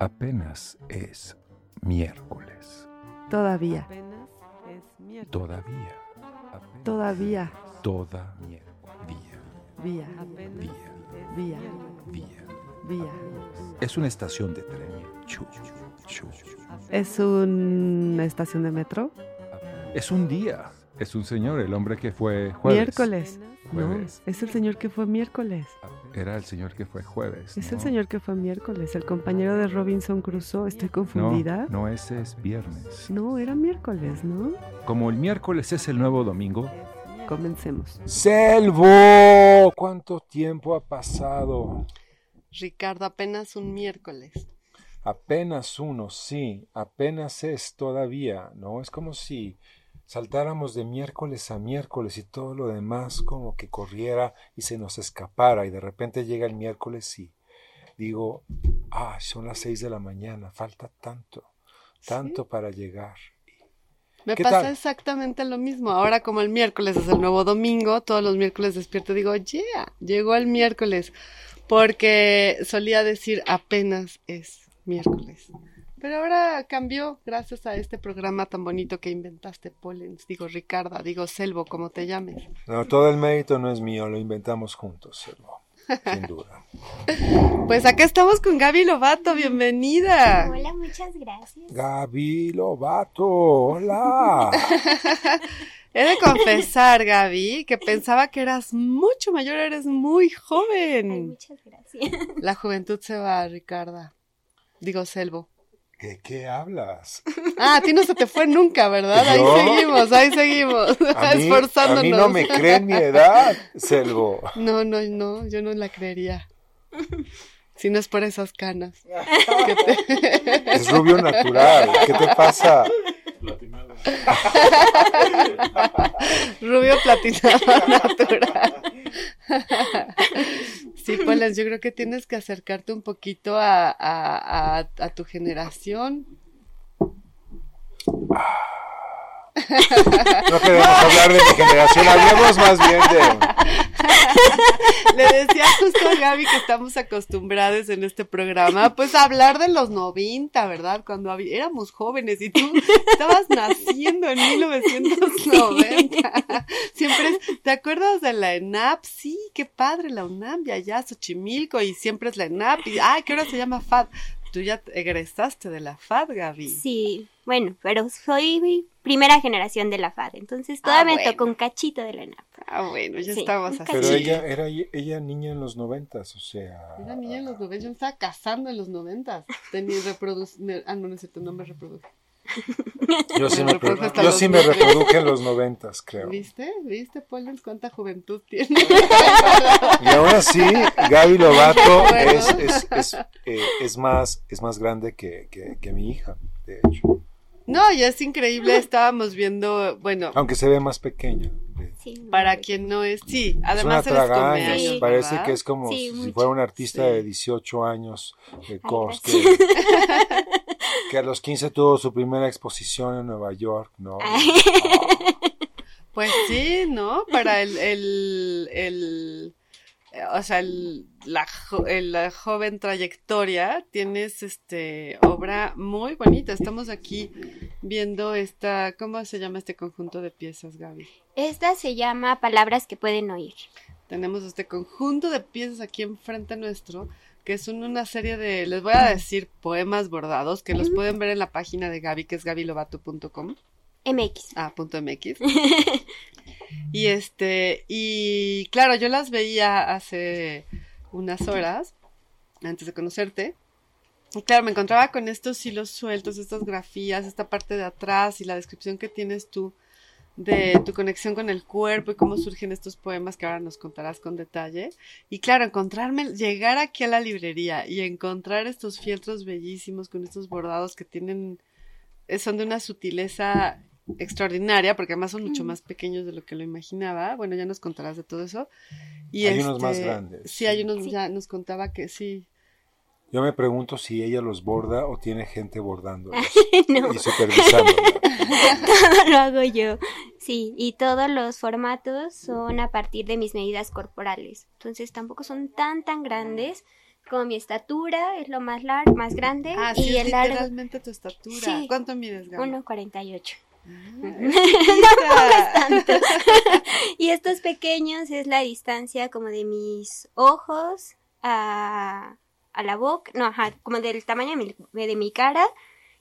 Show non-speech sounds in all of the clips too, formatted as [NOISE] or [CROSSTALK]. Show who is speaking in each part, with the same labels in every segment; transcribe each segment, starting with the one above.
Speaker 1: Apenas es miércoles.
Speaker 2: Todavía.
Speaker 3: Apenas es miércoles.
Speaker 1: Todavía. Apenas
Speaker 2: Todavía.
Speaker 1: Toda miércoles. Día.
Speaker 2: Vía.
Speaker 3: Apenas
Speaker 1: Día.
Speaker 3: es
Speaker 2: Vía.
Speaker 1: Día.
Speaker 2: Vía.
Speaker 1: Es una estación de tren. Chu, chu.
Speaker 2: ¿Es una estación de metro?
Speaker 1: Es un día. Es un señor, el hombre que fue jueves.
Speaker 2: Miércoles. No, es el señor que fue miércoles.
Speaker 1: Era el señor que fue jueves.
Speaker 2: Es
Speaker 1: ¿no?
Speaker 2: el señor que fue miércoles, el compañero de Robinson Crusoe. ¿Estoy
Speaker 1: No,
Speaker 2: confundida?
Speaker 1: no, ese es viernes.
Speaker 2: No, era miércoles, ¿no?
Speaker 1: Como el miércoles es el nuevo domingo.
Speaker 2: Comencemos.
Speaker 4: Selvo, ¿cuánto tiempo ha pasado?
Speaker 3: Ricardo, apenas un miércoles.
Speaker 4: Apenas uno, sí, apenas es todavía, ¿no? Es como si saltáramos de miércoles a miércoles y todo lo demás como que corriera y se nos escapara y de repente llega el miércoles y digo, ah, son las seis de la mañana, falta tanto, tanto para llegar.
Speaker 3: Me
Speaker 4: ¿Qué
Speaker 3: pasa
Speaker 4: tal?
Speaker 3: exactamente lo mismo. Ahora como el miércoles es el nuevo domingo, todos los miércoles despierto y digo, yeah, llegó el miércoles. Porque solía decir apenas es miércoles. Pero ahora cambió gracias a este programa tan bonito que inventaste, Pollens. Digo Ricarda, digo Selvo, como te llames.
Speaker 4: No, todo el mérito no es mío, lo inventamos juntos, Selvo, sin duda. [LAUGHS]
Speaker 3: Pues acá estamos con Gaby Lobato, bienvenida.
Speaker 5: Hola, muchas gracias.
Speaker 4: Gaby Lobato, hola. [LAUGHS]
Speaker 3: He de confesar, Gaby, que pensaba que eras mucho mayor, eres muy
Speaker 5: Ay,
Speaker 3: joven.
Speaker 5: muchas gracias.
Speaker 3: La juventud se va, Ricarda. Digo, Selvo.
Speaker 4: ¿De qué hablas?
Speaker 3: Ah, a ti no se te fue nunca, ¿verdad? Ahí seguimos, ahí seguimos, [LAUGHS]
Speaker 4: A mí,
Speaker 3: esforzándonos.
Speaker 4: a mí no me creen mi edad, Selvo.
Speaker 3: No, no, no, yo no la creería. Si no es por esas canas. que te- [LAUGHS]
Speaker 4: Es rubio natural. ¿Qué te pasa? [LAUGHS]
Speaker 3: Rubio platinado natural. Yo creo que tienes que acercarte un poquito a, a, tu generación.
Speaker 4: No queremos hablar de mi generación, hablemos más bien de...
Speaker 3: Le decía justo a Gaby que estamos acostumbrados en este programa, pues a hablar de los 90, ¿verdad? Cuando había- éramos jóvenes y tú estabas naciendo en 1990. Siempre es, ¿te acuerdas de la ENAP? Sí, qué padre la UNAM, y allá Xochimilco, y siempre es la ENAP, y ay, ¿qué hora se llama FAD? Tú ya egresaste de la FAD, Gaby.
Speaker 5: Sí, bueno, pero soy primera generación de la FAD, entonces todavía
Speaker 3: Ah,
Speaker 5: me tocó un cachito de la ENAP.
Speaker 3: Ah, bueno, ya
Speaker 5: Sí,
Speaker 3: estamos
Speaker 5: un
Speaker 3: así.
Speaker 4: Pero
Speaker 5: Sí.
Speaker 4: ella era ella niña en los noventas, o sea...
Speaker 3: Era niña en los 90, yo me estaba casando en los 90. Tenía reproduc... Ah, no, no es cierto, no me reproduje.
Speaker 4: Yo sí
Speaker 3: Me hasta
Speaker 4: yo
Speaker 3: los
Speaker 4: sí me reproduje en los noventas, creo.
Speaker 3: ¿Viste? ¿Viste, Pollens, cuánta juventud tiene?
Speaker 4: Y aún así, Gaby Lobato
Speaker 3: Bueno.
Speaker 4: es, es, es, eh, es más, es más grande que, que, que mi hija, de hecho.
Speaker 3: No, y es increíble, estábamos viendo, bueno,
Speaker 4: Aunque se ve más
Speaker 5: Sí,
Speaker 3: para quien no es, sí,
Speaker 4: Es una
Speaker 3: además eres
Speaker 4: tragaña,
Speaker 3: come
Speaker 5: Sí.
Speaker 3: años,
Speaker 4: parece
Speaker 3: ¿verdad?
Speaker 4: que es como
Speaker 5: Sí,
Speaker 4: si
Speaker 5: mucho.
Speaker 4: fuera un artista
Speaker 3: Sí.
Speaker 4: de 18 años de Cos, que, [LAUGHS] que a los 15 tuvo su primera exposición en Nueva York, ¿no?
Speaker 5: Ay.
Speaker 3: Pues sí, ¿no? Para el, el, el o sea, el- la, jo- la joven trayectoria, tienes este obra muy bonita. Estamos aquí viendo esta, ¿cómo se llama este conjunto de piezas, Gaby?
Speaker 5: Esta se llama Palabras que pueden oír.
Speaker 3: Tenemos este conjunto de piezas aquí enfrente nuestro, que son una serie de, les voy a decir, poemas bordados, que los pueden ver en la página de Gaby, que es gabylobato.com.
Speaker 5: MX.
Speaker 3: Ah, punto MX. [LAUGHS] y este, y claro, yo las veía hace unas horas, antes de conocerte. Y claro, me encontraba con estos hilos sueltos, estas grafías, esta parte de atrás y la descripción que tienes tú de tu conexión con el cuerpo y cómo surgen estos poemas que ahora nos contarás con detalle. Y claro, encontrarme, llegar aquí a la librería y encontrar estos fieltros bellísimos con estos bordados que tienen, eh, son de una sutileza extraordinaria, porque además son mucho más pequeños de lo que lo imaginaba. Bueno, ya nos contarás de todo eso. Y
Speaker 4: Hay unos más
Speaker 3: este,
Speaker 4: grandes,
Speaker 3: Sí, hay unos,
Speaker 5: Sí.
Speaker 3: ya nos contaba que sí.
Speaker 4: Yo me pregunto si ella los borda o tiene gente bordándolos [LAUGHS]
Speaker 5: No,
Speaker 4: y supervisándolos. [LAUGHS]
Speaker 5: todo lo hago yo. Sí, y todos los formatos son a partir de mis medidas corporales. Entonces tampoco son tan, tan grandes, como mi estatura, es lo más largo, más grande.
Speaker 3: Ah,
Speaker 5: y
Speaker 3: sí, es
Speaker 5: el largo,
Speaker 3: literalmente tu estatura.
Speaker 5: Sí.
Speaker 3: ¿Cuánto mides, Gaby?
Speaker 5: 1,48. [LAUGHS]
Speaker 3: Ah, [LAUGHS]
Speaker 5: tanto. [LAUGHS] y estos pequeños es la distancia como de mis ojos a, a la boca, no, ajá, como del tamaño de mi, de mi cara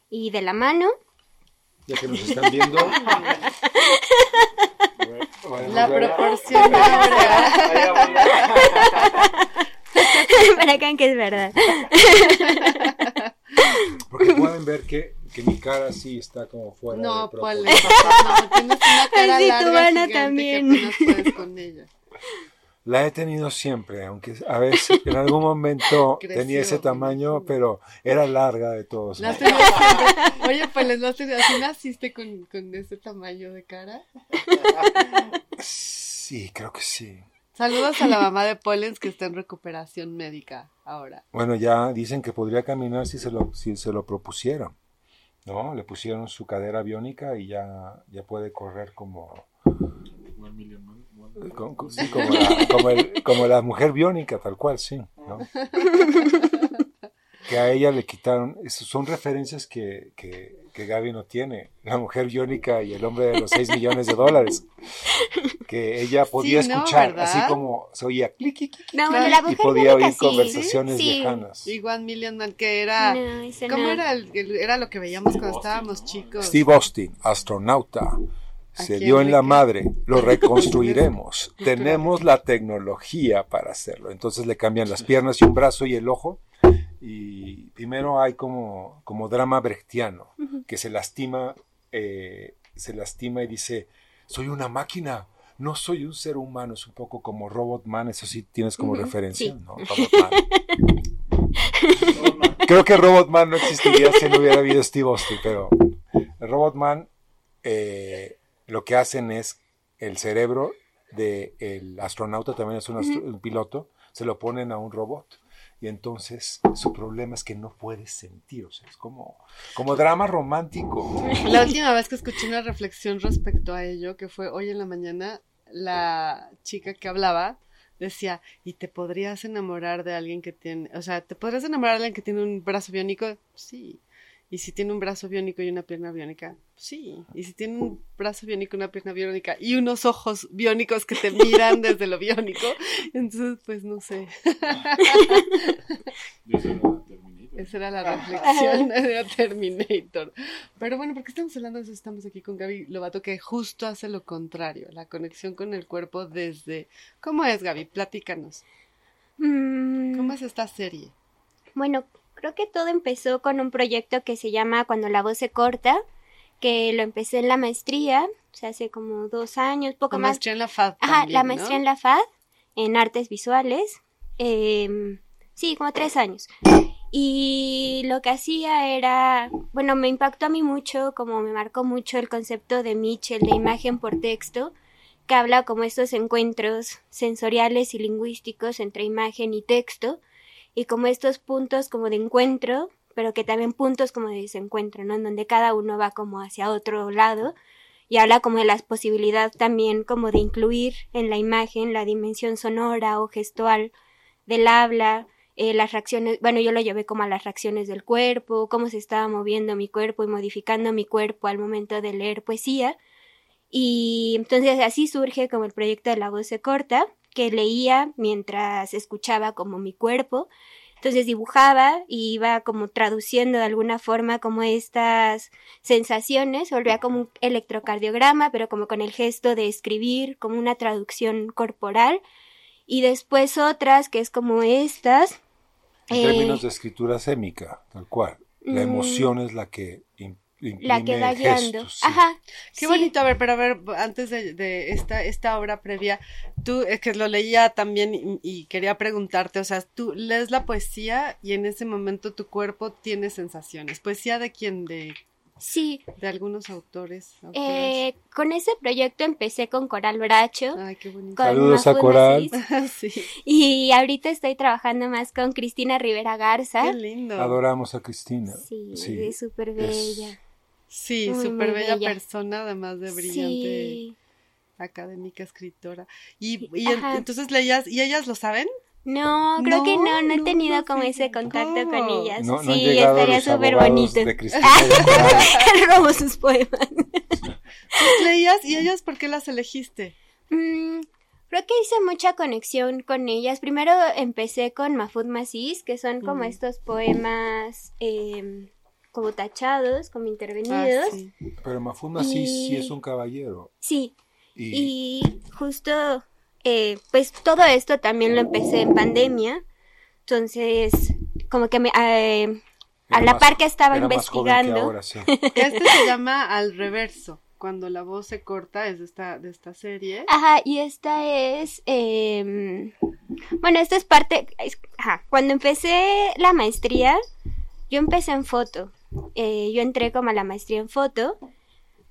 Speaker 5: y de la mano.
Speaker 4: Ya que nos están viendo.
Speaker 3: La proporción.
Speaker 5: Para que vean que es verdad.
Speaker 4: Porque pueden ver que, que mi cara sí está como fuera
Speaker 3: No,
Speaker 4: de proporción.
Speaker 3: no, tienes una cara [LAUGHS]
Speaker 5: Ay, sí, tu
Speaker 3: larga,
Speaker 5: también.
Speaker 3: que apenas puedes con ella.
Speaker 4: La he tenido siempre, aunque a veces en algún momento [LAUGHS]
Speaker 3: Creció,
Speaker 4: tenía ese tamaño, pero era larga de todos.
Speaker 3: Siempre. Oye, pues, ¿no ¿así naciste con, con ese tamaño de cara?
Speaker 4: Sí, creo que sí.
Speaker 3: Saludos a la mamá de Pollens que está en recuperación médica ahora.
Speaker 4: Bueno, ya dicen que podría caminar si se lo, si se lo propusieron. ¿No? Le pusieron su cadera biónica y ya, ya puede correr como, como, como- sí, como la, como el- como la mujer biónica, tal cual, sí. ¿no? [LAUGHS] Que a ella le quitaron, eso son referencias que, que, que Gaby no tiene, la mujer biónica y el hombre de los 6 millones de dólares, que ella podía escuchar, así como se oía clic, clic, clic,
Speaker 5: No,
Speaker 3: Claro.
Speaker 4: y podía oír
Speaker 5: sí.
Speaker 4: conversaciones
Speaker 5: Sí.
Speaker 4: lejanas.
Speaker 3: Y One Million Man, que era...
Speaker 5: No,
Speaker 3: ¿Cómo
Speaker 5: no.
Speaker 3: era? El, el- era lo que veíamos cuando estábamos chicos.
Speaker 4: Steve Austin, astronauta, se dio en la madre, lo [LAUGHS] reconstruiremos, tenemos la tecnología para hacerlo. Entonces le cambian las piernas y un brazo y el ojo. Y primero hay como, como drama brechtiano, que se lastima, eh, se lastima y dice, soy una máquina, no soy un ser humano, es un poco como Robot Man, eso sí tienes como referencia,
Speaker 5: sí.
Speaker 4: ¿no? Robot Man. Creo que Robot Man no existiría si no hubiera habido Steve Austin, pero Robot Man eh, lo que hacen es el cerebro del astronauta, también es un, astro- un piloto, se lo ponen a un robot. Y entonces su problema es que no puede sentir, o sea, es como, como drama romántico. [LAUGHS]
Speaker 3: La última vez que escuché una reflexión respecto a ello, que fue hoy en la mañana, la chica que hablaba decía, ¿y te podrías enamorar de alguien que tiene, o sea, ¿te podrías enamorar de alguien que tiene un brazo biónico? Sí. ¿Y si tiene un brazo biónico y una pierna biónica? Sí. ¿Y si tiene un brazo biónico, una pierna biónica y unos ojos biónicos que te [LAUGHS] miran desde lo biónico? Entonces, pues no sé. Esa era la reflexión de Terminator. Pero bueno, ¿por qué estamos hablando de eso? Estamos aquí con Gaby Lobato, que justo hace lo contrario, la conexión con el cuerpo desde... ¿Cómo es, Gaby? Platícanos.
Speaker 5: Mm,
Speaker 3: ¿Cómo es esta serie?
Speaker 5: Bueno, creo que todo empezó con un proyecto que se llama Cuando la voz se corta, que lo empecé en la maestría, o sea, hace como dos años, poco
Speaker 3: La
Speaker 5: más.
Speaker 3: maestría en la FAD
Speaker 5: Ajá,
Speaker 3: también,
Speaker 5: la
Speaker 3: ¿no?
Speaker 5: maestría en la FAD, en artes visuales. em, sí, como tres años. Y lo que hacía era, bueno, me impactó a mí mucho, como me marcó mucho el concepto de Mitchell de imagen por texto, que habla como estos encuentros sensoriales y lingüísticos entre imagen y texto, y como estos puntos como de encuentro, pero que también puntos como de desencuentro, ¿no? En donde cada uno va como hacia otro lado y habla como de las posibilidades también como de incluir en la imagen la dimensión sonora o gestual del habla, eh, las reacciones, bueno, yo lo llevé como a las reacciones del cuerpo, cómo se estaba moviendo mi cuerpo y modificando mi cuerpo al momento de leer poesía. Y entonces así surge como el proyecto de la voz se corta, que leía mientras escuchaba como mi cuerpo. Entonces dibujaba y iba como traduciendo de alguna forma como estas sensaciones, volvía como un electrocardiograma, pero como con el gesto de escribir, como una traducción corporal. Y después otras, que es como estas.
Speaker 4: En
Speaker 5: eh,
Speaker 4: términos de escritura sémica, tal cual. La
Speaker 5: Mm.
Speaker 4: emoción es la que
Speaker 5: la que va guiando.
Speaker 4: sí.
Speaker 5: Ajá.
Speaker 3: Qué
Speaker 5: sí.
Speaker 3: bonito, a ver, pero a ver, antes de, de esta, esta obra previa, tú, es que lo leía también y, y quería preguntarte, o sea, tú lees la poesía y en ese momento tu cuerpo tiene sensaciones. ¿Poesía de quién? De,
Speaker 5: Sí,
Speaker 3: de algunos autores.
Speaker 5: eh, con ese proyecto empecé con Coral Bracho.
Speaker 3: Ay, qué bonito.
Speaker 5: con
Speaker 4: Saludos a Coral. [LAUGHS]
Speaker 3: Sí,
Speaker 5: Y ahorita estoy trabajando más con Cristina Rivera Garza.
Speaker 3: qué lindo.
Speaker 4: Adoramos a Cristina.
Speaker 5: Sí,
Speaker 4: Sí,
Speaker 5: es súper
Speaker 4: es-
Speaker 5: bella.
Speaker 3: Sí, súper bella,
Speaker 5: bella.
Speaker 3: persona, además de brillante
Speaker 5: Sí.
Speaker 3: académica, escritora. Y, entonces leías, ¿y ellas lo saben?
Speaker 5: No, creo que no, no he
Speaker 3: no,
Speaker 5: tenido
Speaker 3: no,
Speaker 5: como ese contacto
Speaker 3: ¿cómo?
Speaker 5: con ellas.
Speaker 4: No, no han
Speaker 5: sí, estaría súper bonito. Robo sus poemas.
Speaker 3: ¿Tú leías y ellas por qué las elegiste?
Speaker 5: Mm, creo que hice mucha conexión con ellas. Primero empecé con Mahfoud Massis, que son como estos poemas em, como tachados, como
Speaker 3: Ah,
Speaker 5: intervenidos.
Speaker 3: sí.
Speaker 4: Pero Mafuma sí, sí es un caballero.
Speaker 5: sí,
Speaker 4: Y,
Speaker 5: Y justo, eh, pues todo esto también lo empecé en pandemia. Entonces, como que me, eh, a
Speaker 4: era
Speaker 5: la
Speaker 4: más-
Speaker 5: par que estaba
Speaker 4: era más joven que
Speaker 5: investigando.
Speaker 4: ahora, sí. [LAUGHS]
Speaker 3: Que este se llama Al Reverso. Cuando la voz se corta es de esta, de esta serie.
Speaker 5: Ajá, y esta es, em, bueno, esta es parte, es- ajá, cuando empecé la maestría, yo empecé en foto, Eh, yo entré como a la maestría en foto,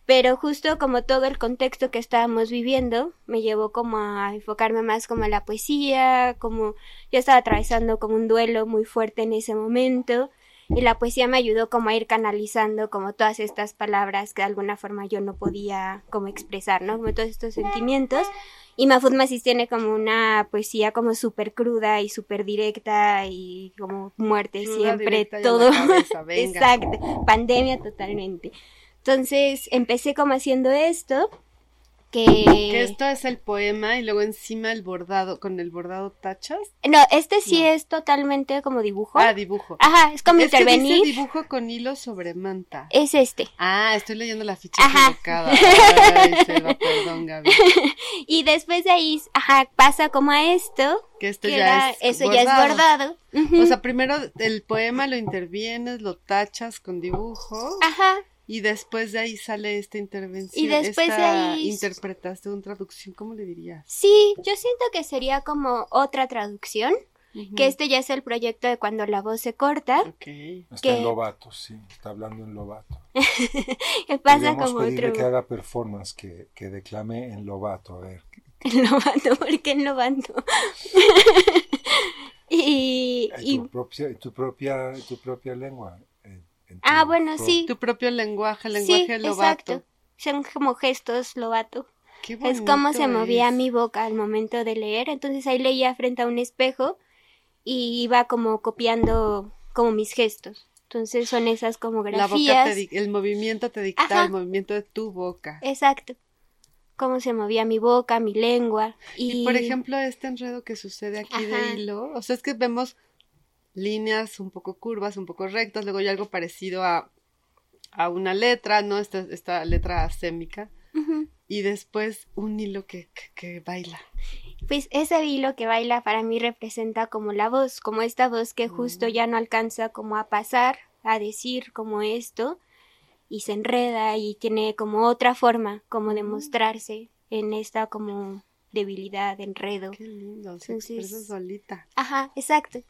Speaker 5: pero justo como todo el contexto que estábamos viviendo, me llevó como a enfocarme más como a la poesía, como yo estaba atravesando como un duelo muy fuerte en ese momento, y la poesía me ayudó como a ir canalizando como todas estas palabras que de alguna forma yo no podía como expresar, ¿no? Como todos estos sentimientos. Y Mahfoud Massis tiene como una poesía como súper cruda y súper directa y como muerte
Speaker 3: Cruda,
Speaker 5: siempre, todo.
Speaker 3: cabeza. [LAUGHS]
Speaker 5: Exacto, pandemia totalmente. Entonces empecé como haciendo esto, que...
Speaker 3: Que esto es el poema y luego encima el bordado, con el bordado tachas.
Speaker 5: No, este sí
Speaker 3: No.
Speaker 5: es totalmente como dibujo.
Speaker 3: Ah, dibujo.
Speaker 5: Ajá, es como
Speaker 3: es que
Speaker 5: intervenir.
Speaker 3: dice dibujo con hilo sobre manta.
Speaker 5: Es este.
Speaker 3: Ah, estoy leyendo la ficha
Speaker 5: Ajá.
Speaker 3: equivocada. Ay, perdón, Gaby. [LAUGHS]
Speaker 5: Y después de ahí, ajá, pasa como a esto.
Speaker 3: Que esto
Speaker 5: que
Speaker 3: ya
Speaker 5: era-
Speaker 3: es
Speaker 5: eso ya es bordado.
Speaker 3: O sea, primero el poema lo intervienes, lo tachas con dibujo
Speaker 5: ajá,
Speaker 3: y después de ahí sale esta intervención.
Speaker 5: Y después de
Speaker 3: esta
Speaker 5: ahí-
Speaker 3: interpretación, traducción, ¿cómo le dirías?
Speaker 5: sí, yo siento que sería como otra traducción, que este ya es el proyecto de cuando la voz se corta,
Speaker 3: Ok.
Speaker 4: Está
Speaker 5: que-
Speaker 4: en Lobato, sí. Está hablando en Lobato. [LAUGHS]
Speaker 5: que pasa
Speaker 4: Podríamos
Speaker 5: como
Speaker 4: pedirle
Speaker 5: otro...
Speaker 4: que haga performance, que, que declame en Lobato. A ver. [LAUGHS]
Speaker 5: En Lobato, ¿por qué en Lobato? [LAUGHS] y,
Speaker 4: En
Speaker 5: y-
Speaker 4: tu, propia, tu, propia, tu propia lengua.
Speaker 5: Ah, bueno,
Speaker 4: pro-
Speaker 5: sí.
Speaker 3: Tu propio lenguaje, el lenguaje
Speaker 5: sí,
Speaker 3: lobato.
Speaker 5: exacto. Son como gestos Lobato.
Speaker 3: Qué
Speaker 5: Es como se
Speaker 3: bonito
Speaker 5: movía
Speaker 3: es.
Speaker 5: mi boca al momento de leer. Entonces ahí leía frente a un espejo y iba como copiando como mis gestos. Entonces son esas como
Speaker 3: La boca
Speaker 5: grafías.
Speaker 3: te di- el movimiento te dicta
Speaker 5: Ajá.
Speaker 3: el movimiento de tu boca.
Speaker 5: Exacto. Cómo se movía mi boca, mi lengua. Y,
Speaker 3: Y, por ejemplo, este enredo que sucede aquí
Speaker 5: Ajá.
Speaker 3: de hilo, o sea, es que vemos líneas un poco curvas, un poco rectas, luego hay algo parecido a, a una letra, ¿no? Esta, esta letra asémica,
Speaker 5: Ujú.
Speaker 3: y después un hilo que, que, que baila.
Speaker 5: Pues ese hilo que baila para mí representa como la voz, como esta voz que justo
Speaker 3: Mm.
Speaker 5: ya no alcanza como a pasar, a decir como esto, y se enreda y tiene como otra forma como
Speaker 3: Mm.
Speaker 5: de mostrarse en esta como debilidad, enredo.
Speaker 3: Qué lindo, se
Speaker 5: Entonces-
Speaker 3: expresa solita.
Speaker 5: Ajá, exacto.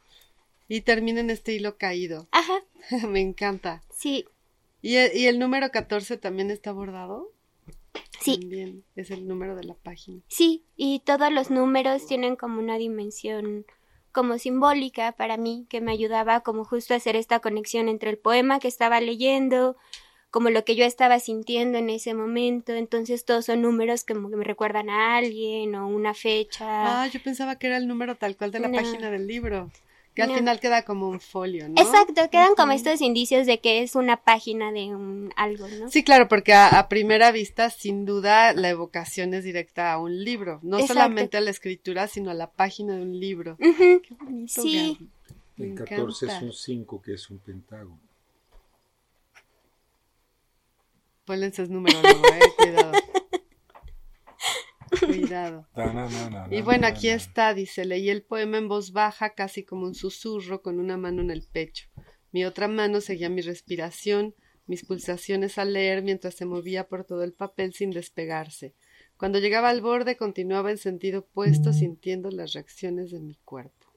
Speaker 3: Y termina en este hilo caído. [LAUGHS]
Speaker 5: Ajá,
Speaker 3: Me encanta.
Speaker 5: sí,
Speaker 3: ¿Y el, y el número 14 también está bordado?
Speaker 5: sí,
Speaker 3: También es el número de la página.
Speaker 5: sí, y todos los números tienen como una dimensión como simbólica para mí, que me ayudaba como justo a hacer esta conexión entre el poema que estaba leyendo, como lo que yo estaba sintiendo en ese momento, entonces todos son números que me recuerdan a alguien o una fecha.
Speaker 3: Ah, yo pensaba que era el número tal cual de la
Speaker 5: No.
Speaker 3: página del libro. Que al
Speaker 5: No.
Speaker 3: final queda como un folio, ¿no?
Speaker 5: Exacto, quedan como estos indicios de que es una página de un algo, ¿no?
Speaker 3: Sí, claro, porque a, a primera vista, sin duda, la evocación es directa a un libro. No
Speaker 5: Exacto.
Speaker 3: solamente a la escritura, sino a la página de un libro. Qué bonito,
Speaker 5: Sí.
Speaker 3: Me
Speaker 4: El 14 es un 5, que es un pentágono.
Speaker 3: Ponle esos números luego, eh, cuidado. [LAUGHS] [LAUGHS] Cuidado. Y bueno, aquí está, dice, leí el poema en voz baja, casi como un susurro, con una mano en el pecho. Mi otra mano seguía mi respiración, mis pulsaciones al leer mientras se movía por todo el papel sin despegarse. Cuando llegaba al borde continuaba en sentido opuesto, sintiendo las reacciones de mi cuerpo.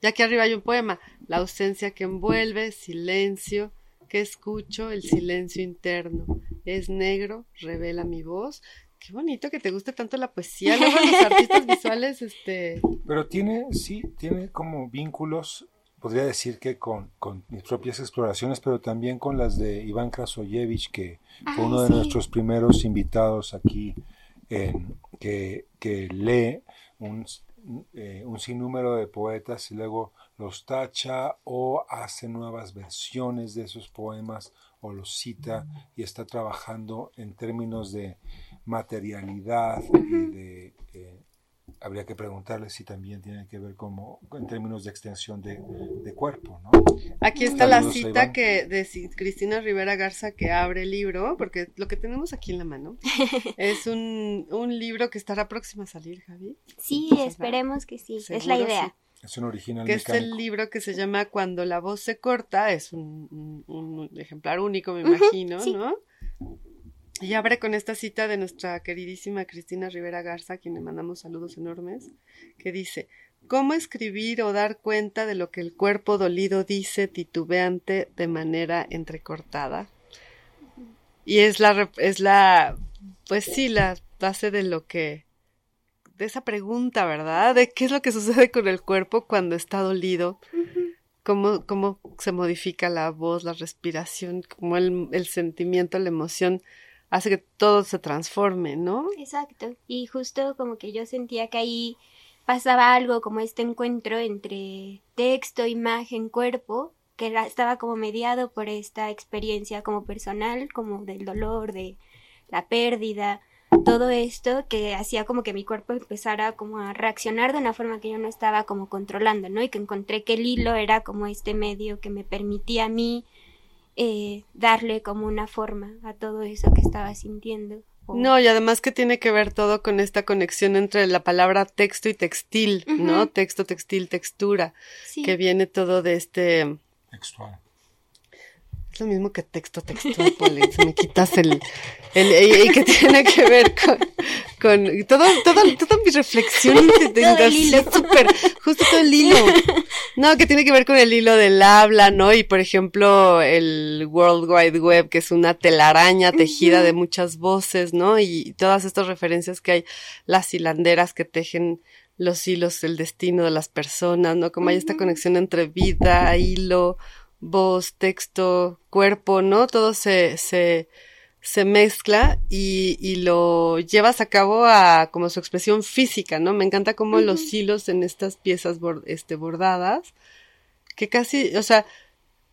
Speaker 3: Ya que arriba hay un poema, la ausencia que envuelve, silencio, que escucho, el silencio interno. Es negro, revela mi voz. Qué bonito que te guste tanto la poesía. Luego los artistas visuales, este,
Speaker 4: Pero tiene, sí, tiene como vínculos, podría decir que con, con mis propias exploraciones, pero también con las de Iván Krasoyevich, que fue
Speaker 5: Ay,
Speaker 4: uno de
Speaker 5: sí.
Speaker 4: nuestros primeros invitados aquí, en, que, que lee un, eh, un sinnúmero de poetas y luego los tacha o hace nuevas versiones de esos poemas o los cita y está trabajando en términos de materialidad y de eh, habría que preguntarle si también tiene que ver como en términos de extensión de, cuerpo, ¿no?
Speaker 3: Aquí está la cita que de Cristina Rivera Garza que abre el libro, porque lo que tenemos aquí en la mano [LAUGHS] es un, libro que estará próximo a salir, Javi.
Speaker 5: Sí, esperemos que sí, es la idea.
Speaker 4: Es un original.
Speaker 3: Que es el libro que se llama Cuando la voz se corta, es un, ejemplar único, me imagino, ¿no? Y abre con esta cita de nuestra queridísima Cristina Rivera Garza, a quien le mandamos saludos enormes, que dice, ¿cómo escribir o dar cuenta de lo que el cuerpo dolido dice titubeante de manera entrecortada? Y es la, es la, pues sí, la base de lo que, de esa pregunta, ¿verdad? De qué es lo que sucede con el cuerpo cuando está dolido. Cómo, cómo se modifica la voz, la respiración, cómo el, sentimiento, la emoción hace que todo se transforme, ¿no?
Speaker 5: Exacto. Y justo como que yo sentía que ahí pasaba algo como este encuentro entre texto, imagen, cuerpo, que estaba como mediado por esta experiencia como personal, como del dolor, de la pérdida, todo esto que hacía como que mi cuerpo empezara como a reaccionar de una forma que yo no estaba como controlando, ¿no? Y que encontré que el hilo era como este medio que me permitía a mí eh, darle como una forma a todo eso que estaba sintiendo.
Speaker 3: No, y además que tiene que ver todo con esta conexión entre la palabra texto y textil, ¿no? Texto, textil, textura, que viene todo de este...
Speaker 4: Textual.
Speaker 3: Es lo mismo que texto, textual, si me quitas el, el, y, que tiene que ver con, con todo, todo, toda mi reflexión de, súper, justo todo el hilo. No, que tiene que ver con el hilo del habla, ¿no? Y por ejemplo, el World Wide Web, que es una telaraña tejida de muchas voces, ¿no? Y todas estas referencias que hay, las hilanderas que tejen los hilos del destino de las personas, ¿no? Como hay esta conexión entre vida, hilo, voz, texto, cuerpo, ¿no? Todo se, se, se mezcla y, y, lo llevas a cabo a como su expresión física, ¿no? Me encanta como los hilos en estas piezas este, bordadas, que casi, o sea,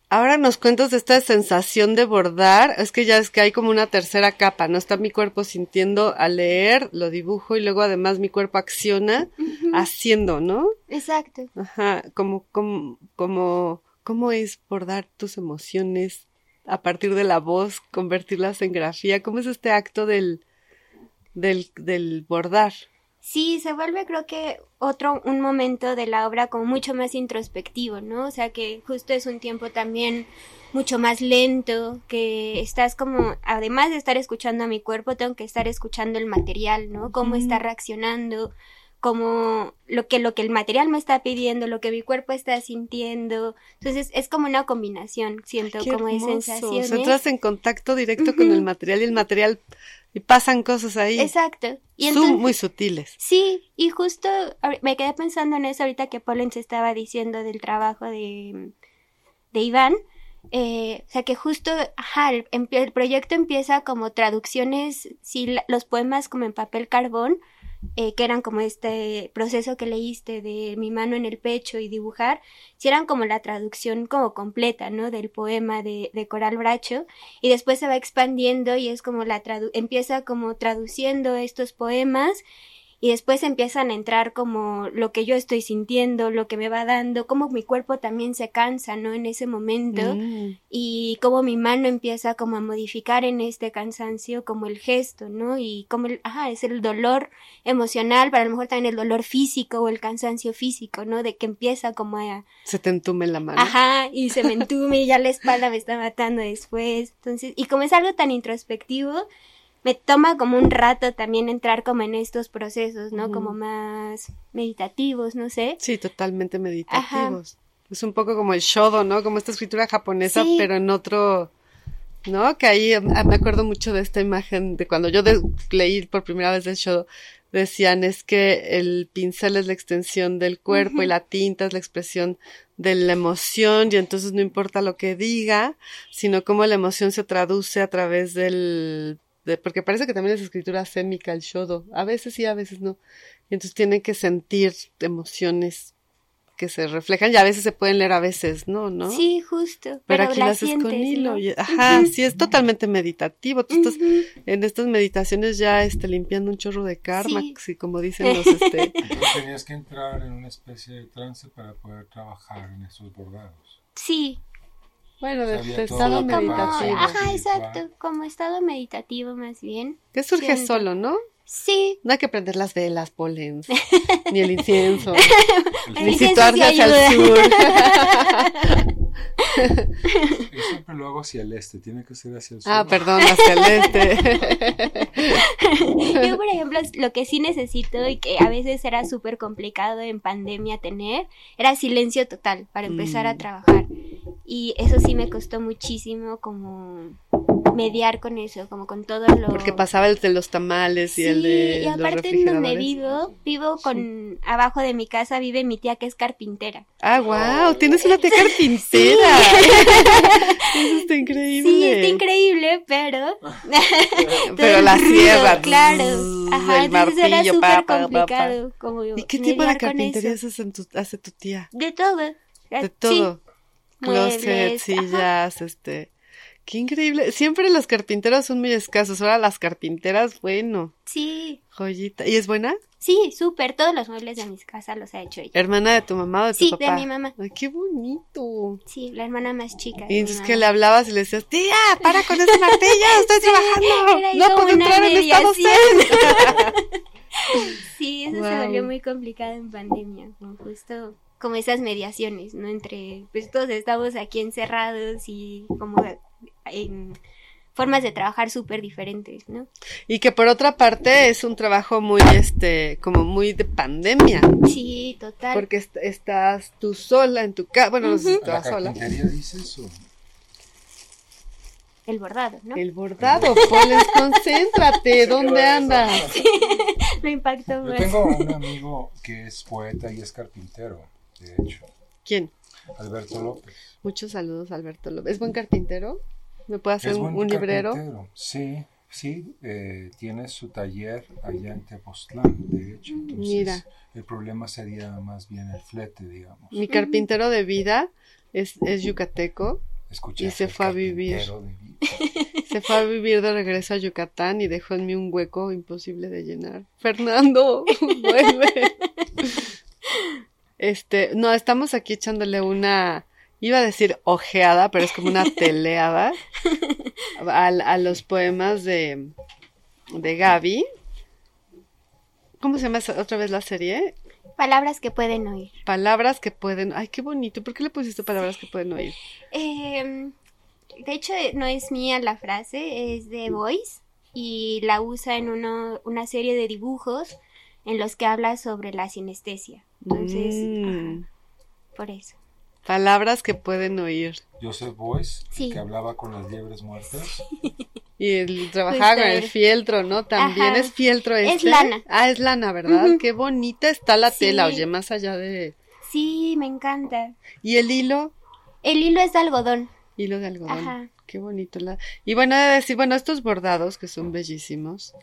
Speaker 3: ahora nos cuentas de esta sensación de bordar, es que ya es que hay como una tercera capa, ¿no? Está mi cuerpo sintiendo al leer, lo dibujo y luego además mi cuerpo acciona haciendo, ¿no?
Speaker 5: Exacto.
Speaker 3: Ajá, como, como, como, ¿cómo es bordar tus emociones a partir de la voz, convertirlas en grafía? ¿Cómo es este acto del, del, del bordar?
Speaker 5: Sí, se vuelve creo que otro, un momento de la obra como mucho más introspectivo, ¿no? O sea que justo es un tiempo también mucho más lento, que estás como, además de estar escuchando a mi cuerpo, tengo que estar escuchando el material, ¿no? Cómo está reaccionando, como lo que lo que el material me está pidiendo, lo que mi cuerpo está sintiendo. Entonces es como una combinación, siento como de sensaciones.
Speaker 3: entras en contacto directo con el material y el material y pasan cosas ahí.
Speaker 5: Exacto.
Speaker 3: Y Son muy sutiles.
Speaker 5: Sí, y justo me quedé pensando en eso ahorita que Polen se estaba diciendo del trabajo de, de Iván. Eh, o sea que justo, ajá, el, el, proyecto empieza como traducciones, sí, los poemas como en papel carbón, eh, que eran como este proceso que leíste de mi mano en el pecho y dibujar, si eran como la traducción como completa, ¿no? Del poema de, de Coral Bracho, y después se va expandiendo y es como la tradu empieza como traduciendo estos poemas y después empiezan a entrar como lo que yo estoy sintiendo, lo que me va dando, como mi cuerpo también se cansa, ¿no? En ese momento mm. y como mi mano empieza como a modificar en este cansancio como el gesto, ¿no? Y como el, ajá, es el dolor emocional, pero a lo mejor también el dolor físico o el cansancio físico, ¿no? De que empieza como a...
Speaker 3: Se te entume la mano.
Speaker 5: Ajá, y se me entume y ya la espalda me está matando después. Entonces, y como es algo tan introspectivo, me toma como un rato también entrar como en estos procesos, ¿no? Como más meditativos, no sé.
Speaker 3: Sí, totalmente meditativos. Es un poco como el shodo, ¿no? Como esta escritura japonesa, pero en otro, ¿no? Que ahí ah, me acuerdo mucho de esta imagen de cuando yo leí por primera vez el shodo, decían es que el pincel es la extensión del cuerpo y la tinta es la expresión de la emoción y entonces no importa lo que diga, sino cómo la emoción se traduce a través del de, porque parece que también es escritura sémica el shodo, a veces sí, a veces no. Y entonces tienen que sentir emociones que se reflejan y a veces se pueden leer a veces, ¿no? ¿No?
Speaker 5: Sí, justo.
Speaker 3: Pero, aquí lo haces con hilo. ajá, sí, es totalmente meditativo. Tú estás en estas meditaciones ya este, limpiando un chorro de karma, sí. como dicen los... Este... [LAUGHS]
Speaker 4: tenías que entrar en una especie de trance para poder trabajar en esos bordados.
Speaker 5: Sí,
Speaker 3: bueno, de, estado meditativo.
Speaker 5: ajá, exacto, como estado meditativo más bien.
Speaker 3: Que surge solo, ¿no?
Speaker 5: Sí.
Speaker 3: No hay que prender las velas, polens, [LAUGHS] ni el incienso,
Speaker 5: el ni situarse hacia el sur. [LAUGHS]
Speaker 4: Yo siempre lo hago hacia el este, tiene que ser hacia el sur.
Speaker 3: Ah, perdón, hacia el este. [LAUGHS]
Speaker 5: Yo, por ejemplo, lo que sí necesito y que a veces era súper complicado en pandemia tener, era silencio total para empezar a mm. trabajar. Y eso sí me costó muchísimo como mediar con eso, como con todo lo...
Speaker 3: Porque pasaba el de los tamales y el de...
Speaker 5: Y aparte en donde vivo, vivo con... Abajo de mi casa vive mi tía que es carpintera.
Speaker 3: Ah, wow, tienes una tía [LAUGHS] carpintera. [LAUGHS] eso está increíble.
Speaker 5: Sí, está increíble, pero... [LAUGHS]
Speaker 3: pero la sierra.
Speaker 5: Claro. Ajá, entonces era súper complicado. Como
Speaker 3: ¿Y qué tipo de carpintería hace tu tía?
Speaker 5: De todo.
Speaker 3: De todo. Closet, sillas, este... Qué increíble. Siempre los carpinteros son muy escasos. Ahora las carpinteras, bueno.
Speaker 5: Sí.
Speaker 3: Joyita. ¿Y es buena?
Speaker 5: Sí, súper. Todos los muebles de mi casa los ha hecho ella.
Speaker 3: ¿Hermana de tu mamá o de tu papá?
Speaker 5: Sí, de mi mamá.
Speaker 3: Ay, qué bonito.
Speaker 5: Sí, la hermana más chica.
Speaker 3: Y entonces que le hablabas y le decías, tía, para con ese [LAUGHS] martillo, estoy trabajando. No puedo entrar en estado [LAUGHS]
Speaker 5: Sí, eso se volvió muy complicado en pandemia. Como justo como esas mediaciones, ¿no? Entre, pues todos estamos aquí encerrados y como en formas de trabajar súper diferentes, ¿no?
Speaker 3: Y que por otra parte es un trabajo muy, este, como muy de pandemia.
Speaker 5: Sí, total.
Speaker 3: Porque estás tú sola en tu casa, bueno, no sé si
Speaker 4: estás sola. dices o?
Speaker 5: El bordado, ¿no?
Speaker 3: El bordado, Poles, concéntrate, ¿dónde andas? [LAUGHS]
Speaker 5: Me impactó
Speaker 4: Yo tengo un amigo que es poeta y es carpintero, de hecho.
Speaker 3: ¿Quién?
Speaker 4: Alberto López.
Speaker 3: Muchos saludos, Alberto López. ¿Es buen carpintero? ¿Me puede hacer un, librero?
Speaker 4: Sí, sí, eh, tiene su taller allá en Tepoztlán, de hecho. Mira. El problema sería más bien el flete, digamos.
Speaker 3: Mi carpintero de vida es, es yucateco. y se fue a vivir. [LAUGHS] Se fue a vivir de regreso a Yucatán y dejó en mí un hueco imposible de llenar. Fernando, [LAUGHS] vuelve. Este, no, estamos aquí echándole una iba a decir ojeada, pero es como una [LAUGHS] teleada a, a los poemas de, de Gaby. ¿Cómo se llama otra vez la serie?
Speaker 5: Palabras que pueden oír.
Speaker 3: Palabras que pueden. Ay, qué bonito. ¿Por qué le pusiste palabras que pueden oír?
Speaker 5: Em, de hecho, no es mía la frase, es de Voice y la usa en uno, una serie de dibujos en los que habla sobre la sinestesia. Entonces, mm. por eso.
Speaker 3: Palabras que pueden oír.
Speaker 4: Joseph Boyce, que hablaba con las liebres muertas.
Speaker 3: Y él trabajaba con el fieltro, ¿no? También es fieltro este.
Speaker 5: Es lana.
Speaker 3: Ah, es lana, ¿verdad? Qué bonita está la tela, oye, más allá de...
Speaker 5: Sí, me encanta.
Speaker 3: ¿Y el hilo?
Speaker 5: El hilo es de algodón.
Speaker 3: Hilo de algodón. Ajá. Qué bonito. La... Y bueno, de decir, bueno, estos bordados que son bellísimos.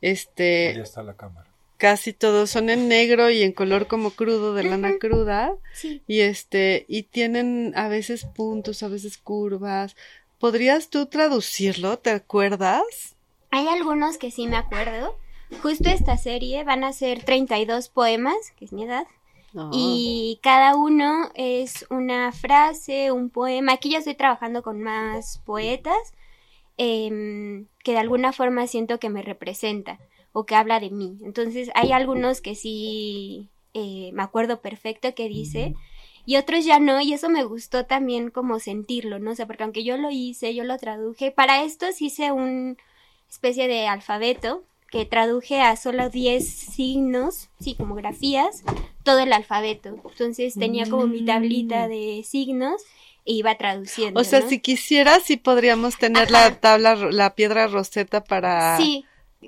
Speaker 3: Este...
Speaker 4: Ahí está la cámara
Speaker 3: casi todos son en negro y en color como crudo de lana cruda. Y este y tienen a veces puntos a veces curvas. Podrías tú traducirlo te acuerdas
Speaker 5: hay algunos que sí me acuerdo. Justo esta serie van a ser 32 poemas que es mi edad ah. y cada uno es una frase un poema. Aquí ya estoy trabajando con más poetas em, que de alguna forma siento que me representa o que habla de mí. Entonces hay algunos que sí eh, me acuerdo perfecto que dice y otros ya no y eso me gustó también como sentirlo, ¿no? sé, porque aunque yo lo hice, yo lo traduje, para esto hice un especie de alfabeto que traduje a solo 10 signos, sí, como grafías, todo el alfabeto. Entonces tenía como mi tablita mm. de signos e iba traduciendo.
Speaker 3: O sea, si quisieras, sí podríamos tener la tabla, la piedra roseta para...
Speaker 5: Sí,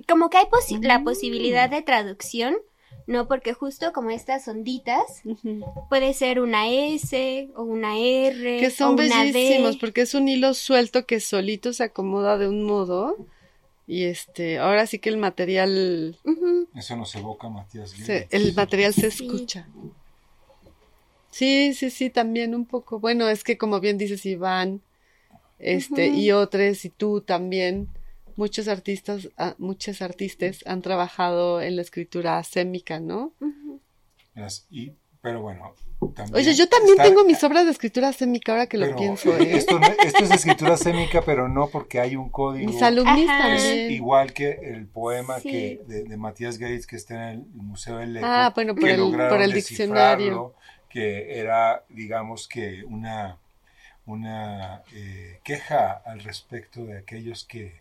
Speaker 5: como que hay la posibilidad de traducción, ¿no? Porque justo como estas onditas, puede ser una S o una R.
Speaker 3: Que son bellísimos, porque es un hilo suelto que solito se acomoda de un modo Y este, ahora sí que el material,
Speaker 5: Ujú.
Speaker 4: Eso nos evoca Matías
Speaker 3: se- el material se escucha. Sí, sí, sí, también un poco. Bueno, es que como bien dices Iván, este, y otros, y tú también, muchos artistas, ah, muchos artistas han trabajado en la escritura sémica, ¿no?
Speaker 4: Y- pero bueno, también
Speaker 3: Oye, yo también
Speaker 4: está-
Speaker 3: tengo mis obras de escritura sémica ahora que lo pienso,
Speaker 4: eh. Esto, no- esto es escritura sémica, pero no porque hay un código.
Speaker 3: Mis alumnis
Speaker 5: Ajá.
Speaker 4: Es
Speaker 3: también.
Speaker 4: igual que el poema
Speaker 5: Sí.
Speaker 4: que de, de Matías Gates que está en el Museo del Eco.
Speaker 3: Ah, bueno, por
Speaker 4: que
Speaker 3: el, por diccionario.
Speaker 4: Que era, digamos que una, una eh, queja al respecto de aquellos que,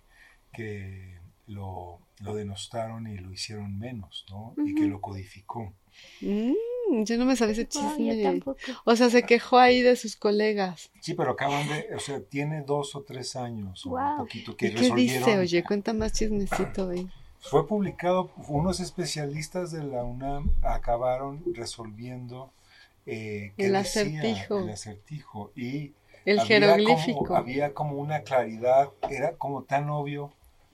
Speaker 4: que lo, lo denostaron y lo hicieron menos, ¿no? Y que lo codificó.
Speaker 3: Mm, yo no me sabía ese chisme.
Speaker 5: tampoco.
Speaker 3: O sea, se quejó ahí de sus colegas.
Speaker 4: Sí, pero acaban de, o sea, tiene dos o tres años, o un
Speaker 5: Wow.
Speaker 4: poquito, que
Speaker 3: ¿Y qué
Speaker 4: resolvieron.
Speaker 3: dice? Oye, cuenta más chismecito, güey.
Speaker 4: Fue publicado, unos especialistas de la UNAM acabaron resolviendo eh,
Speaker 3: El
Speaker 4: decía
Speaker 3: acertijo.
Speaker 4: el acertijo y
Speaker 3: El
Speaker 4: había
Speaker 3: jeroglífico.
Speaker 4: Como, había como una claridad, era como tan obvio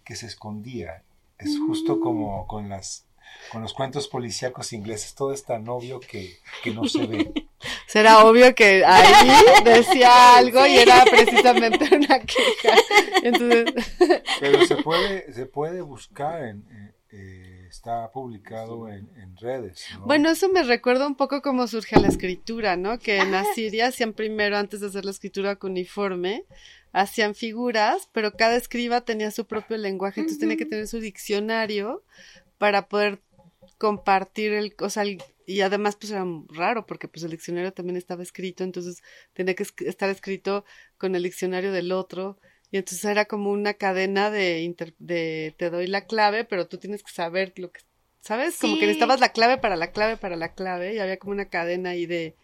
Speaker 4: que se escondía. Es justo como con las con los cuentos policíacos ingleses, todo es tan obvio que, que no se ve. [LAUGHS]
Speaker 3: Será obvio que ahí decía algo y era precisamente una queja. Entonces,
Speaker 4: Pero se [LAUGHS] puede, se puede buscar, en, eh, está publicado en, en redes. ¿no?
Speaker 3: bueno, eso me recuerda un poco cómo surge la escritura, ¿no? Que en Asiria hacían primero, antes de hacer la escritura cuniforme, hacían figuras, pero cada escriba tenía su propio lenguaje, entonces tenía que tener su diccionario para poder compartir el, o sea, el- y además pues era raro porque pues el diccionario también estaba escrito, entonces tenía que estar escrito con el diccionario del otro y entonces era como una cadena de, inter- de te doy la clave, pero tú tienes que saber lo que, ¿sabes? Como que necesitabas la clave para la clave para la clave y había como una cadena ahí de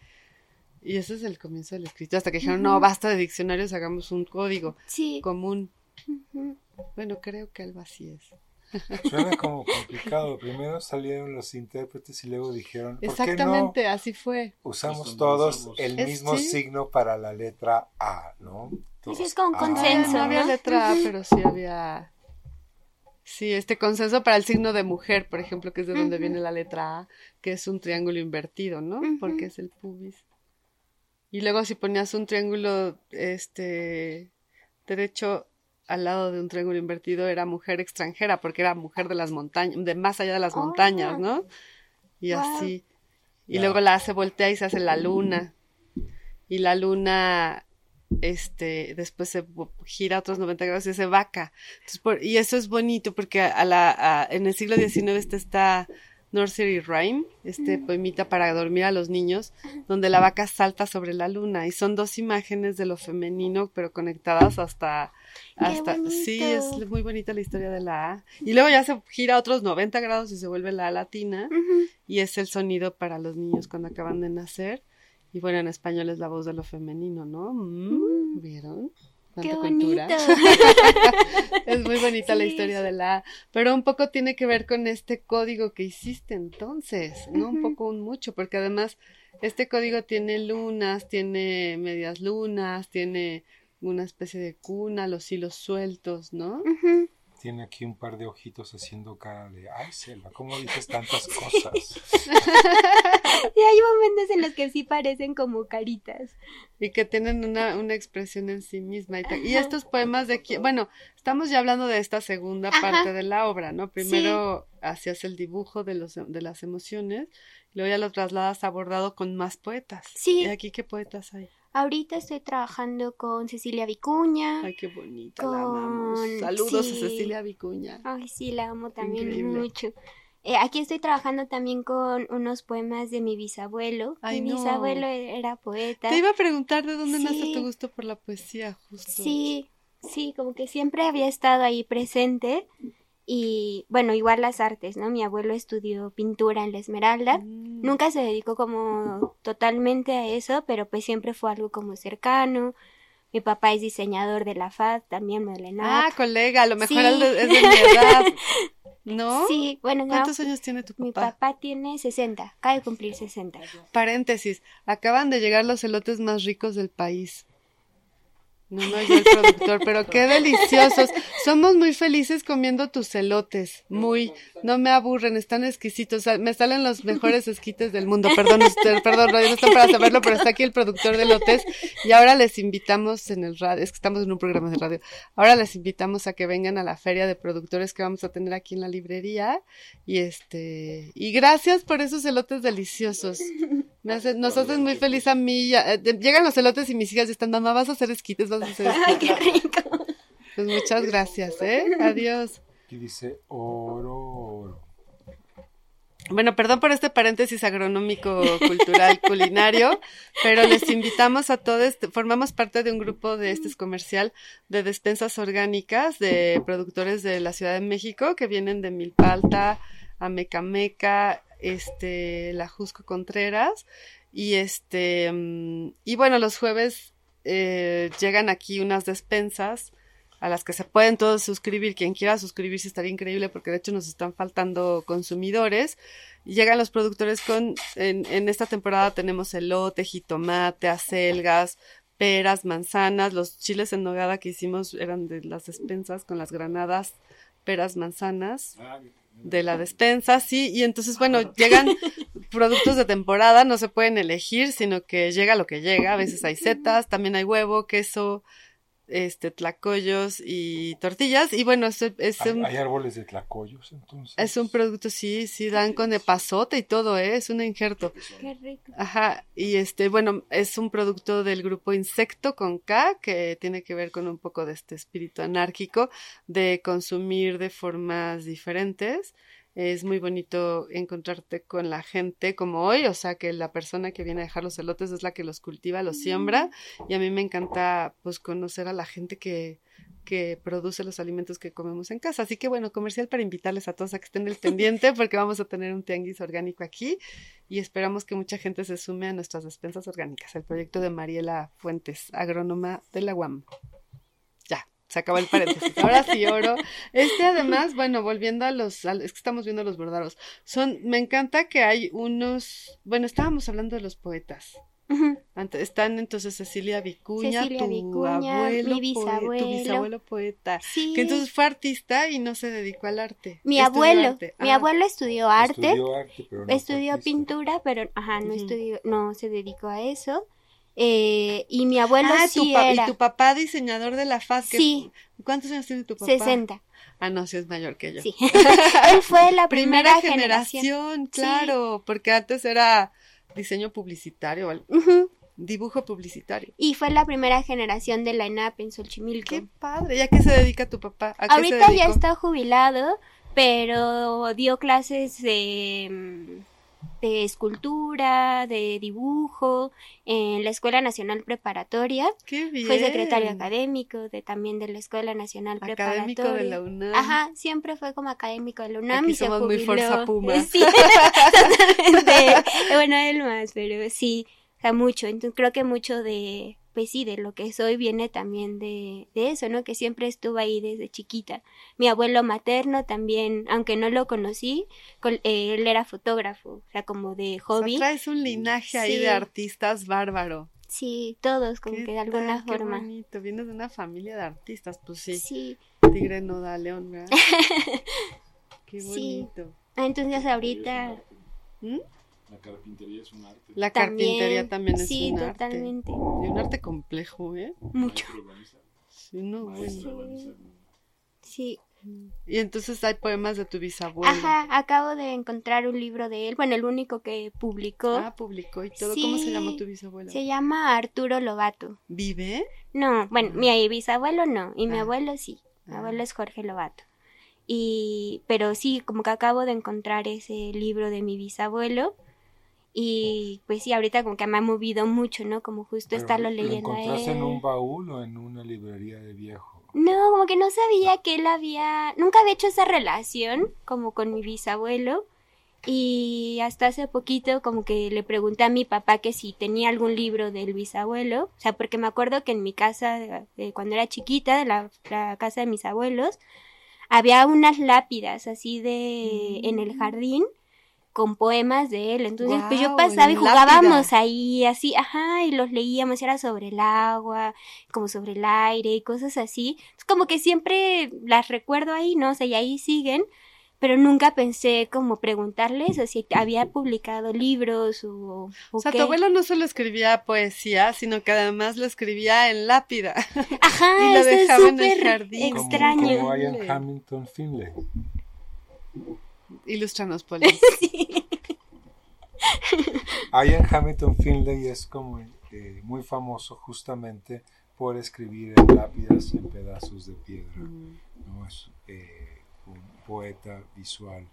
Speaker 3: y ese es el comienzo del escrito hasta que dijeron, no, basta de diccionarios, hagamos un código
Speaker 5: Sí.
Speaker 3: común. Bueno, creo que algo así es.
Speaker 4: Suena como complicado. Primero salieron los intérpretes y luego dijeron, ¿por qué no
Speaker 3: Exactamente, así fue.
Speaker 4: usamos
Speaker 1: Pues
Speaker 4: todos
Speaker 1: usamos-
Speaker 4: el
Speaker 3: Es-
Speaker 4: mismo
Speaker 3: sí.
Speaker 4: signo para la letra A, ¿no? Todos,
Speaker 5: es como un
Speaker 4: A.
Speaker 5: consenso.
Speaker 3: no había letra A, pero sí había. Sí, este consenso para el signo de mujer, por ejemplo, que es de donde viene la letra A, que es un triángulo invertido, ¿no? Porque es el pubis. Y luego si ponías un triángulo, este, derecho al lado de un triángulo invertido, era mujer extranjera, porque era mujer de las montañas, de más allá de las
Speaker 5: Oh.
Speaker 3: montañas, ¿no? Y
Speaker 5: Wow.
Speaker 3: así. Y luego la A se voltea y se hace la luna. Y la luna, este, después se gira otros 90 grados y se hace vaca. Entonces, por- y eso es bonito porque a la, a- en el siglo XIX está esta Nursery Rhyme, este poemita para dormir a los niños, donde la vaca salta sobre la luna y son dos imágenes de lo femenino pero conectadas hasta hasta sí es muy bonita la historia de la A y luego ya se gira otros 90 grados y se vuelve la A latina y es el sonido para los niños cuando acaban de nacer. Y bueno, en español es la voz de lo femenino, ¿no? Mm, ¿Vieron?
Speaker 5: Qué bonito. [LAUGHS]
Speaker 3: Es muy bonita la historia de la A, pero un poco tiene que ver con este código que hiciste entonces, no un poco, un mucho, porque además este código tiene lunas, tiene medias lunas, tiene una especie de cuna, los hilos sueltos, ¿no?
Speaker 4: Tiene aquí un par de ojitos haciendo cara de, ay, Selva, ¿cómo dices tantas cosas? [LAUGHS]
Speaker 5: Y hay momentos en los que sí parecen como caritas.
Speaker 3: Y que tienen una, una expresión en sí misma. Y, estos poemas de aquí, bueno, estamos ya hablando de esta segunda
Speaker 5: Ajá.
Speaker 3: parte de la obra, ¿no? Primero hacías el dibujo de, los, de las emociones, y luego ya lo trasladas abordado con más poetas.
Speaker 5: Sí.
Speaker 3: ¿Y aquí qué poetas hay?
Speaker 5: Ahorita estoy trabajando con Cecilia Vicuña.
Speaker 3: Ay, qué bonita, la amamos. Saludos
Speaker 5: sí.
Speaker 3: a Cecilia Vicuña.
Speaker 5: Ay, sí, la amo también
Speaker 3: Increíble.
Speaker 5: mucho. Eh, aquí estoy trabajando también con unos poemas de mi bisabuelo.
Speaker 3: Ay,
Speaker 5: mi
Speaker 3: no.
Speaker 5: bisabuelo era poeta.
Speaker 3: Te iba a preguntar de dónde nace tu gusto por la poesía, justo.
Speaker 5: Sí, sí, como que siempre había estado ahí presente. Y bueno, igual las artes, ¿no? Mi abuelo estudió pintura en la Esmeralda.
Speaker 3: Mm.
Speaker 5: Nunca se dedicó como totalmente a eso, pero pues siempre fue algo como cercano. Mi papá es diseñador de la FAD, también Modelenat.
Speaker 3: Ah, colega, a lo mejor
Speaker 5: Sí.
Speaker 3: es de mi edad. ¿No? [LAUGHS]
Speaker 5: Sí, bueno, no,
Speaker 3: ¿Cuántos años tiene tu
Speaker 5: mi
Speaker 3: papá?
Speaker 5: papá tiene 60, acaba de cumplir 60.
Speaker 3: Paréntesis, acaban de llegar los elotes más ricos del país. No no yo el productor, pero qué [LAUGHS] deliciosos. Somos muy felices comiendo tus elotes. Muy, no me aburren, están exquisitos. Me salen los mejores esquites del mundo. Perdón, usted, perdón, no están para saberlo, pero está aquí el productor de elotes. Y ahora les invitamos en el radio, es que estamos en un programa de radio. Ahora les invitamos a que vengan a la feria de productores que vamos a tener aquí en la librería. Y este, y gracias por esos elotes deliciosos. Nos hacen muy feliz a mí. Eh, llegan los elotes y mis hijas están, mamá, vas a hacer esquites, vas a hacer [LAUGHS]
Speaker 5: Ay, qué rico.
Speaker 3: Pues muchas gracias, ¿eh? Adiós.
Speaker 4: Aquí dice oro, oro.
Speaker 3: Bueno, perdón por este paréntesis agronómico, cultural, [LAUGHS] culinario, pero les invitamos a todos, formamos parte de un grupo de este comercial de despensas orgánicas de productores de la Ciudad de México que vienen de Milpalta, Amecameca, este, la Jusco Contreras. Y este, mm, y bueno, los jueves eh, llegan aquí unas despensas a las que se pueden todos suscribir. Quien quiera suscribirse estaría increíble porque de hecho nos están faltando consumidores. Llegan los productores con, en, esta temporada tenemos elote, jitomate, acelgas, peras, manzanas, los chiles en nogada que hicimos eran de las despensas con las granadas, peras, manzanas. Ah, de la despensa, sí, y entonces, bueno, llegan [LAUGHS] productos de temporada, no se pueden elegir, sino que llega lo que llega, a veces hay setas, también hay huevo, queso, este, tlacoyos y tortillas. Y bueno, es, es
Speaker 4: un, ¿Hay árboles de tlacoyos entonces?
Speaker 3: Es un producto, sí, sí, dan con epazote y todo, ¿eh? es un injerto.
Speaker 5: Qué rico.
Speaker 3: Ajá, y este, bueno, es un producto del grupo Insecto con K, que tiene que ver con un poco de este espíritu anárquico de consumir de formas diferentes es muy bonito encontrarte con la gente como hoy, o sea que la persona que viene a dejar los elotes es la que los cultiva, los siembra, y a mí me encanta pues conocer a la gente que, que produce los alimentos que comemos en casa. Así que bueno, comercial para invitarles a todos a que estén el pendiente [LAUGHS] porque vamos a tener un tianguis orgánico aquí y esperamos que mucha gente se sume a nuestras despensas orgánicas, el proyecto de Mariela Fuentes, agrónoma de la UAM se acaba el paréntesis. Ahora sí, oro. Este además, bueno, volviendo a los, es que estamos viendo los bordados. Son, me encanta que hay unos, bueno, estábamos hablando de los poetas. están entonces Cecilia Vicuña, tu abuelo,
Speaker 5: mi bisabuelo,
Speaker 3: tu bisabuelo poeta, que entonces fue artista y no se dedicó al arte.
Speaker 5: Mi abuelo, mi ah. abuelo estudió arte, estudió, pintura, pero ajá, no estudió, no se dedicó a eso. Eh, y mi abuelo ah, sí
Speaker 3: Y tu papá diseñador de la FAS.
Speaker 5: Sí.
Speaker 3: ¿Cuántos años tiene tu papá?
Speaker 5: 60.
Speaker 3: Ah, no, sí es mayor que yo.
Speaker 5: Sí. [LAUGHS] Él fue la primera, generación,
Speaker 3: claro, porque antes era diseño publicitario, dibujo publicitario.
Speaker 5: Y fue la primera generación de la ENAP en Xochimilco.
Speaker 3: Qué padre. ¿Ya qué se dedica tu papá?
Speaker 5: Ahorita ya está jubilado, pero dio clases de mm, de escultura, de dibujo, en la Escuela Nacional Preparatoria.
Speaker 3: Qué bien.
Speaker 5: Fue secretario académico de también de la Escuela Nacional
Speaker 3: académico
Speaker 5: Preparatoria.
Speaker 3: de la UNAM.
Speaker 5: Ajá, siempre fue como académico de la UNAM y
Speaker 3: somos muy fuerza puma. [LAUGHS]
Speaker 5: Sí, [LAUGHS] totalmente. bueno, él más, pero sí, o sea, mucho. Entonces creo que mucho de pues sí, de lo que soy viene también de, de eso, ¿no? Que siempre estuvo ahí desde chiquita. Mi abuelo materno también, aunque no lo conocí, eh, él era fotógrafo, o sea, como de hobby.
Speaker 3: O traes un linaje ahí de artistas bárbaro.
Speaker 5: Sí, todos, como que de alguna forma.
Speaker 3: Qué bonito, vienes de una familia de artistas, pues sí.
Speaker 5: Sí.
Speaker 3: Tigre no da león, ¿verdad? [LAUGHS] qué bonito.
Speaker 5: Ah, entonces ahorita...
Speaker 4: ¿Mm? La carpintería es un arte.
Speaker 3: La carpintería también es
Speaker 5: un
Speaker 3: arte.
Speaker 5: Sí, totalmente. Y
Speaker 3: un arte complejo, ¿eh?
Speaker 5: Mucho.
Speaker 3: Sí, no, bueno.
Speaker 5: Sí.
Speaker 3: Y entonces hay poemas de tu bisabuelo.
Speaker 5: Ajá, acabo de encontrar un libro de él, bueno, el único que publicó.
Speaker 3: Ah, publicó y todo. ¿Cómo se llama tu bisabuelo?
Speaker 5: Se llama Arturo Lobato.
Speaker 3: ¿Vive?
Speaker 5: No, bueno, ah. mi bisabuelo no, y mi ah. abuelo sí. Mi
Speaker 3: ah.
Speaker 5: abuelo es Jorge Lobato. Y, pero sí, como que acabo de encontrar ese libro de mi bisabuelo y pues sí, ahorita como que me ha movido mucho, ¿no? Como justo estarlo leyendo
Speaker 4: ¿Lo encontraste en un baúl o en una librería de viejo?
Speaker 5: No, como que no sabía que él había... Nunca había hecho esa relación como con mi bisabuelo. Y hasta hace poquito como que le pregunté a mi papá que si tenía algún libro del bisabuelo. O sea, porque me acuerdo que en mi casa, de, cuando era chiquita, de la, la, casa de mis abuelos, había unas lápidas así de... en el mm. jardín con poemas de él. Entonces, pues yo pasaba y jugábamos
Speaker 3: lápida.
Speaker 5: ahí, así, ajá, y los leíamos, era sobre el agua, como sobre el aire y cosas así. Es como que siempre las recuerdo ahí, ¿no? O sea, y ahí siguen, pero nunca pensé como preguntarles o si había publicado libros o, o
Speaker 3: O sea,
Speaker 5: qué.
Speaker 3: tu abuelo no solo escribía poesía, sino que además lo escribía en lápida. [LAUGHS]
Speaker 5: Ajá,
Speaker 3: y lo
Speaker 5: eso es
Speaker 3: dejaba en el
Speaker 5: súper
Speaker 3: jardín.
Speaker 4: Como-
Speaker 5: extraño.
Speaker 4: Como Ian Hamilton Finlay.
Speaker 3: Ilústranos, [LAUGHS] Poli.
Speaker 4: Ian Hamilton Finlay es como eh, muy famoso justamente por escribir en lápidas y en pedazos de piedra. ¿no? Es eh, un poeta visual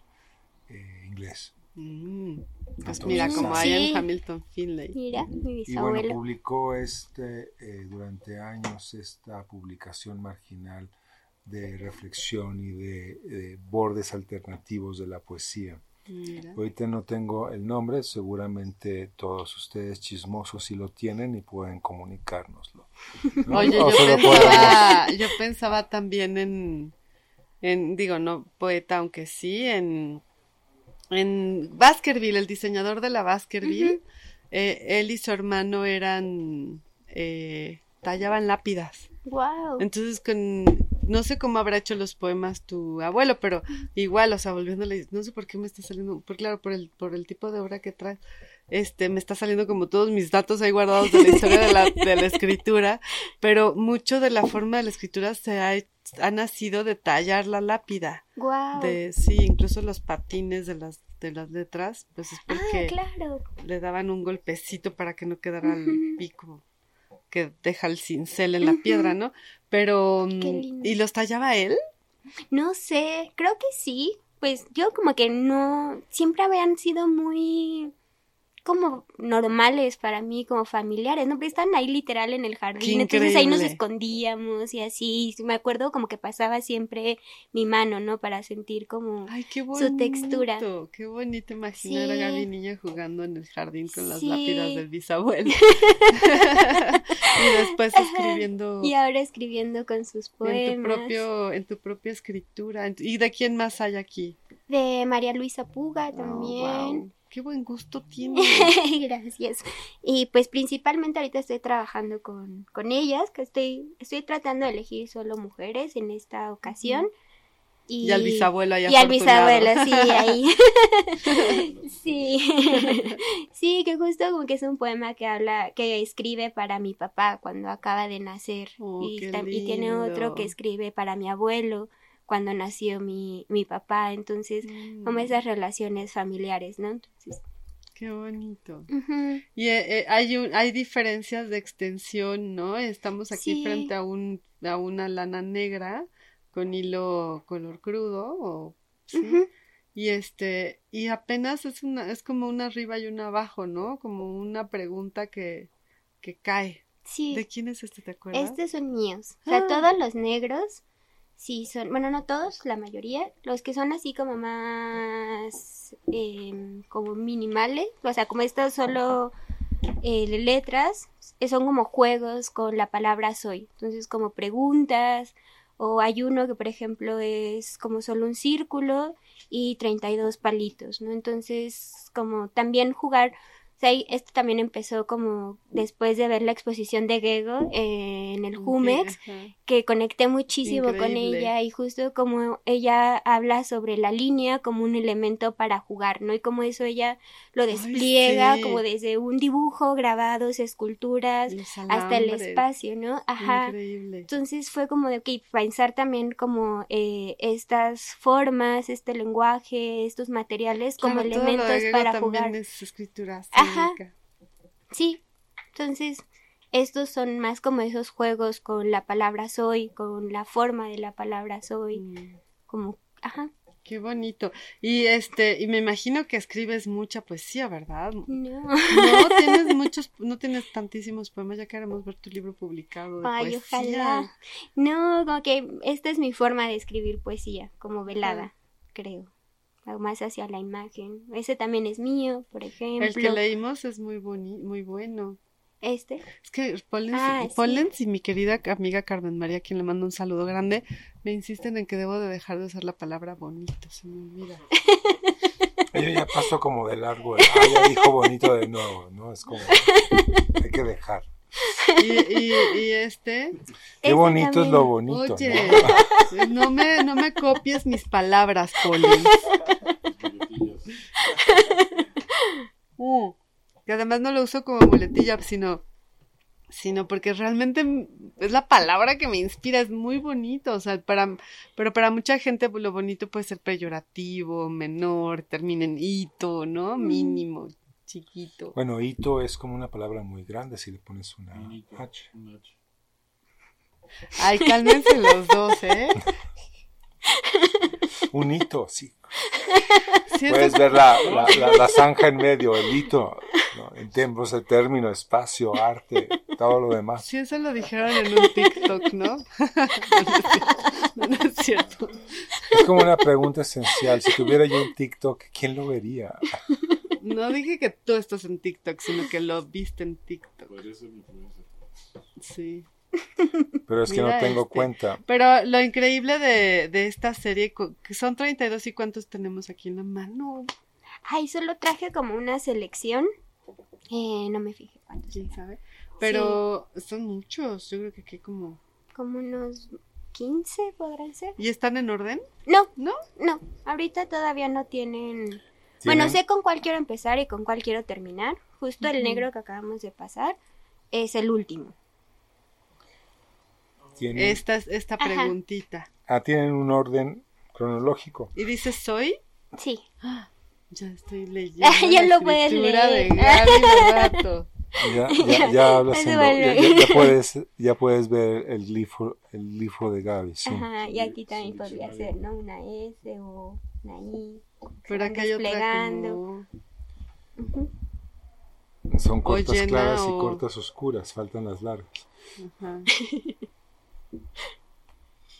Speaker 4: eh, inglés.
Speaker 3: Mm, Pues
Speaker 4: Entonces,
Speaker 3: mira, como
Speaker 5: Sí.
Speaker 3: Ian Hamilton Finlay.
Speaker 5: Mira, mi
Speaker 4: Y bueno,
Speaker 5: bisabuelo.
Speaker 4: publicó este, eh, durante años esta publicación marginal de reflexión y de, de bordes alternativos de la poesía.
Speaker 3: Mira.
Speaker 4: Ahorita no tengo el nombre, seguramente todos ustedes chismosos sí lo tienen y pueden comunicárnoslo. [LAUGHS] ¿no?
Speaker 3: Oye, yo pensaba, yo pensaba también en, en, digo, no poeta, aunque sí, en, en Baskerville, el diseñador de la Baskerville, eh, él y su hermano eran, eh, tallaban lápidas.
Speaker 5: Wow.
Speaker 3: Entonces, con, no sé cómo habrá hecho los poemas tu abuelo, pero igual, o sea, volviéndole, no sé por qué me está saliendo, por claro, por el, por el tipo de obra que trae, este, me está saliendo como todos mis datos ahí guardados de la historia de la, de la escritura, pero mucho de la forma de la escritura se ha, ha nacido de tallar la lápida,
Speaker 5: Wow.
Speaker 3: de, sí, incluso los patines de las, de las letras, pues es
Speaker 5: Ah,
Speaker 3: porque
Speaker 5: claro.
Speaker 3: le daban un golpecito para que no quedara el pico que deja el cincel en la piedra, ¿no? Pero,
Speaker 5: Qué
Speaker 3: mm,
Speaker 5: lindo.
Speaker 3: ¿y los tallaba él?
Speaker 5: No sé, creo que sí. Pues yo como que no, siempre habían sido muy como normales para mí, como familiares, ¿no? Pero están ahí literal en el jardín, entonces ahí nos escondíamos y así, y me acuerdo como que pasaba siempre mi mano, ¿no? Para sentir como...
Speaker 3: Ay, qué bonito.
Speaker 5: Su textura.
Speaker 3: Qué bonito imaginar a. Gaby niña jugando en el jardín con las
Speaker 5: Sí.
Speaker 3: lápidas del bisabuelo. [LAUGHS] y después escribiendo
Speaker 5: Y ahora escribiendo con sus
Speaker 3: en
Speaker 5: poemas.
Speaker 3: tu propio, en tu propia escritura. En tu- ¿Y de quién más hay aquí?
Speaker 5: De María Luisa Puga
Speaker 3: Oh,
Speaker 5: también.
Speaker 3: Qué buen gusto [LAUGHS] tiene.
Speaker 5: Gracias. Y pues principalmente ahorita estoy trabajando con, con ellas, que estoy, estoy tratando de elegir solo mujeres en esta ocasión. Y,
Speaker 3: Y al bisabuelo
Speaker 5: Y al bisabuelo, sí, ahí. [LAUGHS] sí. [LAUGHS] sí, que justo como que es un poema que habla, que escribe para mi papá cuando acaba de nacer.
Speaker 3: Oh,
Speaker 5: y, tiene otro que escribe para mi abuelo cuando nació mi, mi papá. Entonces, como
Speaker 3: Mm,
Speaker 5: esas relaciones familiares, ¿no? Entonces,
Speaker 3: Qué bonito. Y eh, eh, hay un, hay diferencias de extensión, ¿no? Estamos aquí
Speaker 5: Sí.
Speaker 3: frente a un a una lana negra con hilo color crudo o sí. Y este y apenas es una es como una arriba y una abajo, ¿no? Como una pregunta que que cae.
Speaker 5: Sí.
Speaker 3: ¿De quién es este, te acuerdas?
Speaker 5: Estos son míos. O sea,
Speaker 3: Ah.
Speaker 5: todos los negros sí son, bueno, no todos, la mayoría, los que son así como más, em, como minimales, o sea, como estos solo eh, letras, eh, son como juegos con la palabra soy. Entonces, como preguntas, o hay uno que, por ejemplo, es como solo un círculo y 32 palitos, ¿no? Entonces, como también jugar sea, esto también empezó como después de ver la exposición de Gego eh, en el Jumex, que conecté muchísimo con ella y justo como ella habla sobre la línea como un elemento para jugar, ¿no? Y como eso ella lo despliega
Speaker 3: sí.
Speaker 5: como desde un dibujo, grabados, esculturas, hasta el espacio, ¿no? Ajá.
Speaker 3: Increíble.
Speaker 5: Entonces fue como de, ok, pensar también como eh, estas formas, este lenguaje, estos materiales como
Speaker 3: Claro, todo lo de
Speaker 5: elementos
Speaker 3: Gego
Speaker 5: para jugar.
Speaker 3: es escritura
Speaker 5: Ajá.
Speaker 3: Escénica.
Speaker 5: Sí, entonces estos son más como esos juegos con la palabra soy, con la forma de la palabra soy,
Speaker 3: Mm.
Speaker 5: como, ajá,
Speaker 3: Qué bonito. Y este, y me imagino que escribes mucha poesía, ¿verdad?
Speaker 5: no,
Speaker 3: No [LAUGHS] tienes muchos, no tienes tantísimos poemas, ya queremos ver tu libro publicado de
Speaker 5: ay,
Speaker 3: poesía.
Speaker 5: ojalá, no, como que esta es mi forma de escribir poesía, como velada, creo, más hacia la imagen, ese también es mío, por ejemplo,
Speaker 3: El que leímos es muy boni muy bueno.
Speaker 5: este,
Speaker 3: Es que Pollens,
Speaker 5: Ah, sí.
Speaker 3: Y mi querida amiga Carmen María, quien le mando un saludo grande, me insisten en que debo de dejar de usar la palabra bonito, se me olvida. [LAUGHS]
Speaker 4: Yo ya paso como de largo. Ya dijo bonito de nuevo, ¿no? Es como. Hay que dejar.
Speaker 3: Y, y, y este.
Speaker 4: Qué bonito es lo bonito,
Speaker 3: Oye,
Speaker 4: ¿no?
Speaker 3: no me, no me copies mis palabras, Poli. Uh, que además no lo uso como muletilla, sino, sino porque realmente es la palabra que me inspira, es muy bonito, o sea, para, pero para mucha gente lo bonito puede ser peyorativo, menor, termina en hito, ¿no? Mínimo, chiquito.
Speaker 4: Bueno, hito es como una palabra muy grande si le pones una H.
Speaker 3: Ay, cálmense los dos, ¿eh? [LAUGHS]
Speaker 4: Un hito, sí. Puedes ver la, la, la- la zanja en medio, el hito, ¿no? en tiempos de término, espacio, arte, todo lo demás.
Speaker 3: Sí, eso lo dijeron en un TikTok, ¿no? [LAUGHS] no, no es cierto.
Speaker 4: Es como una pregunta esencial. Si tuviera yo un TikTok, ¿quién lo vería?
Speaker 3: No dije que tú estás en TikTok, sino que lo viste en TikTok. Sí.
Speaker 4: Pero es que
Speaker 3: Mira
Speaker 4: no tengo
Speaker 3: este.
Speaker 4: cuenta.
Speaker 3: Pero lo increíble de, de esta serie, que son 32 y cuántos tenemos aquí en la mano.
Speaker 5: Ay, solo traje como una selección. Eh, no me fijé cuántos.
Speaker 3: ¿Quién sabe? Pero son muchos, yo creo que aquí como...
Speaker 5: Como unos 15 podrán ser.
Speaker 3: ¿Y están en orden?
Speaker 5: No,
Speaker 3: ¿No?
Speaker 5: no. Ahorita todavía no tienen. Bueno,
Speaker 4: ¿Tienen-
Speaker 5: sé con cuál quiero empezar y con cuál quiero terminar. Justo el negro que acabamos de pasar es el último.
Speaker 4: tienen-
Speaker 3: Esta, es- esta
Speaker 5: Ajá.
Speaker 3: preguntita.
Speaker 4: ah, tienen un orden cronológico.
Speaker 3: Y dice, ¿soy?
Speaker 5: Sí.
Speaker 3: Ya estoy leyendo [LAUGHS]
Speaker 5: Ya
Speaker 3: la
Speaker 5: lo puedes
Speaker 3: de
Speaker 5: leer.
Speaker 3: Gaby Lobato. [LAUGHS] [LAUGHS]
Speaker 4: Ya, ya, ya hablas en lo-
Speaker 5: vale.
Speaker 4: ya, ya- ya puedes, ya puedes ver el glifo, el glifo de Gaby, sí.
Speaker 5: Ajá, y aquí también podría ser, ¿no? Una S o I.
Speaker 3: Pero acá hay otra.
Speaker 4: Son cortas claras y cortas oscuras, faltan las largas.
Speaker 3: Ajá. [LAUGHS]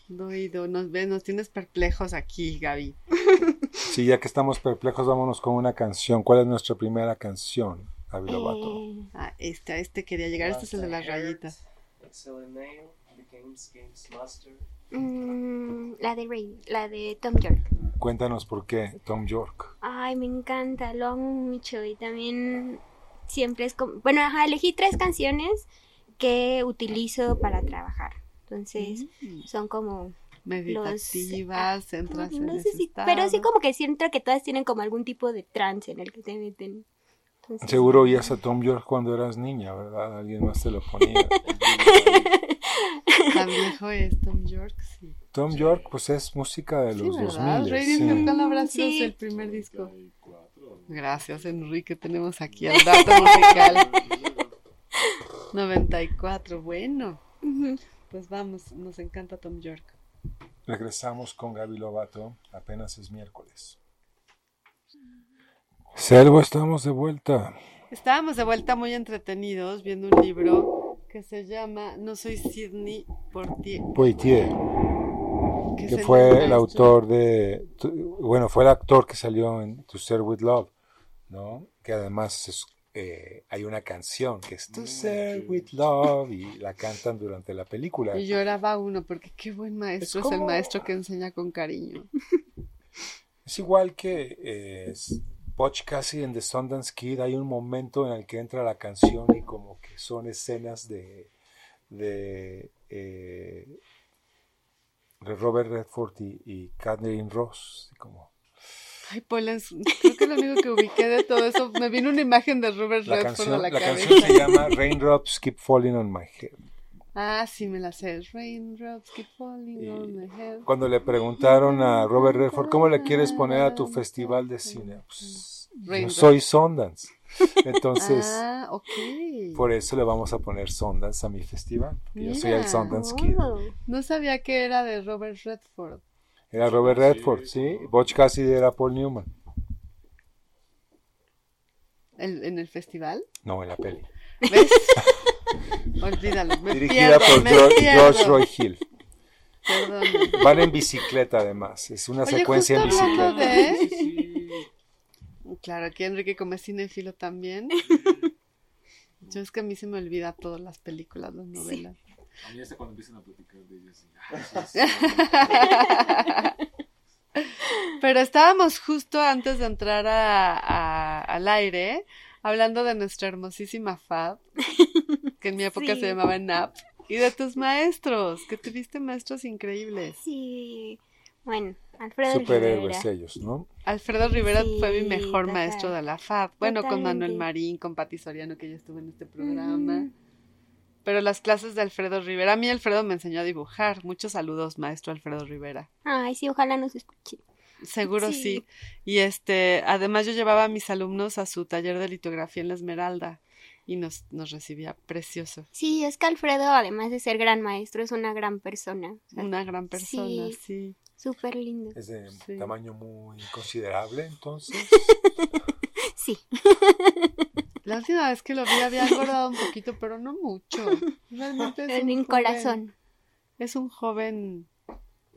Speaker 3: Doido, nos ves, nos tienes perplejos aquí, Gaby.
Speaker 4: Sí, ya que estamos perplejos, vámonos con una canción. ¿Cuál es nuestra primera canción, Gaby Lobato?
Speaker 5: Eh,
Speaker 3: Ah, este, a este quería llegar, este es el de las rayitas.
Speaker 5: Mm, la de Ray, la de Tom York.
Speaker 4: Cuéntanos por qué, Tom York.
Speaker 5: Ay, me encanta, lo amo mucho y también siempre es como, bueno, ajá, elegí tres canciones que utilizo para trabajar. Entonces,
Speaker 3: Mm.
Speaker 5: son como
Speaker 3: Meditativas, entras en
Speaker 5: no
Speaker 3: ese
Speaker 5: sé si,
Speaker 3: estado.
Speaker 5: pero sí como que siento que todas tienen como algún tipo de trance en el que te meten. Entonces,
Speaker 4: Seguro oías a Tom York cuando eras niña, ¿verdad? Alguien más te lo ponía. [LAUGHS]
Speaker 3: Tan viejo es Tom York, sí.
Speaker 4: Tom York, pues es música de
Speaker 3: Sí,
Speaker 4: los
Speaker 3: ¿verdad?
Speaker 4: 2000.
Speaker 3: Radiohead
Speaker 4: Sí.
Speaker 3: sido
Speaker 5: Sí.
Speaker 3: el primer disco. Gracias, Enrique. Tenemos aquí el dato musical. [LAUGHS] 94, bueno. Pues vamos, nos encanta Tom York.
Speaker 4: Regresamos con Gaby Lobato, apenas es miércoles. Selvo, estamos de vuelta.
Speaker 3: Estábamos de vuelta muy entretenidos viendo un libro que se llama No soy Sidney Portier.
Speaker 4: Poitier,
Speaker 3: que
Speaker 4: fue el autor de, bueno, fue el actor que salió en To Serve With Love, ¿no? Que además es, eh, hay una canción que es To Serve With Love y la cantan durante la película.
Speaker 3: Y lloraba uno porque qué buen maestro
Speaker 4: Es
Speaker 3: es, el maestro que enseña con cariño. [LAUGHS]
Speaker 4: Es igual que eh, Butch Cassidy en The Sundance Kid, hay un momento en el que entra la canción y como son escenas de, de, eh, Robert Redford y, y Catherine Ross, como
Speaker 3: Ay, Polens, creo que lo único que ubiqué de todo eso, me vino una imagen de Robert
Speaker 4: la
Speaker 3: Redford a
Speaker 4: canción,
Speaker 3: la,
Speaker 4: la
Speaker 3: cabeza.
Speaker 4: canción se llama Raindrops Keep Falling on My Head.
Speaker 3: Ah, sí, me la sé. Raindrops keep falling
Speaker 4: Y
Speaker 3: on my head.
Speaker 4: Cuando le preguntaron a Robert Redford, ¿cómo le quieres poner a tu festival de cine? Pues, soy Sundance. [LAUGHS] Entonces,
Speaker 3: Ah, ok.
Speaker 4: por eso le vamos a poner Sundance a mi festival. Yo soy el. Sundance Kid.
Speaker 5: Oh.
Speaker 3: No sabía que era de Robert Redford.
Speaker 4: Era Robert Redford, sí. Butch Cassidy era Paul Newman.
Speaker 3: ¿El- ¿En el festival?
Speaker 4: No, en la peli.
Speaker 3: ¿Ves? [LAUGHS] Olvídalo. Me
Speaker 4: Dirigida
Speaker 3: pierdo,
Speaker 4: por
Speaker 3: me
Speaker 4: George. George Roy Hill.
Speaker 3: Perdón.
Speaker 4: Van en bicicleta además. Es una
Speaker 3: Oye,
Speaker 4: secuencia en bicicleta.
Speaker 3: de... Claro, aquí Enrique como es cinéfilo también. [LAUGHS] Yo es que a mí se me olvida todas las películas, las novelas.
Speaker 6: A mí hasta cuando empiezan a platicar de ellas. ah, [LAUGHS] sí.
Speaker 3: Pero estábamos justo antes de entrar a, a- al aire hablando de nuestra hermosísima Fab, que en mi época
Speaker 5: Sí.
Speaker 3: se llamaba NAP, y de tus maestros, que tuviste maestros increíbles.
Speaker 5: Sí. Bueno, Alfredo
Speaker 4: Superhéroes
Speaker 5: Rivera.
Speaker 4: ellos, ¿no?
Speaker 3: Alfredo Rivera
Speaker 5: Sí,
Speaker 3: fue mi mejor
Speaker 5: total.
Speaker 3: maestro de la FAD. Bueno, con Manuel. Marín, con Pati Soriano, que ya estuvo en este programa. Pero las clases de Alfredo Rivera, a mí Alfredo me enseñó a dibujar. Muchos saludos, maestro Alfredo Rivera.
Speaker 5: Ay, sí, ojalá nos escuche.
Speaker 3: Seguro sí.
Speaker 5: Sí.
Speaker 3: Y este, además yo llevaba a mis alumnos a su taller de litografía en la Esmeralda y nos, nos recibía precioso.
Speaker 5: Sí, es que Alfredo, además de ser gran maestro, es una gran persona. O sea,
Speaker 3: Una gran persona,
Speaker 5: Sí.
Speaker 3: sí.
Speaker 5: Súper lindo.
Speaker 4: Es de
Speaker 3: Sí.
Speaker 4: tamaño muy considerable, entonces. [LAUGHS]
Speaker 5: Sí. [LAUGHS]
Speaker 3: La última vez que lo vi había engordado un poquito, pero no mucho. Realmente es
Speaker 5: En
Speaker 3: un joven-
Speaker 5: corazón.
Speaker 3: Es un joven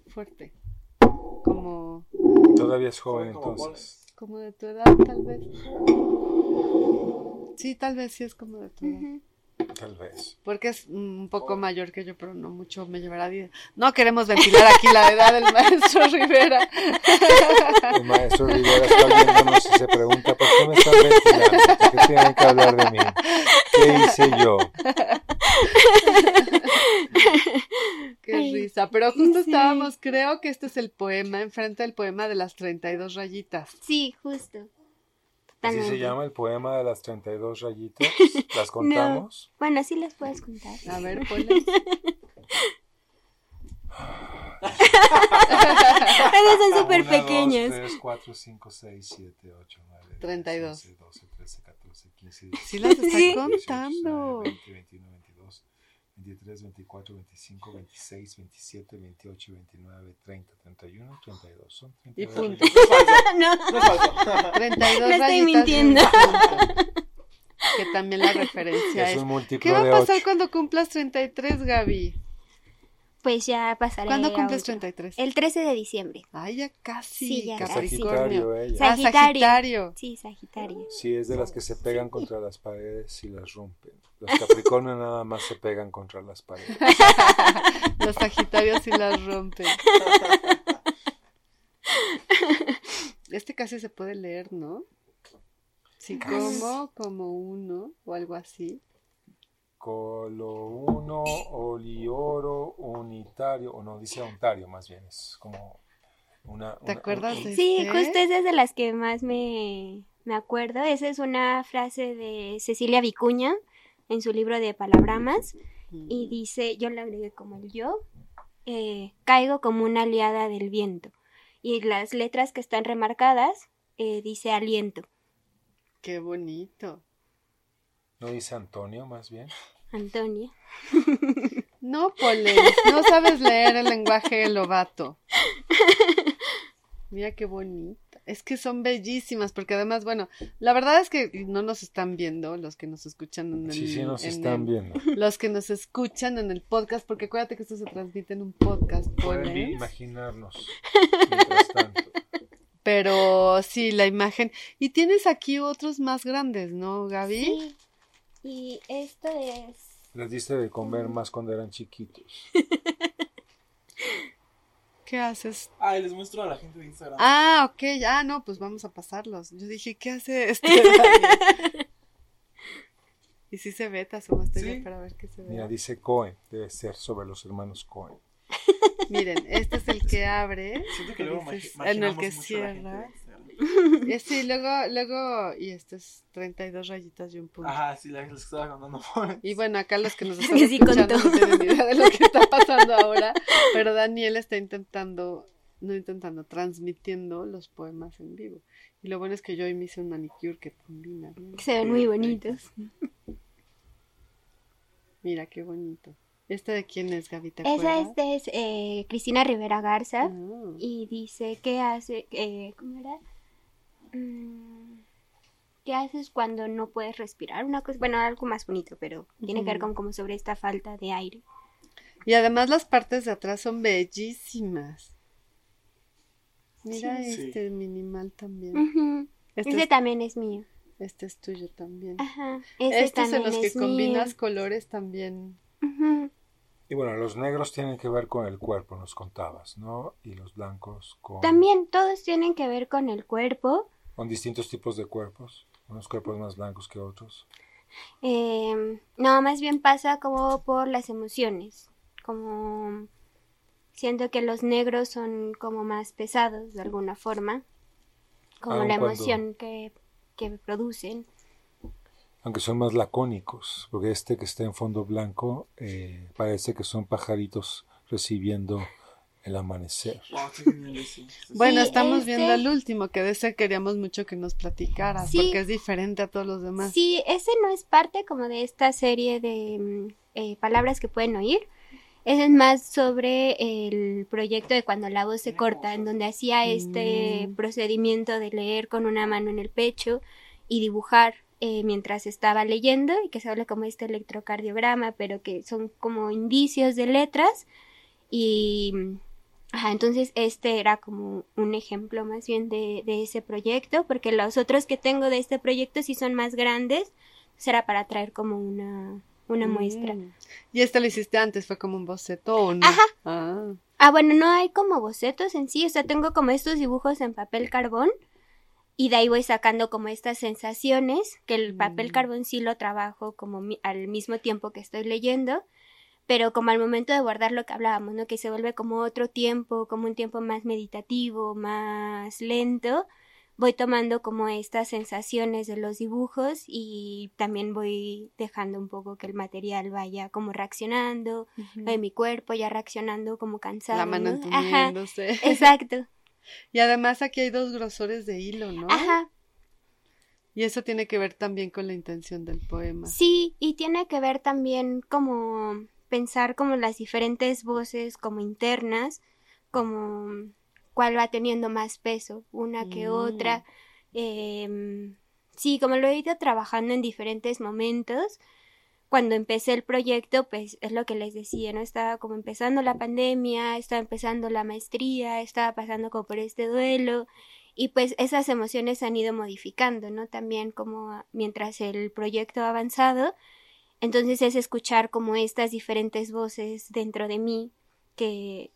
Speaker 3: fuerte. Como,
Speaker 4: Todavía es joven,
Speaker 6: Como
Speaker 4: entonces.
Speaker 3: como de tu edad, tal vez. Sí, tal vez sí es como de tu edad.
Speaker 5: Ujú.
Speaker 4: Tal vez.
Speaker 3: Porque es un poco mayor que yo, pero no mucho me llevará 10. No queremos ventilar aquí la edad del maestro [LAUGHS] Rivera.
Speaker 4: El maestro Rivera está viéndonos y se pregunta: ¿por qué me están ventilando? ¿Por qué tienen que hablar de mí? ¿Qué hice yo?
Speaker 3: Qué
Speaker 5: Ay,
Speaker 3: risa. Pero justo
Speaker 5: sí.
Speaker 3: estábamos, creo que este es el poema, enfrente del poema de las 32 rayitas.
Speaker 5: Sí, justo.
Speaker 4: Así se llama el poema de las 32 rayitas. [LAUGHS] ¿Las contamos?
Speaker 5: Bueno, sí les puedes contar.
Speaker 3: A ver, ponle. [LAUGHS]
Speaker 5: Esas son súper pequeñas.
Speaker 4: Dos, tres, cuatro, cinco, seis, siete, ocho, nueve, diez,
Speaker 3: 32.
Speaker 4: once, doce, trece, catorce, quince,
Speaker 3: Sí las está contando.
Speaker 4: 20, 21, 22, 23, 24, 25, 26, 27, 28, 29, 30, 31, 32. Son
Speaker 3: Y
Speaker 4: 32
Speaker 3: punto.
Speaker 4: rayitas. [LAUGHS]
Speaker 5: no.
Speaker 6: No falso. [LAUGHS]
Speaker 3: 32
Speaker 5: No estoy
Speaker 3: y
Speaker 5: mintiendo.
Speaker 3: punto. Que también la referencia
Speaker 4: Es
Speaker 3: es.
Speaker 4: un múltiplo
Speaker 3: ¿Qué va a pasar
Speaker 4: 8.
Speaker 3: cuando cumplas 33, Gaby?
Speaker 5: Pues ya pasaré.
Speaker 3: ¿Cuándo cumples
Speaker 5: otro.
Speaker 3: 33?
Speaker 5: El 13 de diciembre.
Speaker 3: Ay, ya casi.
Speaker 5: Sí, ya casi.
Speaker 3: Capricornio.
Speaker 4: Sagitario, ella.
Speaker 3: Ah,
Speaker 5: Sagitario.
Speaker 3: Sagitario.
Speaker 5: Sí, Sagitario.
Speaker 4: Sí, es de las que se pegan contra las paredes y las rompen. Los [LAUGHS] Capricornio nada más se pegan contra las paredes. [LAUGHS]
Speaker 3: Los Sagitarios sí las rompen. [LAUGHS] Este casi se puede leer, ¿no? Sí, como, como uno o algo así.
Speaker 4: Colo uno, olioro, unitario, o no, dice untario más bien, es como una...
Speaker 3: ¿Te
Speaker 4: una-
Speaker 3: acuerdas
Speaker 4: un-
Speaker 3: de
Speaker 5: Sí,
Speaker 3: este?
Speaker 5: justo esa es de las que más me, me acuerdo. Esa es una frase de Cecilia Vicuña en su libro de Palabramas. Y dice, yo le agregué como el yo, eh, caigo como una aliada del viento. Y las letras que están remarcadas eh, dice aliento.
Speaker 3: Qué bonito.
Speaker 4: ¿No dice Antonio más bien?
Speaker 5: Antonia. [LAUGHS]
Speaker 3: No, Polen, no sabes leer el lenguaje lobato. Mira qué bonita. Es que son bellísimas, porque además, bueno, la verdad es que no nos están viendo los que nos escuchan en el...
Speaker 4: Sí, sí, nos están
Speaker 3: el-
Speaker 4: viendo.
Speaker 3: Los que nos escuchan en el podcast, porque acuérdate que esto se transmite en un podcast,
Speaker 4: Pueden
Speaker 3: Polen.
Speaker 4: imaginarnos. Mientras tanto.
Speaker 3: Pero sí, la imagen. Y tienes aquí otros más grandes, ¿no, Gaby?
Speaker 5: Sí. Y esto es...
Speaker 4: Les diste de comer más cuando eran chiquitos. [LAUGHS]
Speaker 3: ¿Qué haces?
Speaker 6: Ay, les muestro a la gente de Instagram.
Speaker 3: Ah, ok, ah, no, pues vamos a pasarlos. Yo dije, ¿qué hace este? [LAUGHS] [LAUGHS] Y si se ve, te asomaste
Speaker 6: Sí.
Speaker 3: ya para ver qué se ve.
Speaker 4: Mira, dice Cohen, debe ser sobre los hermanos Cohen.
Speaker 3: Miren, este es el que abre.
Speaker 6: Siento que luego
Speaker 3: dices, en el que cierra. Y sí, [LAUGHS] luego, luego, y esto es 32 rayitas y un punto.
Speaker 6: Ajá, sí, la- les estaba contando por
Speaker 3: Y bueno, acá los que nos [LAUGHS] están
Speaker 5: Que sí
Speaker 3: escuchando
Speaker 5: contó.
Speaker 3: no tienen ni idea de lo que está pasando ahora, pero Daniel está intentando, no intentando, transmitiendo los poemas en vivo. Y lo bueno es que yo hoy me hice un manicure que combina bien.
Speaker 5: Se ven muy bonitos.
Speaker 3: Mira qué bonito. ¿Este de quién es, Gaby? ¿Te
Speaker 5: Esa es de eh, Cristina Rivera Garza.
Speaker 3: Ah.
Speaker 5: y dice qué hace eh, cómo era qué haces cuando no puedes respirar una cosa bueno algo más bonito pero tiene que ver con como sobre esta falta de aire
Speaker 3: Y además las partes de atrás son bellísimas. Mira
Speaker 6: Sí.
Speaker 3: este minimal también. Este,
Speaker 5: ese
Speaker 3: es,
Speaker 5: también es mío
Speaker 3: este es tuyo también.
Speaker 5: ajá ese
Speaker 3: Estos en los que
Speaker 5: es
Speaker 3: combinas
Speaker 5: mío.
Speaker 3: colores también.
Speaker 4: Y bueno, los negros tienen que ver con el cuerpo, nos contabas, ¿no? Y los blancos con,
Speaker 5: También todos tienen que ver con el cuerpo.
Speaker 4: Con distintos tipos de cuerpos, unos cuerpos más blancos que otros.
Speaker 5: Eh, no, más bien pasa como por las emociones. Como siento que los negros son como más pesados de alguna forma. Como
Speaker 4: Aun
Speaker 5: la
Speaker 4: cuando-
Speaker 5: emoción que, que producen.
Speaker 4: Aunque son más lacónicos, porque este que está en fondo blanco eh, parece que son pajaritos recibiendo el amanecer. [LAUGHS]
Speaker 3: Bueno,
Speaker 5: Sí,
Speaker 3: estamos
Speaker 5: este-
Speaker 3: viendo el último, que de ese queríamos mucho que nos platicaras,
Speaker 5: Sí.
Speaker 3: porque es diferente a todos los demás.
Speaker 5: Sí, ese no es parte como de esta serie de mm, eh, palabras que pueden oír. Ese es más sobre el proyecto de cuando la voz se corta, en donde hacía este
Speaker 3: Mm.
Speaker 5: procedimiento de leer con una mano en el pecho y dibujar eh, mientras estaba leyendo y que se habla como este electrocardiograma, pero que son como indicios de letras y mm, ajá, entonces este era como un ejemplo más bien de, de ese proyecto, porque los otros que tengo de este proyecto sí son más grandes, será para traer como una, una muestra.
Speaker 3: Mm. Y este lo hiciste antes, fue como un boceto o no.
Speaker 5: Ajá.
Speaker 3: Ah.
Speaker 5: Ah, bueno, no hay como bocetos en sí, o sea, tengo como estos dibujos en papel carbón y de ahí voy sacando como estas sensaciones, que el papel
Speaker 3: Mm.
Speaker 5: carbón sí lo trabajo como mi- al mismo tiempo que estoy leyendo, pero como al momento de guardar lo que hablábamos, ¿no? Que se vuelve como otro tiempo, como un tiempo más meditativo, más lento, voy tomando como estas sensaciones de los dibujos y también voy dejando un poco que el material vaya como reaccionando, de mi cuerpo ya reaccionando como cansado.
Speaker 3: La mano
Speaker 5: ¿no? Ajá, [LAUGHS] exacto.
Speaker 3: Y además aquí hay dos grosores de hilo, ¿no?
Speaker 5: Ajá,
Speaker 3: Y eso tiene que ver también con la intención del poema.
Speaker 5: sí, y tiene que ver también como pensar como las diferentes voces como internas, como cuál va teniendo más peso, una que
Speaker 3: Mm.
Speaker 5: otra. Em, sí, como lo he ido trabajando en diferentes momentos. Cuando empecé el proyecto, pues es lo que les decía, ¿no? Estaba como empezando la pandemia, estaba empezando la maestría, estaba pasando como por este duelo y pues esas emociones se han ido modificando, ¿no? También como mientras el proyecto ha avanzado, entonces es escuchar como estas diferentes voces dentro de mí que,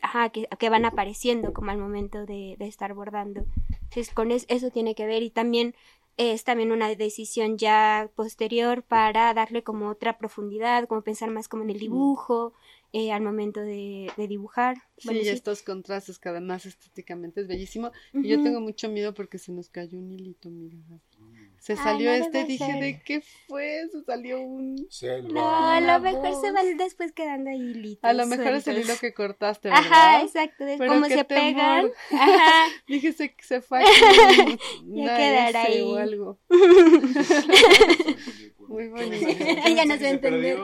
Speaker 5: ajá, que, que van apareciendo como al momento de, de estar bordando. Entonces con es- eso tiene que ver y también es también una decisión ya posterior para darle como otra profundidad, como pensar más como en el dibujo, eh, al momento de, de dibujar.
Speaker 3: Sí,
Speaker 5: Bueno,
Speaker 3: y
Speaker 5: sí.
Speaker 3: estos contrastes que además estéticamente es bellísimo. Y yo tengo mucho miedo porque se nos cayó un hilito, mira. Se
Speaker 5: Ay,
Speaker 3: salió
Speaker 5: no
Speaker 3: este dije,
Speaker 5: ser.
Speaker 3: ¿de qué fue? Se salió un...
Speaker 4: Selva.
Speaker 5: No, a lo mejor se van después quedando ahí hilitos
Speaker 3: A lo mejor es el
Speaker 5: sueltos.
Speaker 3: hilo que cortaste, ¿verdad?
Speaker 5: Ajá, exacto, como
Speaker 3: qué
Speaker 5: se pegan.
Speaker 3: temor. [LAUGHS]
Speaker 5: Ajá. [LAUGHS]
Speaker 3: Dije, se, se fue aquí [LAUGHS]
Speaker 5: Ya quedará ahí.
Speaker 3: o algo. Muy bonito.
Speaker 5: Ella no se va a entender.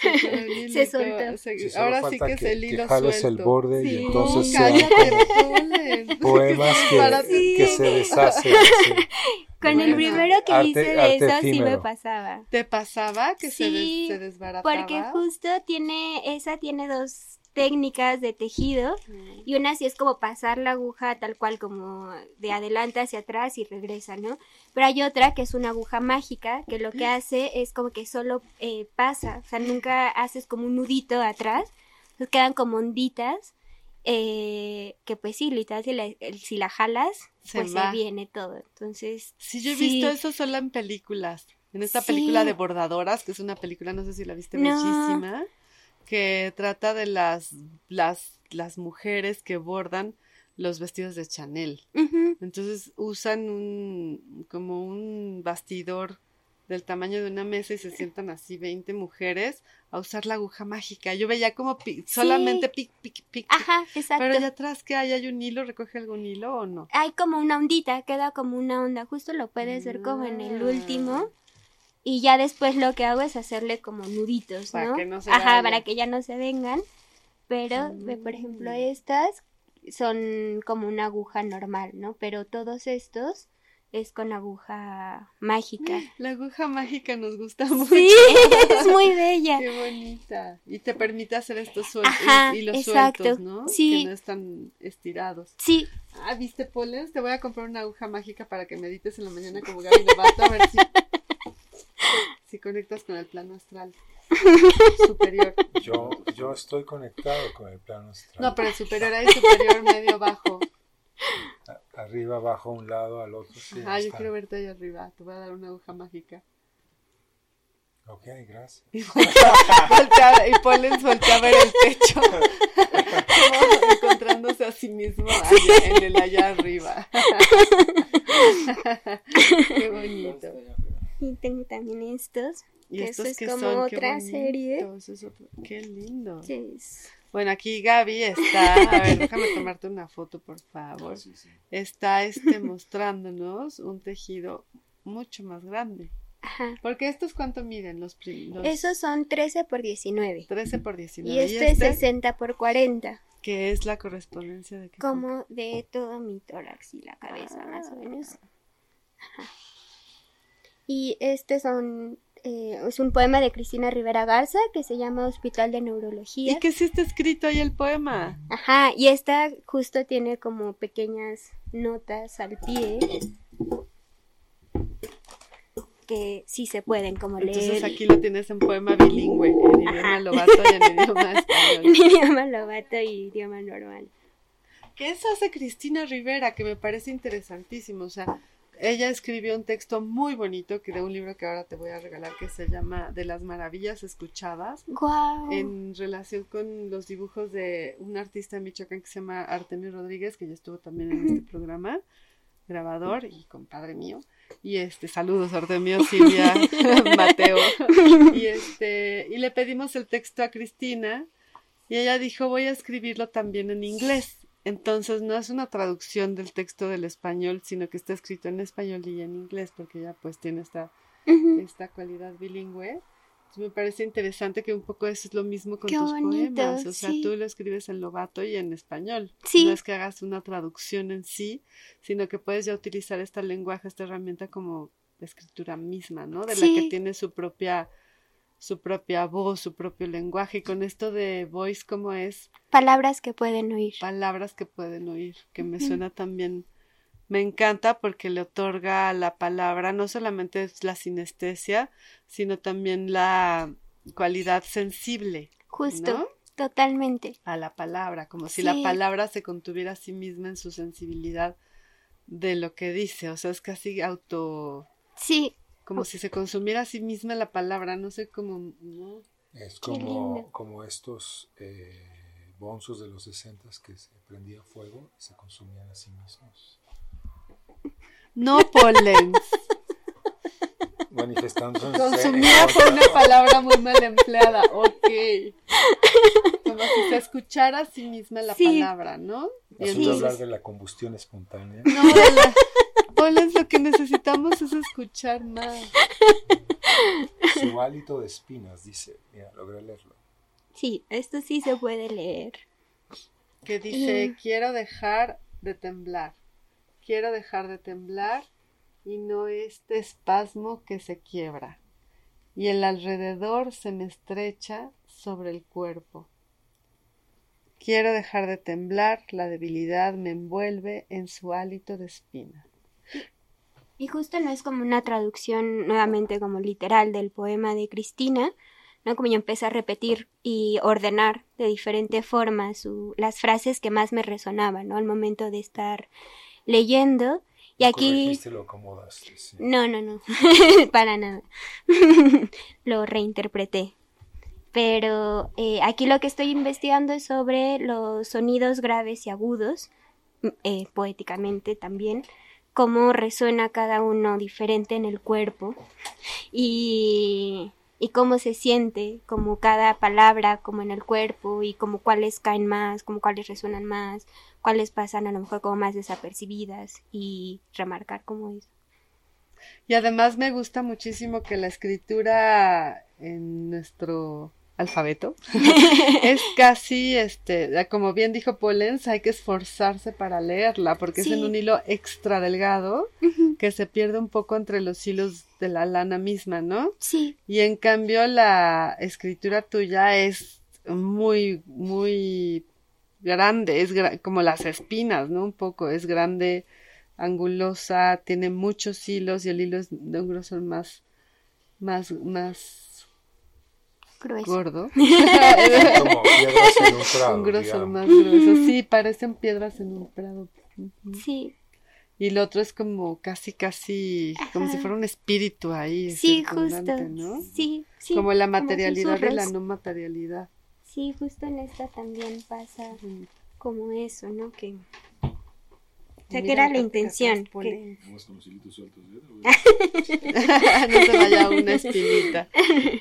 Speaker 3: Se fue el hilito,
Speaker 5: Se soltó.
Speaker 3: se-
Speaker 4: Sí,
Speaker 3: ahora sí que es el hilo
Speaker 4: jales
Speaker 3: suelto.
Speaker 4: el borde
Speaker 5: Sí.
Speaker 4: y entonces
Speaker 3: No,
Speaker 4: sean
Speaker 3: cállate,
Speaker 4: poemas que,
Speaker 3: Para-
Speaker 4: que se deshacen. [LAUGHS] sí.
Speaker 5: Con el
Speaker 3: Bueno,
Speaker 5: primero que
Speaker 4: arte-
Speaker 5: hice de
Speaker 4: arte
Speaker 5: eso sí me pasaba.
Speaker 3: ¿Te pasaba que se, des-
Speaker 5: Sí,
Speaker 3: se desbarataba?
Speaker 5: Porque justo tiene, esa tiene dos técnicas de tejido y una sí es como pasar la aguja tal cual como de adelante hacia atrás y regresa, ¿no? Pero hay otra que es una aguja mágica que lo que hace es como que solo eh, pasa, o sea, nunca haces como un nudito atrás, entonces quedan como onditas eh, que pues sí, literal, si la, si la jalas,
Speaker 3: Se
Speaker 5: pues
Speaker 3: va.
Speaker 5: se viene todo. Entonces,
Speaker 3: Sí, yo he
Speaker 5: sí.
Speaker 3: visto eso solo en películas. En esta
Speaker 5: Sí.
Speaker 3: película de Bordadoras, que es una película, no sé si la viste,
Speaker 5: No.
Speaker 3: bellísima, que trata de las, las, las mujeres que bordan los vestidos de Chanel. Entonces usan un, como un bastidor del tamaño de una mesa y se sientan así 20 mujeres a usar la aguja mágica. Yo veía como pi- solamente pic, pic, pic, pic.
Speaker 5: Ajá, exacto.
Speaker 3: Pero allá atrás, ¿qué hay? ¿Hay un hilo? ¿Recoge algún hilo o no?
Speaker 5: hay como una ondita, queda como una onda, justo lo puedes ver como en el
Speaker 3: Ah.
Speaker 5: último. Y ya después lo que hago es hacerle como nuditos,
Speaker 3: Para
Speaker 5: ¿no?
Speaker 3: que no se
Speaker 5: Ajá, para que ya no se vengan. Pero, ve, por ejemplo,
Speaker 3: Mm.
Speaker 5: estas son como una aguja normal, ¿no? Pero todos estos es con aguja mágica. [GASPS]
Speaker 3: La aguja mágica nos gusta mucho.
Speaker 5: Sí, [LAUGHS] es muy bella.
Speaker 3: Qué bonita. Y te permite hacer estos sueltos
Speaker 5: Ajá,
Speaker 3: y los
Speaker 5: exacto.
Speaker 3: sueltos, ¿no?
Speaker 5: Sí.
Speaker 3: Que no están estirados.
Speaker 5: Sí,
Speaker 3: Ah, ¿viste, Poles? Te voy a comprar una aguja mágica para que medites en la mañana como Gaby Lovato a ver si, si conectas con el plano astral [LAUGHS] superior.
Speaker 4: Yo, yo estoy conectado con el plano astral.
Speaker 3: No, pero el superior hay superior, medio, bajo.
Speaker 4: Arriba, abajo, a un lado, al otro. Sí,
Speaker 3: Ah, yo quiero verte ahí arriba. Te voy a dar una aguja mágica.
Speaker 4: Ok, gracias.
Speaker 3: Y [LAUGHS] voltea, y Pollens voltea a ver el techo. Como encontrándose a sí mismo allá- en el allá arriba. [LAUGHS] Qué bonito.
Speaker 5: Y tengo también estos.
Speaker 3: Y
Speaker 5: Que
Speaker 3: estos
Speaker 5: eso es
Speaker 3: que
Speaker 5: como
Speaker 3: son, Qué
Speaker 5: otra
Speaker 3: bonito,
Speaker 5: serie.
Speaker 3: eso es otro- Qué lindo. Bueno, aquí Gaby está. A ver, déjame tomarte una foto, por favor.
Speaker 6: Sí, sí.
Speaker 3: Está este mostrándonos un tejido mucho más grande.
Speaker 5: Ajá.
Speaker 3: Porque estos cuánto miden los,
Speaker 5: Esos son 13 por 19.
Speaker 3: 13 por 19.
Speaker 5: Y este es 60 por 40.
Speaker 3: que es la correspondencia de qué
Speaker 5: Como de todo mi tórax y la cabeza, más o menos. Ajá. Y este son, eh, es un poema de Cristina Rivera Garza que se llama Hospital de Neurología.
Speaker 3: ¿Y qué sí está escrito ahí el poema?
Speaker 5: Ajá, y esta justo tiene como pequeñas notas al pie que sí se pueden como leer
Speaker 3: Entonces aquí lo tienes en poema bilingüe, en idioma
Speaker 5: Ajá.
Speaker 3: lobato y en [LAUGHS] idioma
Speaker 5: en
Speaker 3: español.
Speaker 5: idioma lobato y idioma normal.
Speaker 3: ¿Qué eso hace Cristina Rivera? Que me parece interesantísimo. O sea, ella escribió un texto muy bonito que de un libro que ahora te voy a regalar que se llama De las maravillas escuchadas.
Speaker 5: Guau.
Speaker 3: en relación con los dibujos de un artista en Michoacán que se llama Artemio Rodríguez, que ya estuvo también en este programa, grabador y compadre mío. Y este, saludos Artemio, Silvia, [LAUGHS] Mateo. Y este, y le pedimos el texto a Cristina y ella dijo, voy a escribirlo también en inglés. Entonces no es una traducción del texto del español, sino que está escrito en español y en inglés, porque ella pues tiene esta esta cualidad bilingüe. Entonces, me parece interesante que un poco eso es lo mismo con
Speaker 5: Qué
Speaker 3: tus
Speaker 5: bonito,
Speaker 3: poemas. O sea,
Speaker 5: sí.
Speaker 3: tú lo escribes en lobato y en español.
Speaker 5: Sí.
Speaker 3: No es que hagas una traducción en sí, sino que puedes ya utilizar este lenguaje, esta herramienta como la escritura misma, ¿no? De la que tiene su propia su propia voz, su propio lenguaje. Y con esto de voice, como es?
Speaker 5: Palabras que pueden oír.
Speaker 3: palabras que pueden oír, que me suena también, me encanta porque le otorga a la palabra no solamente es la sinestesia, sino también la cualidad sensible
Speaker 5: Justo,
Speaker 3: ¿no?
Speaker 5: totalmente.
Speaker 3: a la palabra, como si
Speaker 5: Sí.
Speaker 3: la palabra se contuviera a sí misma en su sensibilidad de lo que dice, o sea, es casi auto,
Speaker 5: Sí,
Speaker 3: como si se consumiera a sí misma la palabra, no sé cómo, ¿no?
Speaker 4: Es como, como estos eh, bonzos de los 60 que se prendía fuego y se consumían a sí mismos.
Speaker 3: No polens. [LAUGHS]
Speaker 4: Manifestándose en
Speaker 3: Consumida fue una palabra muy mal empleada, ok. Como si se escuchara a sí misma la
Speaker 5: Sí.
Speaker 3: palabra, ¿no? Y
Speaker 4: Asunto
Speaker 5: Sí.
Speaker 4: hablar de la combustión espontánea.
Speaker 3: No, de la- Polens, lo que necesitamos es escuchar más.
Speaker 4: Su hálito de espinas, dice. Mira, logré leerlo.
Speaker 5: sí, esto sí se puede leer.
Speaker 3: Que dice,
Speaker 5: Y-
Speaker 3: quiero dejar de temblar. Quiero dejar de temblar y no este espasmo que se quiebra. Y el alrededor se me estrecha sobre el cuerpo. Quiero dejar de temblar, la debilidad me envuelve en su hálito de espina.
Speaker 5: Y justo no es como una traducción nuevamente como literal del poema de Cristina, ¿no? Como yo empecé a repetir y ordenar de diferente forma su, las frases que más me resonaban, ¿no? Al momento de estar leyendo. Y aquí...
Speaker 4: Lo acomodaste. sí.
Speaker 5: No, no, no, [LAUGHS] para nada. [LAUGHS] lo reinterpreté. Pero eh, aquí lo que estoy investigando es sobre los sonidos graves y agudos, eh, poéticamente también, cómo resuena cada uno diferente en el cuerpo y, y cómo se siente, como cada palabra, como en el cuerpo y como cuáles caen más, como cuáles resuenan más, cuáles pasan a lo mejor como más desapercibidas y remarcar cómo es.
Speaker 3: Y además me gusta muchísimo que la escritura en nuestro alfabeto [LAUGHS] es casi, este, como bien dijo Polens, hay que esforzarse para leerla porque es en un hilo extra delgado que se pierde un poco entre los hilos de la lana misma, ¿no?
Speaker 5: Sí,
Speaker 3: Y en cambio la escritura tuya es muy, muy grande, es gra- como las espinas, ¿no? Un poco, es grande, angulosa, tiene muchos hilos y el hilo es de un grosor más, más, más
Speaker 5: Grueso.
Speaker 3: gordo. [LAUGHS]
Speaker 4: Como piedras en un prado.
Speaker 3: un grosor
Speaker 4: digamos.
Speaker 3: más grueso. Sí, parecen piedras en un prado.
Speaker 5: Sí,
Speaker 3: Y el otro es como casi, casi, como si fuera un espíritu ahí.
Speaker 5: sí, justo.
Speaker 3: ¿no?
Speaker 5: Sí, sí.
Speaker 3: como la materialidad de la
Speaker 5: susurros.
Speaker 3: no materialidad.
Speaker 5: Sí, justo en esta también pasa como eso, ¿no? Que... O sea, que era la intención. que- [LAUGHS] [LAUGHS]
Speaker 3: no se vaya una espinita,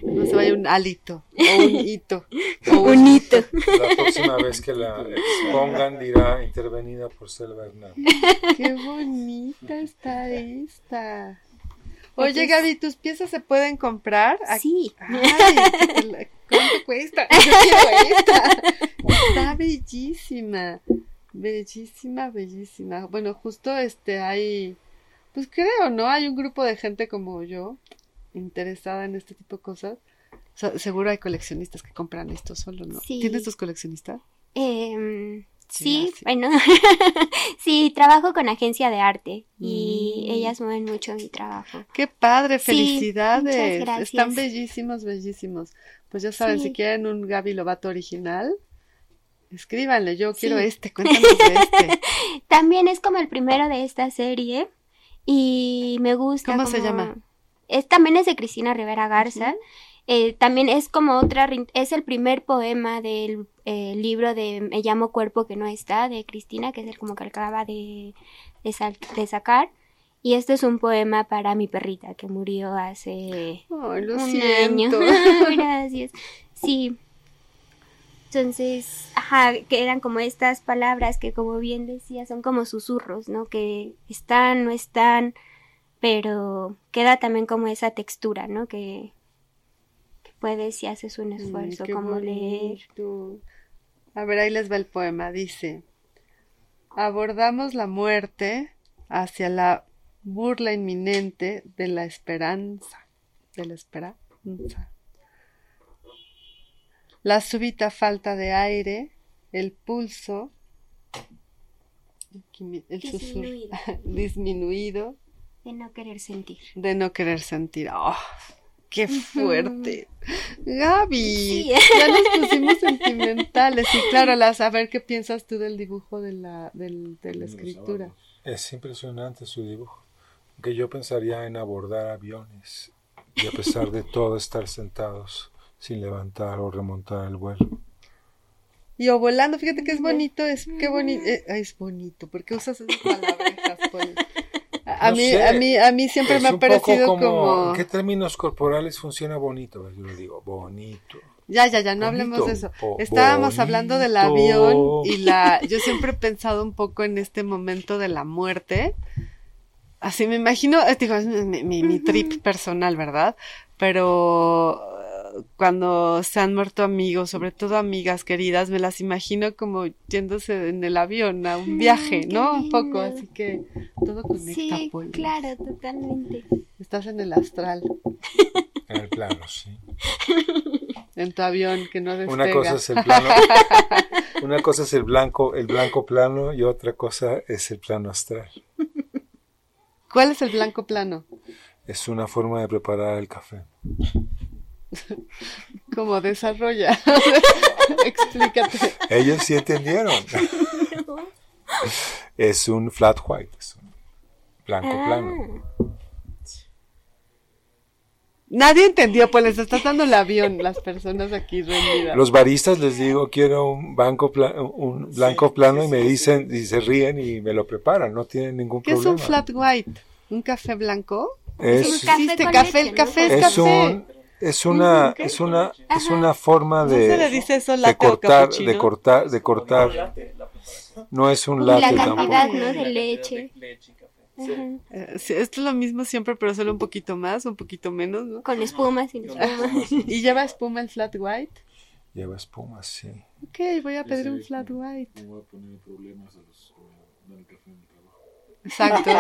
Speaker 3: no se vaya un alito o un hito. O
Speaker 5: Un hito.
Speaker 4: La próxima vez que la expongan dirá intervenida por Selva Hernández. [LAUGHS]
Speaker 3: Qué bonita está esta. Oye, Gaby, ¿tus piezas se pueden comprar? Aquí-
Speaker 5: Sí.
Speaker 3: Ay, ¿cuánto cuesta? Yo quiero esta. Está bellísima. Bellísima, bellísima. Bueno, justo este hay, pues creo, ¿no? Hay un grupo de gente como yo interesada en este tipo de cosas. O sea, seguro hay coleccionistas que compran esto solo, ¿no?
Speaker 5: Sí.
Speaker 3: ¿Tienes tus coleccionistas?
Speaker 5: Em,
Speaker 3: Sí,
Speaker 5: sí, bueno, [LAUGHS] sí, trabajo con agencia de arte y
Speaker 3: Mm.
Speaker 5: ellas mueven mucho mi trabajo.
Speaker 3: Qué padre, felicidades.
Speaker 5: muchas gracias.
Speaker 3: Están bellísimos, bellísimos. Pues ya saben,
Speaker 5: Sí.
Speaker 3: si quieren un Gaby Lobato original, escríbanle, yo quiero
Speaker 5: Sí.
Speaker 3: este, cuéntanos de este. [LAUGHS]
Speaker 5: También es como el primero de esta serie y me gusta.
Speaker 3: ¿Cómo se
Speaker 5: como-
Speaker 3: llama?
Speaker 5: Es, también es de Cristina Rivera Garza. Eh, también es como otra, es el primer poema del eh, libro de Me llamo cuerpo que no está de Cristina, que es el como que acaba de, de, sal- de sacar. Y este es un poema para mi perrita que murió hace
Speaker 3: Ay, lo
Speaker 5: un
Speaker 3: siento.
Speaker 5: año. [LAUGHS] Gracias. Sí. Entonces, ajá, que eran como estas palabras que como bien decía, son como susurros, ¿no? Que están, no están, pero queda también como esa textura, ¿no? Que, que puedes si haces un esfuerzo, como leer.
Speaker 3: bonito. A ver, ahí les va el poema. Dice, abordamos la muerte hacia la burla inminente de la esperanza. De la esperanza. La súbita falta de aire, el pulso, el susurro
Speaker 5: Disminuido. [LAUGHS]
Speaker 3: disminuido
Speaker 5: De no querer sentir.
Speaker 3: de no querer sentir. ¡Oh! ¡Qué fuerte! Gaby,
Speaker 5: Sí.
Speaker 3: ya nos pusimos sentimentales. Y claro, las, a ver qué piensas tú del dibujo de la, del- de la escritura.
Speaker 4: Es impresionante su dibujo. Que yo pensaría en abordar aviones y a pesar de todo estar sentados sin levantar o remontar el vuelo.
Speaker 3: Y o volando, fíjate que es bonito, es qué bonito, es bonito, porque usas esas [LAUGHS] palabras, Paul? A,
Speaker 4: No
Speaker 3: mí,
Speaker 4: sé,
Speaker 3: a mí, a mí siempre
Speaker 4: Es
Speaker 3: me ha parecido como,
Speaker 4: ¿En qué términos corporales funciona bonito? Yo le digo bonito.
Speaker 3: Ya, ya, ya, no
Speaker 4: Bonito.
Speaker 3: hablemos de eso. Estábamos hablando del avión y la. Yo siempre he pensado un poco en este momento de la muerte. Así me imagino, eh, digo, es mi, mi- mi trip personal, ¿verdad? Pero eh, cuando se han muerto amigos, sobre todo amigas queridas, me las imagino como yéndose en el avión a un viaje, ¿no? Un poco, así que todo conecta,
Speaker 5: Sí,
Speaker 3: Paul.
Speaker 5: claro, totalmente.
Speaker 3: Estás en el astral, [LAUGHS]
Speaker 4: En el plano, sí.
Speaker 3: en tu avión que no despega.
Speaker 4: Una cosa es el plano, [LAUGHS] una cosa es el blanco, el blanco plano y otra cosa es el plano astral.
Speaker 3: ¿Cuál es el blanco plano?
Speaker 4: Es una forma de preparar el café.
Speaker 3: ¿Cómo desarrolla? [LAUGHS] Explícate.
Speaker 4: Ellos sí entendieron. es un flat white, es un blanco
Speaker 5: Ah.
Speaker 4: plano.
Speaker 3: Nadie entendió, pues les estás dando el avión las personas aquí reunidas.
Speaker 4: Los baristas les digo quiero un banco pla- un blanco plano y me dicen y se ríen y me lo preparan, no tienen ningún
Speaker 3: ¿Qué es
Speaker 4: problema.
Speaker 3: un flat white? ¿Un café blanco?
Speaker 4: Es,
Speaker 5: un café
Speaker 3: Existe
Speaker 5: con
Speaker 3: café,
Speaker 5: leche,
Speaker 3: el
Speaker 5: ¿no?
Speaker 3: café es,
Speaker 4: es
Speaker 3: café.
Speaker 4: un es una
Speaker 3: ¿qué?
Speaker 4: es una es
Speaker 5: Ajá.
Speaker 4: una forma
Speaker 3: ¿No
Speaker 4: de
Speaker 3: se le dice eso
Speaker 4: de
Speaker 3: latte
Speaker 4: cortar
Speaker 3: cappuccino?
Speaker 4: de cortar de cortar no es un
Speaker 5: Y la
Speaker 4: latte
Speaker 5: cantidad,
Speaker 4: tampoco
Speaker 5: ¿no? De leche.
Speaker 3: Eh, sí, esto es lo mismo siempre, pero solo un poquito más, un poquito menos, ¿no?
Speaker 5: Con espuma, sin espuma. [LAUGHS]
Speaker 3: ¿Y lleva espuma el flat white?
Speaker 4: lleva espuma sí
Speaker 3: Ok, voy a pedir un flat white.
Speaker 6: Me voy a poner problemas a los dan el café.
Speaker 3: Exacto.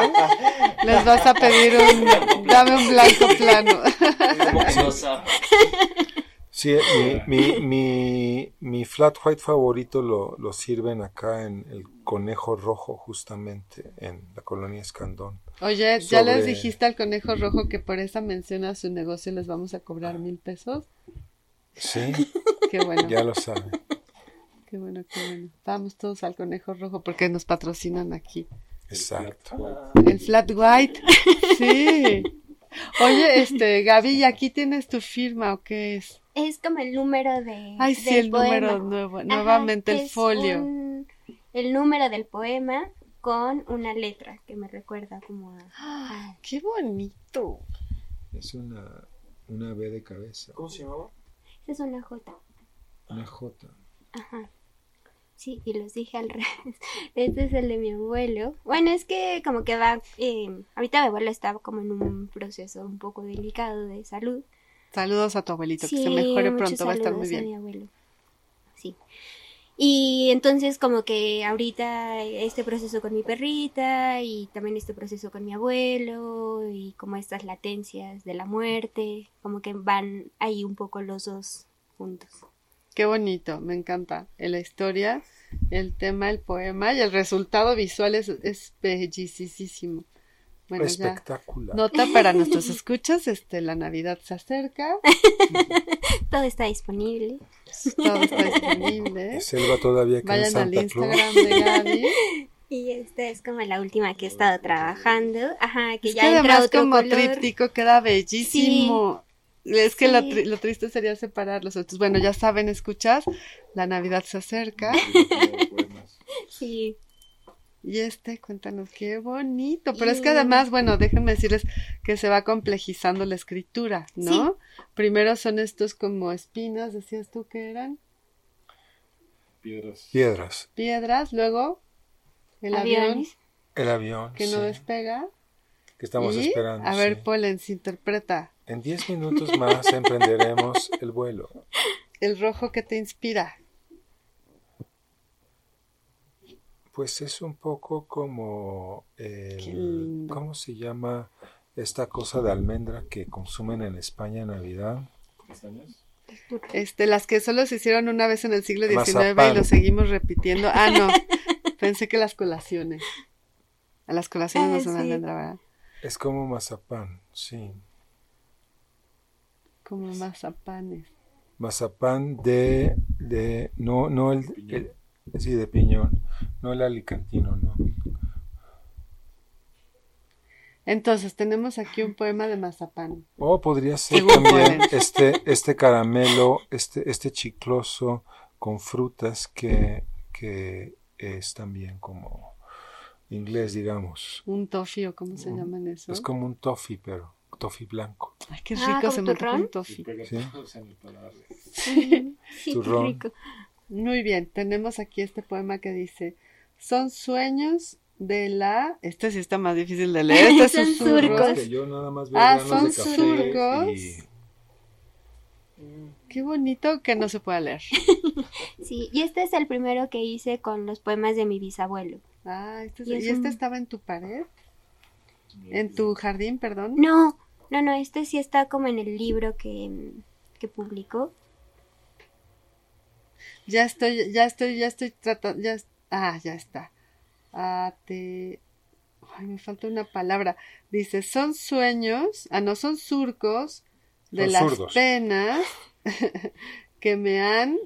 Speaker 3: Les vas a pedir un... Dame un blanco plano.
Speaker 4: Sí, mi, mi, mi, mi flat white favorito lo, lo sirven acá en el Conejo Rojo, justamente, en la colonia Escandón.
Speaker 3: Oye, ¿ya les dijiste al conejo rojo que por esa mención a su negocio les vamos a cobrar mil pesos?
Speaker 4: Sí,
Speaker 3: Qué bueno,
Speaker 4: ya lo saben.
Speaker 3: qué bueno, qué bueno. Vamos todos al conejo rojo porque nos patrocinan aquí.
Speaker 4: Exacto.
Speaker 3: El flat white, [LAUGHS] sí. Oye, este, Gaby, ¿y aquí tienes tu firma o qué es?
Speaker 5: Es como el número de.
Speaker 3: Ay, sí,
Speaker 5: del
Speaker 3: el
Speaker 5: poema.
Speaker 3: número nuevo,
Speaker 5: Ajá,
Speaker 3: nuevamente el
Speaker 5: es
Speaker 3: folio.
Speaker 5: un- el número del poema con una letra que me recuerda como a. a-
Speaker 3: ¡Qué bonito!
Speaker 4: Es una, una B de cabeza,
Speaker 6: ¿Cómo se llamaba?
Speaker 5: es una J.
Speaker 4: una J.
Speaker 5: Ajá. Sí, y los dije al [LAUGHS] revés. Este es el de mi abuelo. Bueno, es que como que va... eh, ahorita mi abuelo está como en un proceso un poco delicado de salud.
Speaker 3: Saludos a tu abuelito, que se mejore pronto, va a estar muy
Speaker 5: saludos a
Speaker 3: bien.
Speaker 5: mi abuelo. Sí. Y entonces como que ahorita este proceso con mi perrita y también este proceso con mi abuelo y como estas latencias de la muerte, como que van ahí un poco los dos juntos.
Speaker 3: Qué bonito, me encanta. En la historia, el tema, el poema y el resultado visual es, es bellísimo. Bueno, ya.
Speaker 4: Espectacular.
Speaker 3: Nota para [LAUGHS] nuestros escuchas, este, la Navidad se acerca, [LAUGHS]
Speaker 5: Todo está disponible.
Speaker 3: todo está disponible. [LAUGHS]
Speaker 4: Selva todavía que
Speaker 3: Vayan al
Speaker 4: Santa Claus.
Speaker 3: Instagram de Gaby.
Speaker 5: Y esta es como la última que he estado trabajando. Ajá, que
Speaker 3: Es
Speaker 5: ya
Speaker 3: que
Speaker 5: entra
Speaker 3: además
Speaker 5: otro
Speaker 3: como
Speaker 5: color.
Speaker 3: tríptico queda bellísimo. Es que lo,
Speaker 5: Sí.
Speaker 3: tri- lo triste sería separarlos. Entonces, bueno, ya saben, escuchas, la Navidad se acerca.
Speaker 5: Sí.
Speaker 3: Y este, cuéntanos, qué bonito. Pero es que además, bueno, déjenme decirles que se va complejizando la escritura, ¿no? Primero son estos como espinas, decías tú que eran
Speaker 6: Piedras.
Speaker 4: Piedras.
Speaker 3: piedras, luego el avión.
Speaker 4: El avión.
Speaker 3: que no despega.
Speaker 4: que estamos
Speaker 3: y,
Speaker 4: esperando.
Speaker 3: a ver,
Speaker 4: sí.
Speaker 3: Polens, interpreta.
Speaker 4: En 10 minutos más emprenderemos el vuelo.
Speaker 3: El rojo que te inspira.
Speaker 4: Pues es un poco como el. ¿cómo se llama esta cosa de almendra que consumen en España en Navidad?
Speaker 3: Este, las que solo se hicieron una vez en el siglo XIX y lo seguimos repitiendo. Ah, no. [LAUGHS] Pensé que las colaciones. A las colaciones no
Speaker 5: Ah,
Speaker 3: son
Speaker 5: sí.
Speaker 3: almendra, ¿verdad?
Speaker 4: Es como mazapán, sí.
Speaker 3: Como mazapanes.
Speaker 4: Mazapán de, de no, no el, sí, de piñón, no el alicantino, no.
Speaker 3: Entonces, tenemos aquí un poema de mazapán.
Speaker 4: O podría ser también este, este caramelo, este, este chicloso con frutas que, que es también como inglés, digamos.
Speaker 3: Un toffee o cómo se
Speaker 4: Mm,
Speaker 3: llaman eso.
Speaker 4: Es como un toffee, pero toffee blanco.
Speaker 3: Ay, qué
Speaker 5: Ah,
Speaker 3: rico
Speaker 5: ¿como
Speaker 3: se me antoja un toffee.
Speaker 4: Sí.
Speaker 5: Sí, [LAUGHS] qué rico.
Speaker 3: Muy bien, tenemos aquí este poema que dice, son sueños de la... Este sí está más difícil de leer, [LAUGHS] este es
Speaker 5: Son surcos.
Speaker 4: que yo nada más veo
Speaker 3: Ah, son
Speaker 4: de café
Speaker 3: surcos.
Speaker 4: y-
Speaker 3: Qué bonito que no se pueda leer. [LAUGHS]
Speaker 5: Sí, y este es el primero que hice con los poemas de mi bisabuelo.
Speaker 3: Ah, este es-
Speaker 5: Y es
Speaker 3: ¿y este
Speaker 5: un-
Speaker 3: estaba en tu pared? ¿En tu jardín, perdón?
Speaker 5: No, no, no, este sí está como en el libro que, que publicó.
Speaker 3: Ya estoy, ya estoy, ya estoy tratando, ya, ah, ya está. Ah, te, ay, me falta una palabra. Dice, son sueños, ah, no, son surcos de
Speaker 4: Son
Speaker 3: las
Speaker 4: zurdos.
Speaker 3: penas [LAUGHS] que me han,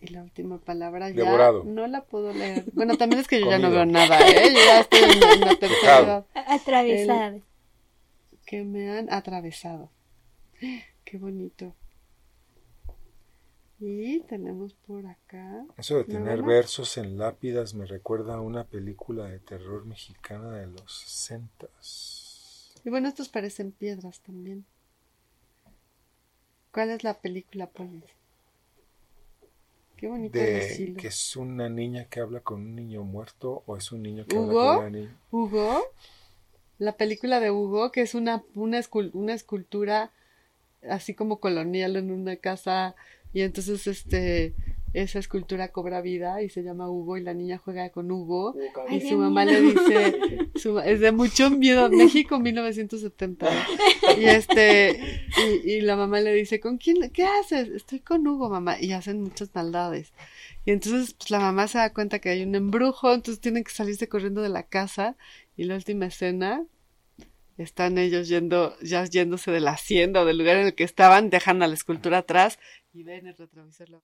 Speaker 3: y la última palabra ya
Speaker 4: Devorado.
Speaker 3: no la puedo leer. Bueno, también es que yo ya no veo nada, ¿eh? Yo ya estoy en, en la tercera edad. Que me han atravesado. [GASPS] Qué bonito. Y tenemos por acá.
Speaker 4: Eso de tener versos en lápidas me recuerda a una película de terror mexicana de los sesentas.
Speaker 3: Y bueno, estos parecen piedras también. ¿Cuál es la película, Polis? Qué bonito
Speaker 4: De que es una niña que habla con un niño muerto o es un niño que
Speaker 3: ¿Hugo?
Speaker 4: habla con una niña.
Speaker 3: Hugo, la película de Hugo, que es una, una, escul- una escultura así como colonial en una casa y entonces este esa escultura cobra vida y se llama Hugo y la niña juega con Hugo
Speaker 5: Ay,
Speaker 3: y su mamá le dice, su- es de mucho miedo, [LAUGHS] México 1970. Y este, y, y la mamá le dice, ¿con quién? ¿Qué haces? Estoy con Hugo, mamá. Y hacen muchas maldades. Y entonces, pues la mamá se da cuenta que hay un embrujo, entonces tienen que salirse corriendo de la casa. Y la última escena, están ellos yendo, ya yéndose de la hacienda o del lugar en el que estaban, dejan a la escultura atrás y ven el retrovisor. la-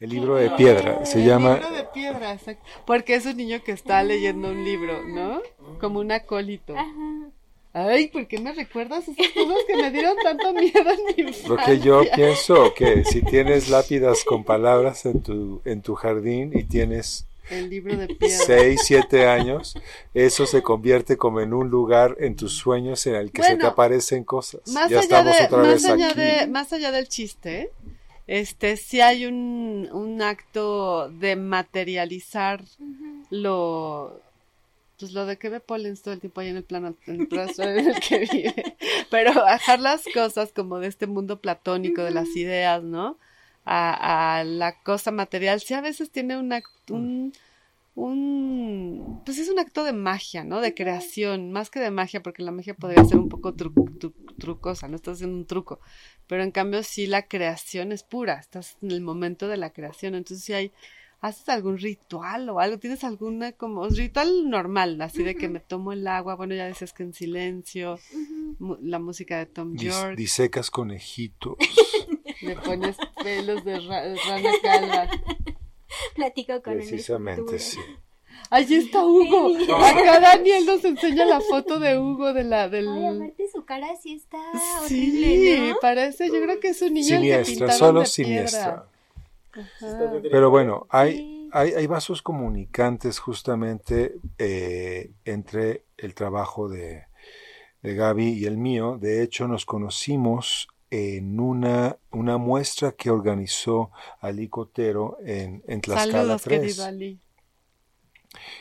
Speaker 4: El libro de piedra se llama
Speaker 3: libro de piedra, exacto. Porque es un niño que está leyendo un libro, ¿no? Como un acólito.
Speaker 5: Ajá.
Speaker 3: Ay, ¿por qué me recuerdas esas cosas que me dieron tanto miedo en mi infancia?
Speaker 4: Lo que yo pienso que si tienes lápidas con palabras en tu, en tu jardín y tienes
Speaker 3: El libro de [LAUGHS] piedra.
Speaker 4: 6, 7 años, eso se convierte como en un lugar en tus sueños en el que se te aparecen cosas.
Speaker 3: Más
Speaker 4: ya
Speaker 3: allá,
Speaker 4: estamos
Speaker 3: de,
Speaker 4: otra
Speaker 3: más,
Speaker 4: vez
Speaker 3: allá
Speaker 4: aquí.
Speaker 3: de, más allá del chiste, este sí hay un, un acto de materializar lo pues lo de que ve Pollens todo el tiempo ahí en el plano en el en el que vive pero bajar las cosas como de este mundo platónico de las ideas no a, a la cosa material. Sí a veces tiene un act- un un pues es un acto de magia, ¿no? De creación, más que de magia, porque la magia podría ser un poco tru- tru- trucosa, no estás haciendo un truco, pero en cambio sí la creación es pura, estás en el momento de la creación, entonces si hay haces algún ritual o algo, tienes alguna como ritual normal, así de que me tomo el agua, bueno, ya decías que en silencio, la música de Tom
Speaker 4: Dis-
Speaker 3: York,
Speaker 4: disecas conejitos. [LAUGHS]
Speaker 3: le pones pelos de, ra- de rana calva.
Speaker 5: Platico con
Speaker 4: Precisamente, sí.
Speaker 3: Allí está Hugo. Acá Daniel nos enseña la foto de Hugo de la del.
Speaker 5: Ay, aparte su cara sí está
Speaker 3: Sí,
Speaker 5: horrible, ¿no?
Speaker 3: parece, yo creo que es un niño que
Speaker 4: Siniestra,
Speaker 3: pintaron
Speaker 4: solo
Speaker 3: de
Speaker 4: siniestra.
Speaker 3: Ajá.
Speaker 4: Pero bueno, hay,
Speaker 5: Sí.
Speaker 4: hay, hay vasos comunicantes justamente eh, entre el trabajo de, de Gaby y el mío. De hecho, nos conocimos en una, una muestra que organizó Ali Cotero en, en Tlaxcala
Speaker 3: Saludos,
Speaker 4: 3.
Speaker 3: querido Ali.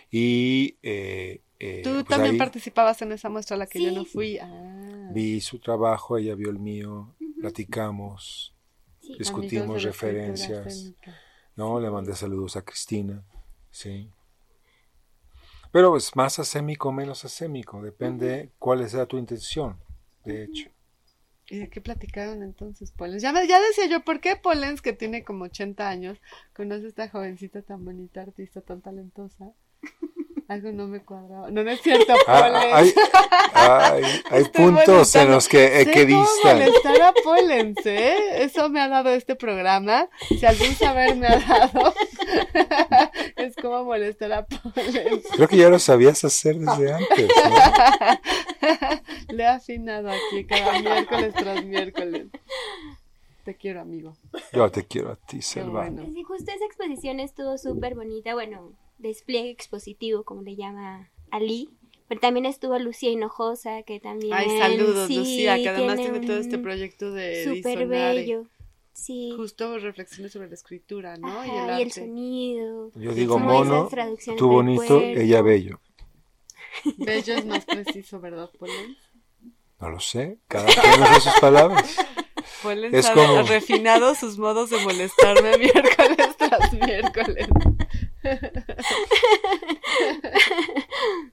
Speaker 4: Y eh, eh,
Speaker 3: Tú
Speaker 4: pues
Speaker 3: también
Speaker 4: ahí
Speaker 3: participabas en esa muestra a la que yo no fui. Ah.
Speaker 4: vi su trabajo, ella vio el mío, platicamos,
Speaker 5: Sí.
Speaker 4: discutimos referencias. ¿no? Le mandé saludos a Cristina, sí. Pero es más acémico o menos acémico, depende cuál sea tu intención, de hecho.
Speaker 3: ¿Y de qué platicaron entonces, Polens? Ya, ya decía yo, ¿por qué Polens, que tiene como 80 años, conoce a esta jovencita tan bonita, artista tan talentosa? Algo no me cuadraba. No, no es cierto,
Speaker 4: Ah,
Speaker 3: Polens.
Speaker 4: hay [LAUGHS] hay, puntos en los que
Speaker 3: Sé
Speaker 4: equidistan.
Speaker 3: cómo molestar a Pollens, ¿eh? Eso me ha dado este programa. Si algún saber me ha dado, [LAUGHS] es como molestar a Pollens.
Speaker 4: Creo que ya lo sabías hacer desde antes, ¿no? [LAUGHS]
Speaker 3: Le he afinado aquí cada miércoles tras miércoles. Te quiero, amigo.
Speaker 4: Yo te quiero a ti, Selva.
Speaker 3: bueno.
Speaker 5: Sí, justo esa exposición estuvo súper bonita, bueno, despliegue expositivo, como le llama Ali. Pero también estuvo Lucía Hinojosa, que también...
Speaker 3: Ay, saludos,
Speaker 5: sí,
Speaker 3: Lucía, que además tiene todo este proyecto de
Speaker 5: Súper bello. Sí.
Speaker 3: Justo reflexiones sobre la escritura, ¿no? y el
Speaker 5: Ajá, y el sonido.
Speaker 4: Yo digo mono, tú bonito,
Speaker 5: cuerpo.
Speaker 4: ella bello.
Speaker 3: Bello es más preciso, ¿verdad, Pollens?
Speaker 4: No lo sé, cada quien usa sus palabras.
Speaker 3: Pollens
Speaker 4: Es
Speaker 3: ha
Speaker 4: como-
Speaker 3: refinado sus modos de molestarme [LAUGHS] miércoles tras miércoles. [LAUGHS]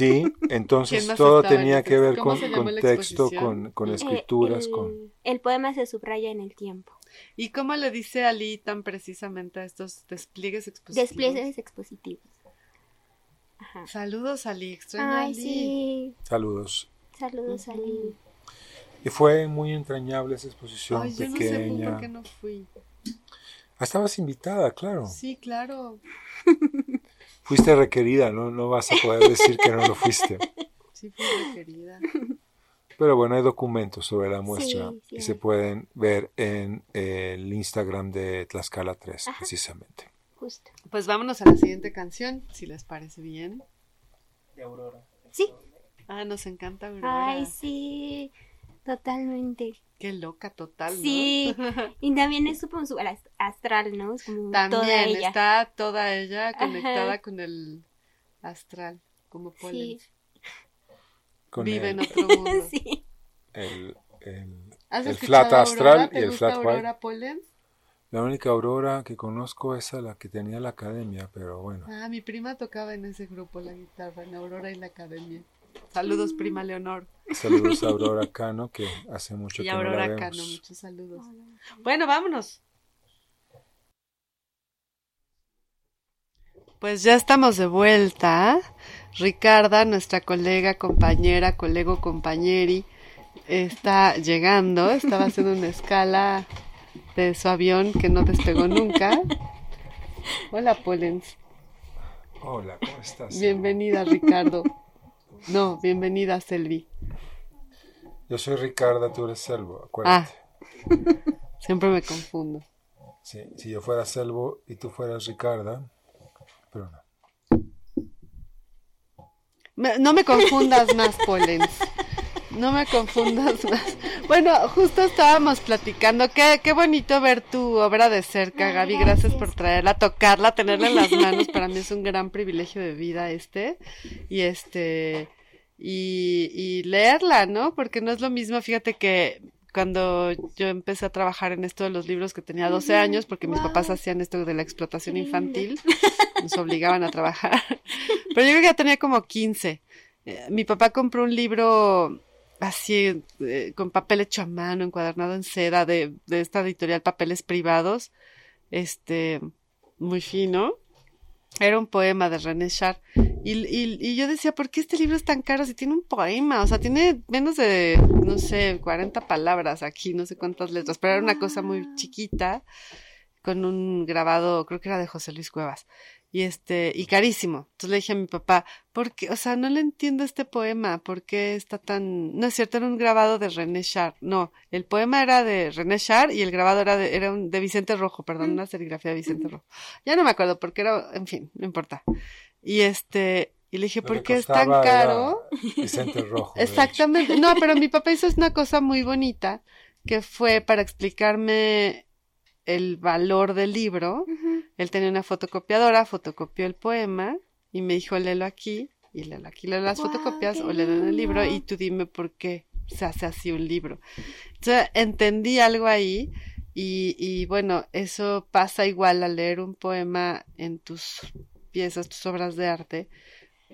Speaker 4: Sí,
Speaker 3: ¿Quién
Speaker 4: entonces todo tenía que ver con, con texto,
Speaker 3: exposición?
Speaker 4: con,
Speaker 5: Eh,
Speaker 4: escrituras,
Speaker 5: el,
Speaker 4: con...
Speaker 5: el poema se subraya en el tiempo.
Speaker 3: ¿Y cómo le dice Ali tan precisamente a estos despliegues expositivos?
Speaker 5: Despliegues expositivos. Ajá.
Speaker 3: Saludos, Ali. Extraño a
Speaker 5: Ay,
Speaker 3: Ali.
Speaker 5: sí.
Speaker 4: Saludos.
Speaker 5: Saludos, Ali.
Speaker 4: Y fue muy entrañable esa exposición
Speaker 3: Ay, yo no sé
Speaker 4: pequeña.
Speaker 3: por qué no fui.
Speaker 4: Ah, estabas invitada, claro.
Speaker 3: Sí, claro. [LAUGHS]
Speaker 4: Fuiste requerida, no, no vas a poder decir que no lo fuiste. [LAUGHS]
Speaker 3: Sí, fui requerida.
Speaker 4: Pero bueno, hay documentos sobre la muestra
Speaker 5: Sí, sí
Speaker 4: y se pueden ver en el Instagram de Tlaxcala 3,
Speaker 5: Ajá.
Speaker 4: precisamente.
Speaker 5: Justo.
Speaker 3: Pues vámonos a la siguiente canción, si les parece bien.
Speaker 5: Sí.
Speaker 3: Ah, nos encanta Aurora.
Speaker 5: Ay, sí. Totalmente.
Speaker 3: Qué loca total, ¿no?
Speaker 5: Sí. [LAUGHS] Y también es súper súper ast- astral, ¿no? Es como toda
Speaker 3: También
Speaker 5: ella.
Speaker 3: está toda ella conectada
Speaker 5: Ajá.
Speaker 3: con el astral, como
Speaker 5: Sí.
Speaker 3: Polen.
Speaker 4: Con
Speaker 3: Vive
Speaker 4: el,
Speaker 3: en otro mundo. [LAUGHS]
Speaker 5: Sí.
Speaker 4: el- el
Speaker 3: ¿Has
Speaker 4: El flat astral y el
Speaker 3: gusta
Speaker 4: flat white.
Speaker 3: Aurora Pollens?
Speaker 4: La única aurora que conozco es a la que tenía la academia, pero bueno.
Speaker 3: Ah, mi prima tocaba en ese grupo la guitarra, en Aurora y la Academia. Saludos, prima Leonor.
Speaker 4: Saludos a [LAUGHS] Aurora Cano, que hace mucho
Speaker 3: Y
Speaker 4: que no la
Speaker 3: Aurora
Speaker 4: vemos.
Speaker 3: Cano, muchos saludos. Bueno, vámonos. Pues ya estamos de vuelta. Ricarda, nuestra colega, compañera, colego, compañeri, está llegando. Estaba haciendo una escala de su avión que no despegó nunca. [LAUGHS] Hola, Polens.
Speaker 4: Hola, ¿cómo estás?
Speaker 3: Bienvenida, Ricardo. No, bienvenida, Selvi.
Speaker 4: Yo soy Ricarda, tú eres Selvo,
Speaker 3: Ah,
Speaker 4: acuérdate. [LAUGHS]
Speaker 3: siempre me confundo.
Speaker 4: Sí, si yo fuera Selvo y tú fueras Ricarda, pero no.
Speaker 3: Me- no me confundas más, Polens. No me confundas [LAUGHS] más. Bueno, justo estábamos platicando. Qué, qué bonito ver tu obra de cerca, Gaby. Gracias por traerla, tocarla, tenerla en las manos. [LAUGHS] Para mí es un gran privilegio de vida este. Y este. Y, y leerla, ¿no? Porque no es lo mismo. Fíjate que cuando yo empecé a trabajar en esto de los libros que tenía 12 años, porque mis papás hacían esto de la explotación infantil, [LAUGHS] nos obligaban a trabajar. Pero yo creo que ya tenía como 15. Eh, mi papá compró un libro así, eh, con papel hecho a mano, encuadernado en seda, de, de esta editorial Papeles Privados, este, muy fino. Era un poema de René Char. Y, y, y yo decía, ¿por qué este libro es tan caro si tiene un poema? O sea, tiene menos de, no sé, 40 palabras aquí, no sé cuántas letras, pero era una cosa muy chiquita, con un grabado, creo que era de José Luis Cuevas y este y carísimo. Entonces le dije a mi papá, ¿por qué? O sea, no le entiendo este poema, ¿por qué está tan No es cierto, era un grabado de René Char. No, el poema era de René Char y el grabado era de era un, de Vicente Rojo, perdón, una serigrafía de Vicente Rojo. Ya no me acuerdo porque era, en fin, no importa. Y este y le dije, ¿por qué es tan caro?
Speaker 4: Vicente Rojo.
Speaker 3: Exactamente. No, pero mi papá hizo una cosa muy bonita que fue para explicarme el valor del libro. Él tenía una fotocopiadora, fotocopió el poema y me dijo, léelo aquí y léelo aquí, léelo las fotocopias o léelo en el libro y tú dime por qué se hace así un libro. Entonces entendí algo ahí y, y bueno, eso pasa igual al leer un poema en tus piezas, tus obras de arte,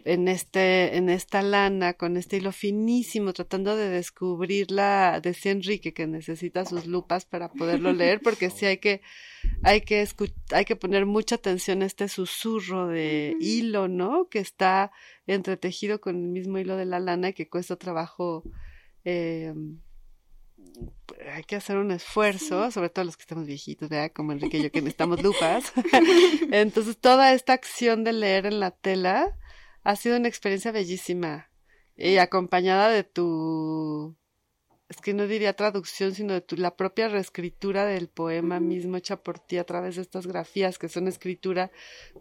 Speaker 3: en este, en esta lana, con este hilo finísimo, tratando de descubrir la, decía Enrique que necesita sus lupas para poderlo leer, porque sí hay que, hay que escu- hay que poner mucha atención a este susurro de hilo, ¿no? Que está entretejido con el mismo hilo de la lana y que cuesta trabajo, eh, hay que hacer un esfuerzo, sobre todo los que estamos viejitos, ¿verdad? Como Enrique y yo que necesitamos lupas. [LAUGHS] Entonces, toda esta acción de leer en la tela ha sido una experiencia bellísima y acompañada de tu, es que no diría traducción, sino de tu, la propia reescritura del poema mismo hecha por ti a través de estas grafías que son escritura,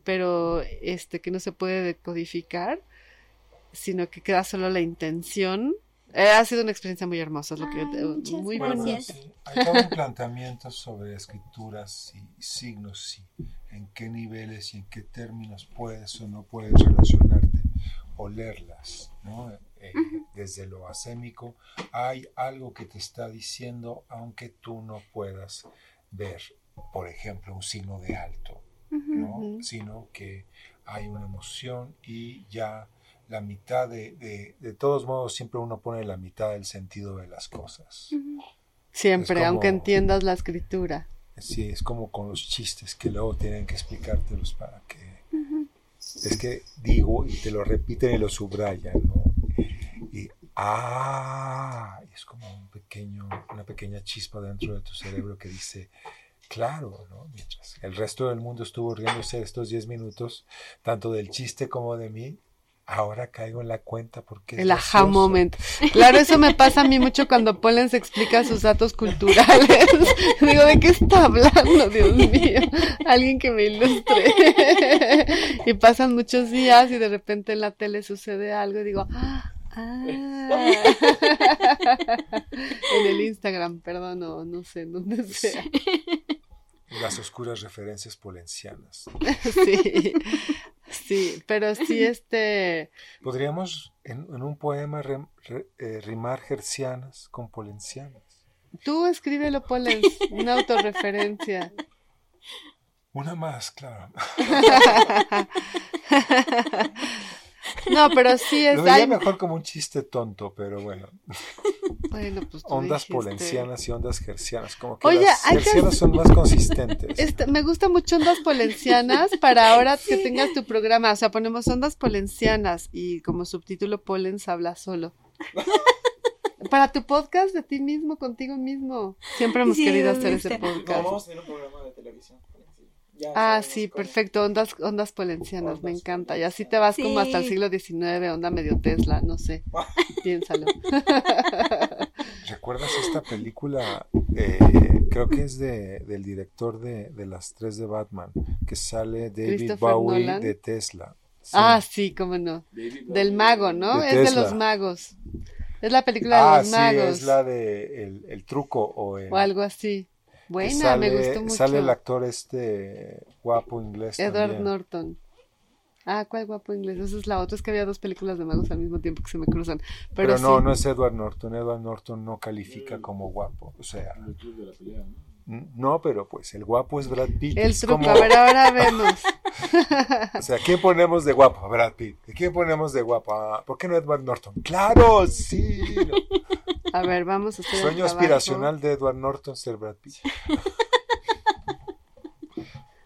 Speaker 3: pero este que no se puede decodificar, sino que queda solo la intención. Eh, ha sido una experiencia muy hermosa, es lo que yo
Speaker 5: Ay,
Speaker 3: te-
Speaker 5: muchas
Speaker 3: muy
Speaker 4: Bueno,
Speaker 3: bonita.
Speaker 5: gracias.
Speaker 4: sí, hay todo un planteamiento sobre escrituras y signos y en qué niveles y en qué términos puedes o no puedes relacionarte o leerlas, ¿no? Eh, Desde lo asémico hay algo que te está diciendo aunque tú no puedas ver, por ejemplo, un signo de alto, ¿no? Sino que hay una emoción y ya la mitad de, de, de todos modos siempre uno pone la mitad del sentido de las cosas.
Speaker 3: Siempre,
Speaker 4: como-
Speaker 3: aunque entiendas la escritura.
Speaker 4: Sí, es como con los chistes que luego tienen que explicártelos para que... Es que digo y te lo repiten y lo subrayan, ¿no? Y ah, es como un pequeño, una pequeña chispa dentro de tu cerebro que dice, claro, ¿no? Mientras el resto del mundo estuvo riéndose estos 10 minutos, tanto del chiste como de mí, ahora caigo en la cuenta porque...
Speaker 3: El aha moment. [LAUGHS] Claro, eso me pasa a mí mucho cuando Polen se explica sus datos culturales. [LAUGHS] Digo, ¿de qué está hablando, Dios mío? Alguien que me ilustre. y pasan muchos días y de repente en la tele sucede algo y digo, ah. ah. en el Instagram, perdón, o no sé, en donde sea.
Speaker 4: Las oscuras referencias polencianas. [LAUGHS]
Speaker 3: Sí, sí, pero sí, [LAUGHS] este,
Speaker 4: Podríamos en, en un poema rem- re- eh, rimar hercianas con polencianas.
Speaker 3: Tú escríbelo, Polens, una autorreferencia.
Speaker 4: Una más, claro. [LAUGHS] [LAUGHS]
Speaker 3: No, pero sí es.
Speaker 4: Lo vería
Speaker 3: hay-
Speaker 4: mejor como un chiste tonto, pero bueno. [LAUGHS]
Speaker 3: Bueno, pues tú
Speaker 4: Ondas
Speaker 3: dijiste.
Speaker 4: polencianas y ondas gercianas. Como que
Speaker 3: Oye,
Speaker 4: las
Speaker 3: que
Speaker 4: gercianas son más consistentes.
Speaker 3: Este, me gusta mucho ondas polencianas para ahora que tengas tu programa. O sea, ponemos ondas polencianas y como subtítulo Polens habla solo. [LAUGHS] Para tu podcast de ti mismo, contigo mismo. Siempre hemos
Speaker 5: Sí,
Speaker 3: querido hacer ese
Speaker 7: No,
Speaker 3: podcast.
Speaker 7: vamos a tener un programa de televisión. Sí. Ya
Speaker 3: Ah, sí,
Speaker 7: cómo.
Speaker 3: perfecto. Ondas, ondas polencianas, me encanta. Y así te vas como hasta el
Speaker 5: Sí.
Speaker 3: siglo XIX, onda medio Tesla, no sé. [LAUGHS] Piénsalo. [LAUGHS]
Speaker 4: ¿Recuerdas esta película? Eh, creo que es de, del director de, de las tres de Batman, que sale David Bowie
Speaker 3: Nolan.
Speaker 4: de Tesla. Sí.
Speaker 3: Ah, sí, cómo no. Del mago, ¿no?
Speaker 4: De
Speaker 3: es de los magos. Es la película de
Speaker 4: Ah,
Speaker 3: los
Speaker 4: sí,
Speaker 3: magos.
Speaker 4: es la de el, el truco o, el-
Speaker 3: O algo así. Buena,
Speaker 4: sale,
Speaker 3: me gustó mucho.
Speaker 4: Sale el actor este guapo inglés
Speaker 3: Edward
Speaker 4: también.
Speaker 3: Norton. Ah, ¿cuál guapo inglés? Esa es la otra. Es que había dos películas de magos al mismo tiempo que se me cruzan. Pero,
Speaker 4: Pero, no,
Speaker 3: sí.
Speaker 4: no es Edward Norton. Edward Norton no califica como guapo. O sea,
Speaker 6: El club de la pelea, ¿no?
Speaker 4: pero pues el guapo es Brad Pitt.
Speaker 3: El truco.
Speaker 4: como-
Speaker 3: A ver, ahora vemos. [LAUGHS]
Speaker 4: O sea, ¿quién ponemos de guapo? A Brad Pitt. ¿Y quién ponemos de guapo? Ah, ¿Por qué no Edward Norton? ¡Claro! Sí. no.
Speaker 3: A ver, vamos a hacer
Speaker 4: Sueño aspiracional de Edward Norton ser Brad Pitt. [LAUGHS]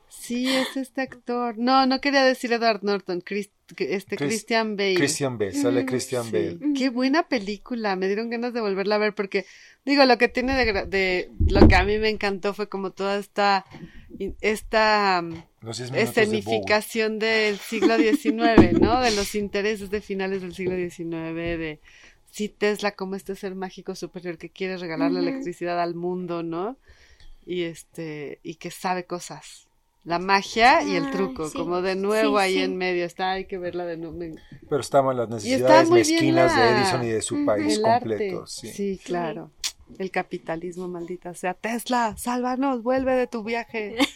Speaker 3: Sí, es este actor. No, no quería decir Edward Norton. Chris- este
Speaker 4: Chris-
Speaker 3: Christian Bale.
Speaker 4: Christian Bale, sale
Speaker 5: Mm,
Speaker 4: Christian
Speaker 3: Sí.
Speaker 4: Bale.
Speaker 3: Qué buena película. Me dieron ganas de volverla a ver porque, digo, lo que tiene de, de lo que a mí me encantó fue como toda esta, esta
Speaker 4: Los 10 minutos de Bowie.
Speaker 3: escenificación del siglo XIX, ¿no? De los intereses de finales del siglo XIX, de sí, Tesla como este ser mágico superior que quiere regalar la electricidad al mundo, ¿no? Y este, y que sabe cosas. La magia y el
Speaker 5: Ah,
Speaker 3: truco,
Speaker 5: sí.
Speaker 3: como de nuevo
Speaker 5: Sí,
Speaker 3: ahí
Speaker 5: sí.
Speaker 3: en medio. Está, hay que verla de nuevo.
Speaker 4: Pero estaban las necesidades mezquinas de Edison y de su país
Speaker 3: el
Speaker 4: completo. Sí.
Speaker 3: Sí. claro. El capitalismo, maldita sea. Tesla, sálvanos, vuelve de tu viaje. [LAUGHS]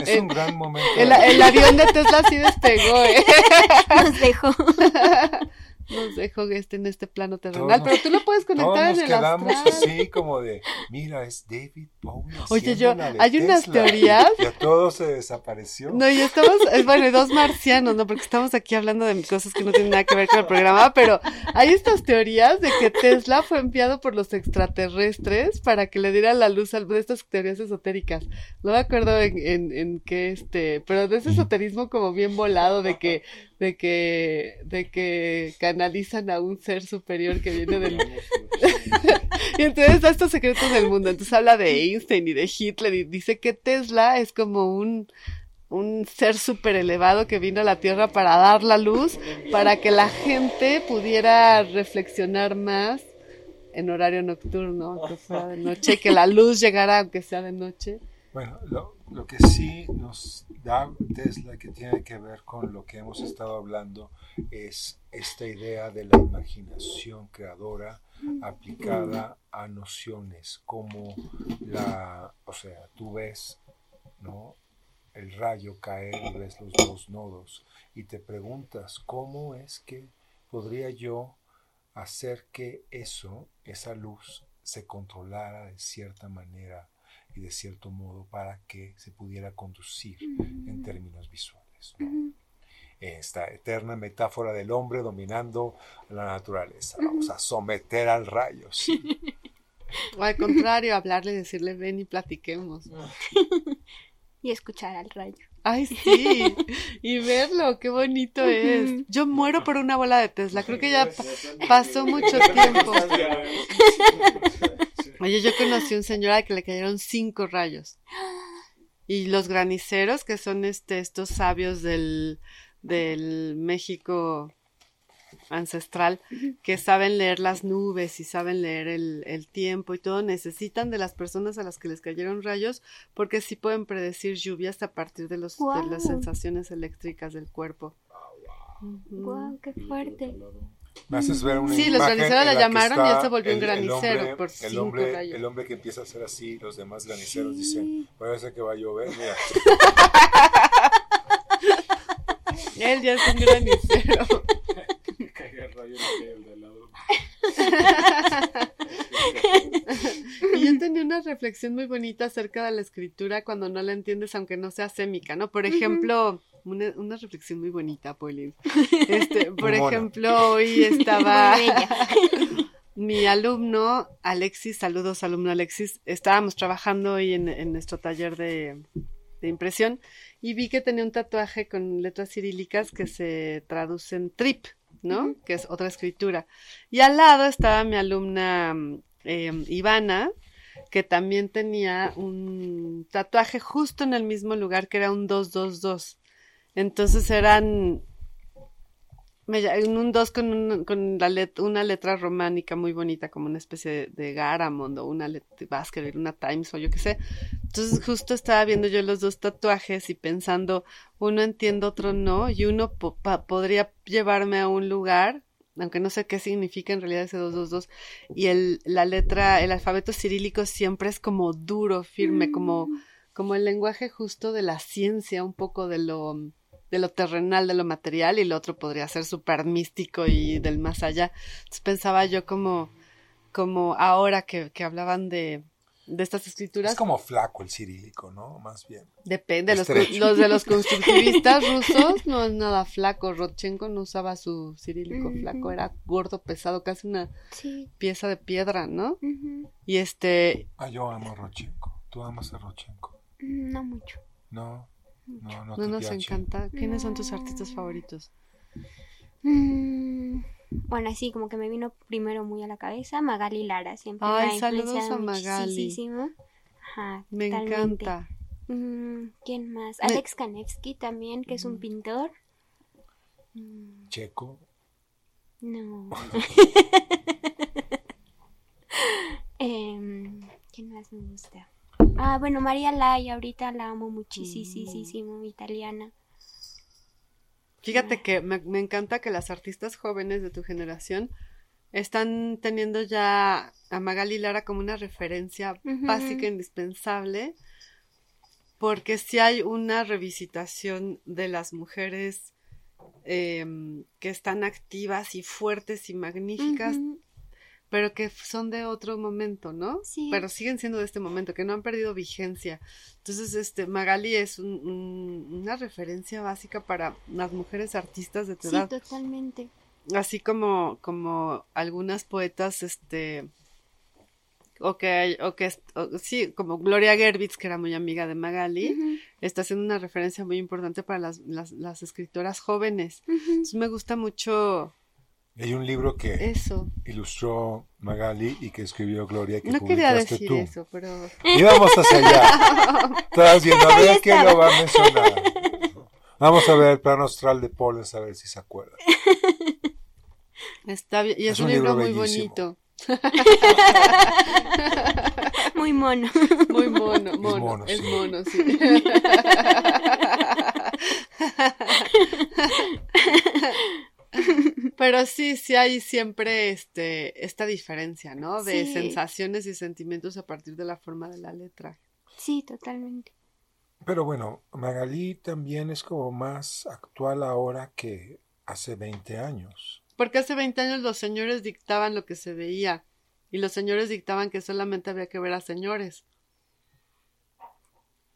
Speaker 4: Es un [LAUGHS] gran momento.
Speaker 3: El, el avión de Tesla sí despegó, ¿eh? [LAUGHS]
Speaker 5: Nos dejó.
Speaker 3: Nos dejó este en este plano
Speaker 4: Todos
Speaker 3: terrenal,
Speaker 4: nos-
Speaker 3: pero tú lo puedes
Speaker 4: Todos
Speaker 3: conectar
Speaker 4: nos
Speaker 3: en el
Speaker 4: quedamos
Speaker 3: astral.
Speaker 4: así como de, mira, es David Bowie.
Speaker 3: Oye, yo- hay unas
Speaker 4: Tesla".
Speaker 3: teorías.
Speaker 4: Y a todo se desapareció.
Speaker 3: No, y estamos, eh, bueno, y dos marcianos, ¿no? Porque estamos aquí hablando de cosas que no tienen nada que ver con el programa, pero hay estas teorías de que Tesla fue enviado por los extraterrestres para que le diera la luz a estas teorías esotéricas. No me acuerdo en, en, en qué este, pero de ese esoterismo como bien volado de que, de que, de que canalizan a un ser superior que viene del, [LAUGHS] y entonces da estos secretos del mundo. Entonces habla de Einstein y de Hitler y dice que Tesla es como un, un ser súper elevado que vino a la Tierra para dar la luz, para que la gente pudiera reflexionar más en horario nocturno, aunque fuera de noche, que la luz llegara aunque sea de noche.
Speaker 4: Bueno, lo, lo que sí nos da Tesla que tiene que ver con lo que hemos estado hablando es esta idea de la imaginación creadora aplicada a nociones como la, o sea, tú ves, ¿no? El rayo caer y ves los dos nodos y te preguntas cómo es que podría yo hacer que eso, esa luz, se controlara de cierta manera y de cierto modo para que se pudiera conducir en términos visuales. ¿no? Esta eterna metáfora del hombre dominando la naturaleza. Vamos a someter al rayo. sí.
Speaker 3: O al contrario, hablarle y decirle ven y platiquemos. [LAUGHS]
Speaker 5: Y escuchar al rayo.
Speaker 3: Ay, sí. [LAUGHS] Y verlo, qué bonito es. Yo muero por una bola de Tesla. Creo que ya pa- pasó mucho [LAUGHS] tiempo. Oye, yo conocí un señor al que le cayeron cinco rayos. Y los graniceros, que son este, estos sabios del, del México ancestral, que saben leer las nubes y saben leer el, el tiempo y todo, necesitan de las personas a las que les cayeron rayos, porque sí pueden predecir lluvias a partir de, los, de las sensaciones eléctricas del cuerpo.
Speaker 5: Guau, qué fuerte.
Speaker 4: Me haces ver una
Speaker 3: Sí, los graniceros la llamaron y él se volvió un
Speaker 4: el- el
Speaker 3: granicero
Speaker 4: hombre-
Speaker 3: por
Speaker 4: el
Speaker 3: cinco
Speaker 4: hombre,
Speaker 3: rayos.
Speaker 4: el hombre que empieza a hacer así, los demás graniceros dicen, parece que va a llover. Mira, [LAUGHS]
Speaker 3: Él ya es un granicero. [LAUGHS]
Speaker 6: Caiga el rayo en el de al lado. [LAUGHS]
Speaker 3: una reflexión muy bonita acerca de la escritura cuando no la entiendes, aunque no sea sémica, ¿no? Por ejemplo, una, una reflexión muy bonita, Pauline. [LAUGHS] Este, por
Speaker 4: mona.
Speaker 3: ejemplo, hoy [LAUGHS] estaba [LAUGHS] mi alumno, Alexis, saludos alumno Alexis, estábamos trabajando hoy en, en nuestro taller de, de impresión y vi que tenía un tatuaje con letras cirílicas que se traducen trip, ¿no? Que es otra escritura. Y al lado estaba mi alumna eh, Ivana, que también tenía un tatuaje justo en el mismo lugar, que era un 222. Entonces eran en un 2 con, un- con la let- una letra románica muy bonita, como una especie de, de Garamond o una Baskerville, una Times o yo qué sé. Entonces justo estaba viendo yo los dos tatuajes y pensando, uno entiendo, otro no, y uno po- pa- podría llevarme a un lugar, aunque no sé qué significa en realidad ese 222, y el, la letra, el alfabeto cirílico siempre es como duro, firme, como, como el lenguaje justo de la ciencia, un poco de lo de lo terrenal, de lo material, y lo otro podría ser súper místico y del más allá. Entonces pensaba yo como, como ahora que, que hablaban de, de estas escrituras,
Speaker 4: Es como flaco el cirílico, ¿no? Más bien.
Speaker 3: depende, los, de los [LAUGHS] constructivistas rusos no es nada flaco, Rodchenko no usaba su cirílico flaco, era gordo, pesado, casi una
Speaker 5: Sí.
Speaker 3: pieza de piedra, ¿no? Y este,
Speaker 4: Ah, yo amo a Rochenko. ¿Tú amas a Rochenko?
Speaker 5: No mucho.
Speaker 4: No, no, no.
Speaker 3: no
Speaker 4: te
Speaker 3: nos encanta. ¿Quiénes son tus artistas favoritos?
Speaker 5: Mm, Bueno, así como que me vino primero muy a la cabeza Magali Lara. Siempre me
Speaker 3: Ay,
Speaker 5: ha
Speaker 3: saludos a Magali.
Speaker 5: muchísimo. Ajá,
Speaker 3: Me
Speaker 5: totalmente.
Speaker 3: encanta.
Speaker 5: Mm, ¿Quién más?
Speaker 3: Me-
Speaker 5: Alex Kanevsky también, que es un pintor. Mm,
Speaker 4: Checo.
Speaker 5: No. [LAUGHS] [LAUGHS] Em, ¿Quién más me gusta? Ah, bueno, María Lai, ahorita la amo muchísimo, italiana.
Speaker 3: Fíjate que me, me encanta que las artistas jóvenes de tu generación están teniendo ya a Magali Lara como una referencia
Speaker 5: Ujú.
Speaker 3: básica, indispensable, porque si hay una revisitación de las mujeres em, que están activas y fuertes y magníficas, pero que son de otro momento, ¿no?
Speaker 5: Sí.
Speaker 3: Pero siguen siendo de este momento, que no han perdido vigencia. Entonces, este, Magali es un- un- una referencia básica para las mujeres artistas de tu
Speaker 5: Sí,
Speaker 3: edad.
Speaker 5: totalmente.
Speaker 3: Así como, como algunas poetas, este, o que, o que, o- sí, como Gloria Gerbitz, que era muy amiga de Magali, está haciendo una referencia muy importante para las, las, las escritoras jóvenes. Entonces, me gusta mucho
Speaker 4: Hay un libro que
Speaker 3: eso.
Speaker 4: ilustró Magali y que escribió Gloria y que
Speaker 3: No quería decir
Speaker 4: tú.
Speaker 3: eso, pero...
Speaker 4: Y vamos hacia allá. [LAUGHS] Estás viendo a ver quién lo va a mencionar. Vamos a ver el plan astral de Pollens a ver si se acuerda.
Speaker 3: Está bien, y es,
Speaker 4: Es
Speaker 3: un,
Speaker 4: un
Speaker 3: libro,
Speaker 4: libro
Speaker 3: muy
Speaker 4: bellísimo.
Speaker 3: bonito,
Speaker 5: Muy mono.
Speaker 3: muy mono, mono,
Speaker 4: mono,
Speaker 3: es
Speaker 4: sí.
Speaker 3: mono, sí. [LAUGHS] Pero sí, sí hay siempre este, esta diferencia, ¿no? De
Speaker 5: Sí.
Speaker 3: sensaciones y sentimientos a partir de la forma de la letra.
Speaker 5: Sí, totalmente.
Speaker 4: Pero bueno, Magali también es como más actual ahora que hace 20 años.
Speaker 3: Porque hace 20 años los señores dictaban lo que se veía y los señores dictaban que solamente había que ver a señores.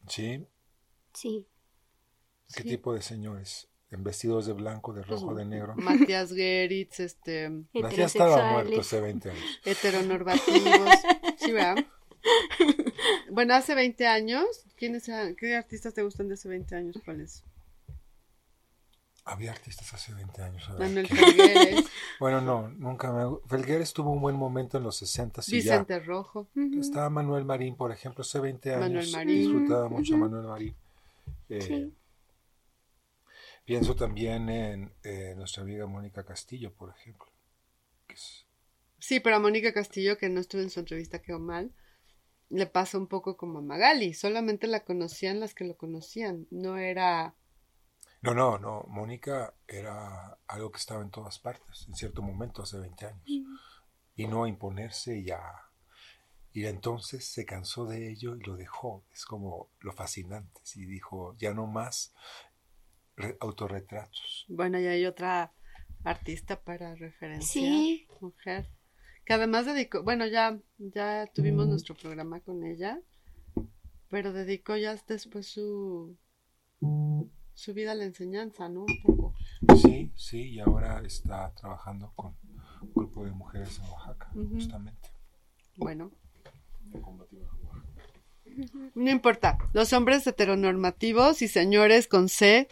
Speaker 4: ¿Sí?
Speaker 5: Sí.
Speaker 4: ¿Qué
Speaker 3: Sí.
Speaker 4: tipo de señores? ¿En vestidos de blanco, de rojo, de negro?
Speaker 3: Matías Geritz, este,
Speaker 4: Matías ya estaba muerto hace 20 años.
Speaker 3: heteronormativos. Sí, ¿verdad? Bueno, hace 20 años, ¿quiénes, eran- ¿qué artistas te gustan de hace 20 años? ¿Cuáles?
Speaker 4: Había artistas hace 20 años. ver,
Speaker 3: Manuel. Felgueres,
Speaker 4: Bueno, no, nunca me... Felgueres tuvo un buen momento en los 60 y ya.
Speaker 3: Vicente Rojo.
Speaker 5: Ujú.
Speaker 4: Estaba Manuel Marín, por ejemplo, hace 20 años.
Speaker 3: Manuel Marín.
Speaker 4: Disfrutaba mucho a
Speaker 5: Ujú.
Speaker 4: Manuel Marín. Eh,
Speaker 5: Sí.
Speaker 4: Pienso también en eh, nuestra amiga Mónica Castillo, por ejemplo. que es-
Speaker 3: Sí, pero a Mónica Castillo, que no estuve en su entrevista, quedó mal. Le pasa un poco como a Magali. Solamente la conocían las que lo conocían. No era.
Speaker 4: No, no, no. Mónica era algo que estaba en todas partes, en cierto momento, hace 20 años. Y no a imponerse y a... Y entonces se cansó de ello y lo dejó. Es como lo fascinante. Y dijo, ya no más autorretratos.
Speaker 3: Bueno, y hay otra artista para referenciar.
Speaker 5: Sí.
Speaker 3: Mujer. que además dedicó, bueno, ya, ya tuvimos nuestro programa con ella, pero dedicó ya después su, su vida a la enseñanza, ¿no? Un poco.
Speaker 4: Sí, sí, y ahora está trabajando con un grupo de mujeres en Oaxaca, justamente.
Speaker 3: Bueno, no importa. Los hombres heteronormativos y señores con C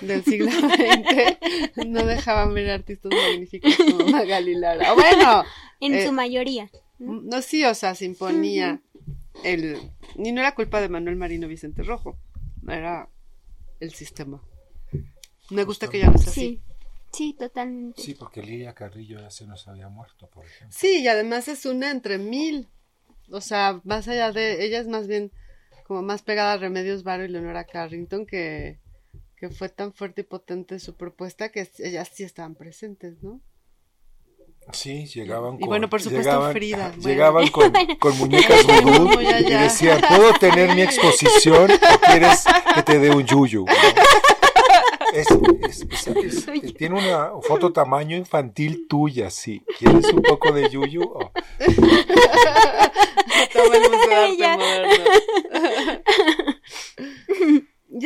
Speaker 3: del siglo XX no dejaban ver artistas magníficos como Magali Lara. Bueno,
Speaker 5: En
Speaker 3: Eh,
Speaker 5: su mayoría.
Speaker 3: no sí, o sea, se imponía el... Y no era culpa de Manuel Marino Vicente Rojo, era el sistema. Me gusta que ya no sea así.
Speaker 5: Sí, sí, totalmente.
Speaker 4: Sí, porque Lilia Carrillo ya se nos había muerto, por ejemplo.
Speaker 3: Sí, y además es una entre mil. O sea, más allá de. Ella es más bien como más pegada a Remedios Varo y Leonora Carrington que, que fue tan fuerte y potente su propuesta que ellas sí estaban presentes, ¿no?
Speaker 4: Sí, llegaban
Speaker 3: Y
Speaker 4: con...
Speaker 3: bueno, por supuesto,
Speaker 4: llegaban,
Speaker 3: Frida, [LAUGHS] bueno.
Speaker 4: Llegaban con, [LAUGHS] con muñecas vudú
Speaker 3: No, ya,
Speaker 4: y decían, ¿puedo tener mi exposición o quieres que te dé un yuyu? Es- es- es- es- [LAUGHS] tiene una foto tamaño infantil tuya, sí. ¿Quieres un poco de yuyu? Oh,
Speaker 3: Toma el Museo de Arte. Moderno.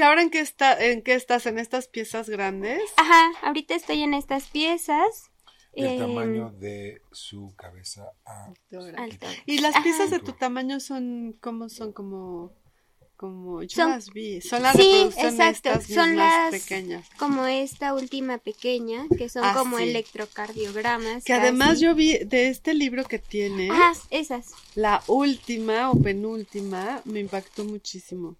Speaker 3: ¿Y ahora en qué, está, en qué estás? ¿En estas piezas grandes?
Speaker 5: Ajá, ahorita estoy en estas piezas.
Speaker 4: del
Speaker 5: eh,
Speaker 4: tamaño de su cabeza a...
Speaker 3: Y las
Speaker 5: Ajá.
Speaker 3: piezas de tu tamaño son como son como como yo
Speaker 5: Son-
Speaker 3: las vi, son las
Speaker 5: Sí,
Speaker 3: reproducciones
Speaker 5: exacto,
Speaker 3: estas
Speaker 5: son las
Speaker 3: pequeñas.
Speaker 5: como esta última pequeña, que son
Speaker 3: Ah,
Speaker 5: como
Speaker 3: sí.
Speaker 5: electrocardiogramas.
Speaker 3: Que además yo vi de este libro que tiene,
Speaker 5: Ajá, esas.
Speaker 3: la última o penúltima me impactó muchísimo.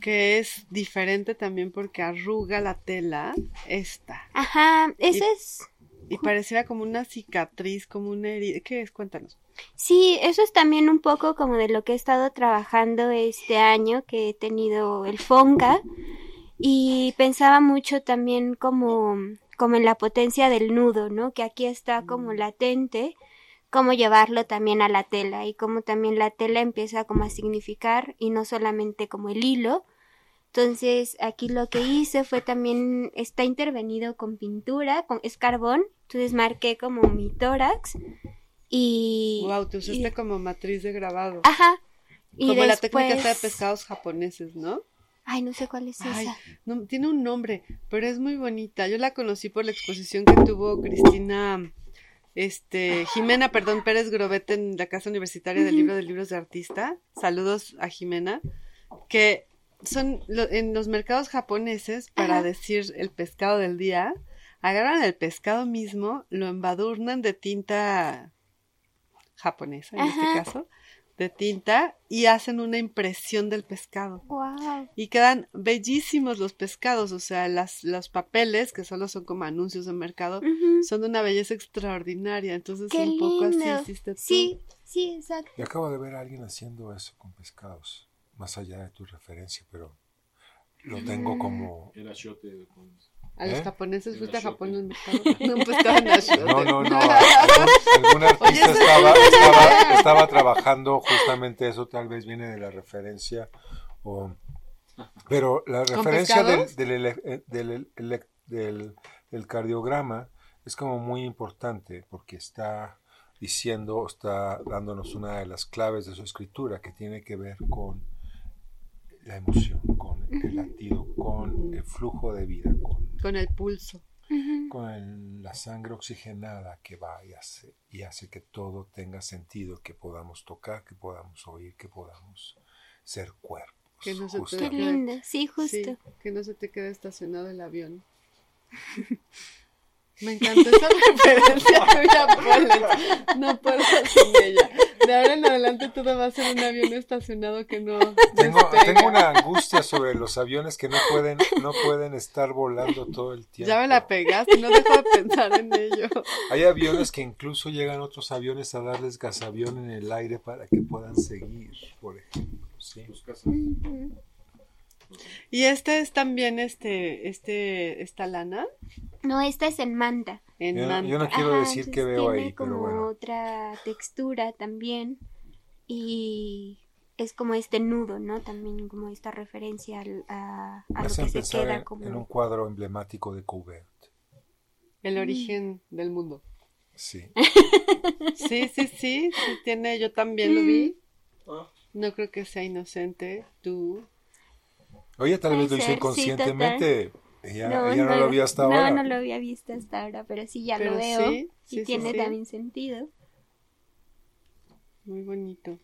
Speaker 3: Que es diferente también porque arruga la tela esta
Speaker 5: Ajá, esa
Speaker 3: Y-
Speaker 5: es.
Speaker 3: y pareciera como una cicatriz, como una herida. ¿Qué es? Cuéntanos.
Speaker 5: Sí, eso es también un poco como de lo que he estado trabajando este año, que he tenido el FONCA, y pensaba mucho también como, como en la potencia del nudo, ¿no? Que aquí está como latente, cómo llevarlo también a la tela y cómo también la tela empieza como a significar y no solamente como el hilo. Entonces aquí lo que hice fue también, está intervenido con pintura, con, es carbón, entonces marqué como mi tórax y...
Speaker 3: Wow, te usaste
Speaker 5: y-
Speaker 3: como matriz de grabado.
Speaker 5: Ajá. Y
Speaker 3: como la técnica de pescados japoneses, ¿no?
Speaker 5: Ay, no sé cuál es
Speaker 3: Ay,
Speaker 5: esa.
Speaker 3: no, tiene un nombre, pero es muy bonita. Yo la conocí por la exposición que tuvo Cristina, este, Jimena, perdón, Pérez Grobet en la Casa Universitaria del Libro de Libros de Artista. Saludos a Jimena, que son lo- en los mercados japoneses para
Speaker 5: Ajá.
Speaker 3: decir el pescado del día. Agarran el pescado mismo, lo embadurnan de tinta japonesa, en
Speaker 5: Ajá.
Speaker 3: este caso, de tinta, y hacen una impresión del pescado.
Speaker 5: Wow.
Speaker 3: Y quedan bellísimos los pescados, o sea, las, los papeles, que solo son como anuncios de mercado, son de una belleza extraordinaria. Entonces,
Speaker 5: Qué
Speaker 3: un poco así hiciste tú.
Speaker 5: Sí, sí, exacto.
Speaker 4: Y acabo de ver a alguien haciendo eso con pescados, más allá de tu referencia, pero lo tengo como...
Speaker 6: Era shote con...
Speaker 3: A los
Speaker 4: ¿Eh?
Speaker 3: japoneses, fuiste a Japón [LAUGHS] en. No, pescado en Ashote.
Speaker 4: No, no, no. [LAUGHS] Algún, artista estaba, estaba, estaba trabajando justamente eso, tal vez viene de la referencia. O, pero la
Speaker 3: ¿Con
Speaker 4: referencia del, del, ele- eh, del, del- del cardiograma es como muy importante porque está diciendo, está dándonos una de las claves de su escritura que tiene que ver con la emoción, con el latido, con el flujo de vida, con
Speaker 3: Con el pulso.
Speaker 4: con el- la sangre oxigenada que va y hace, y hace que todo tenga sentido, que podamos tocar, que podamos oír, que podamos ser cuerpos.
Speaker 3: Que no se te
Speaker 5: Qué lindo. Sí, justo.
Speaker 3: Sí, que no se te quede estacionado el avión. [LAUGHS] Me encantó esa [LAUGHS] referencia. No puedo [LAUGHS] sin ella. De ahora en adelante todo va a ser un avión estacionado que no
Speaker 4: Tengo, una angustia sobre los aviones que no pueden, no pueden estar volando todo el tiempo.
Speaker 3: Ya me la pegaste, no dejo de pensar en ello.
Speaker 4: Hay aviones que incluso llegan otros aviones a darles gasavión en el aire para que puedan seguir, por ejemplo. ¿sí?
Speaker 3: Y este es también este, este, esta lana
Speaker 5: No, esta es en manta.
Speaker 3: En
Speaker 4: Yo,
Speaker 3: manta.
Speaker 4: yo no quiero
Speaker 5: Ajá,
Speaker 4: decir
Speaker 5: entonces
Speaker 4: veo
Speaker 5: tiene
Speaker 4: ahí,
Speaker 5: como
Speaker 4: pero bueno.
Speaker 5: otra textura también. Y es como este nudo, ¿no? También como esta referencia al- a, a
Speaker 4: Me
Speaker 5: lo que se
Speaker 4: pensar
Speaker 5: queda
Speaker 4: en,
Speaker 5: como...
Speaker 4: en un cuadro emblemático de Courbet.
Speaker 3: El origen del mundo.
Speaker 4: Sí. [LAUGHS]
Speaker 3: Sí, sí, sí, sí tiene, yo también lo vi.
Speaker 7: Ah,
Speaker 3: No creo que sea inocente, tú.
Speaker 4: Oye, tal
Speaker 5: Puede
Speaker 4: vez lo hizo
Speaker 5: ser, sí,
Speaker 4: ella ella no, lo vio hasta
Speaker 5: no,
Speaker 4: ahora.
Speaker 5: No, lo había visto hasta ahora, pero sí ya
Speaker 3: Pero
Speaker 5: lo veo.
Speaker 3: sí, sí,
Speaker 5: y
Speaker 3: sí,
Speaker 5: tiene
Speaker 3: sí.
Speaker 5: también sentido.
Speaker 3: Muy bonito.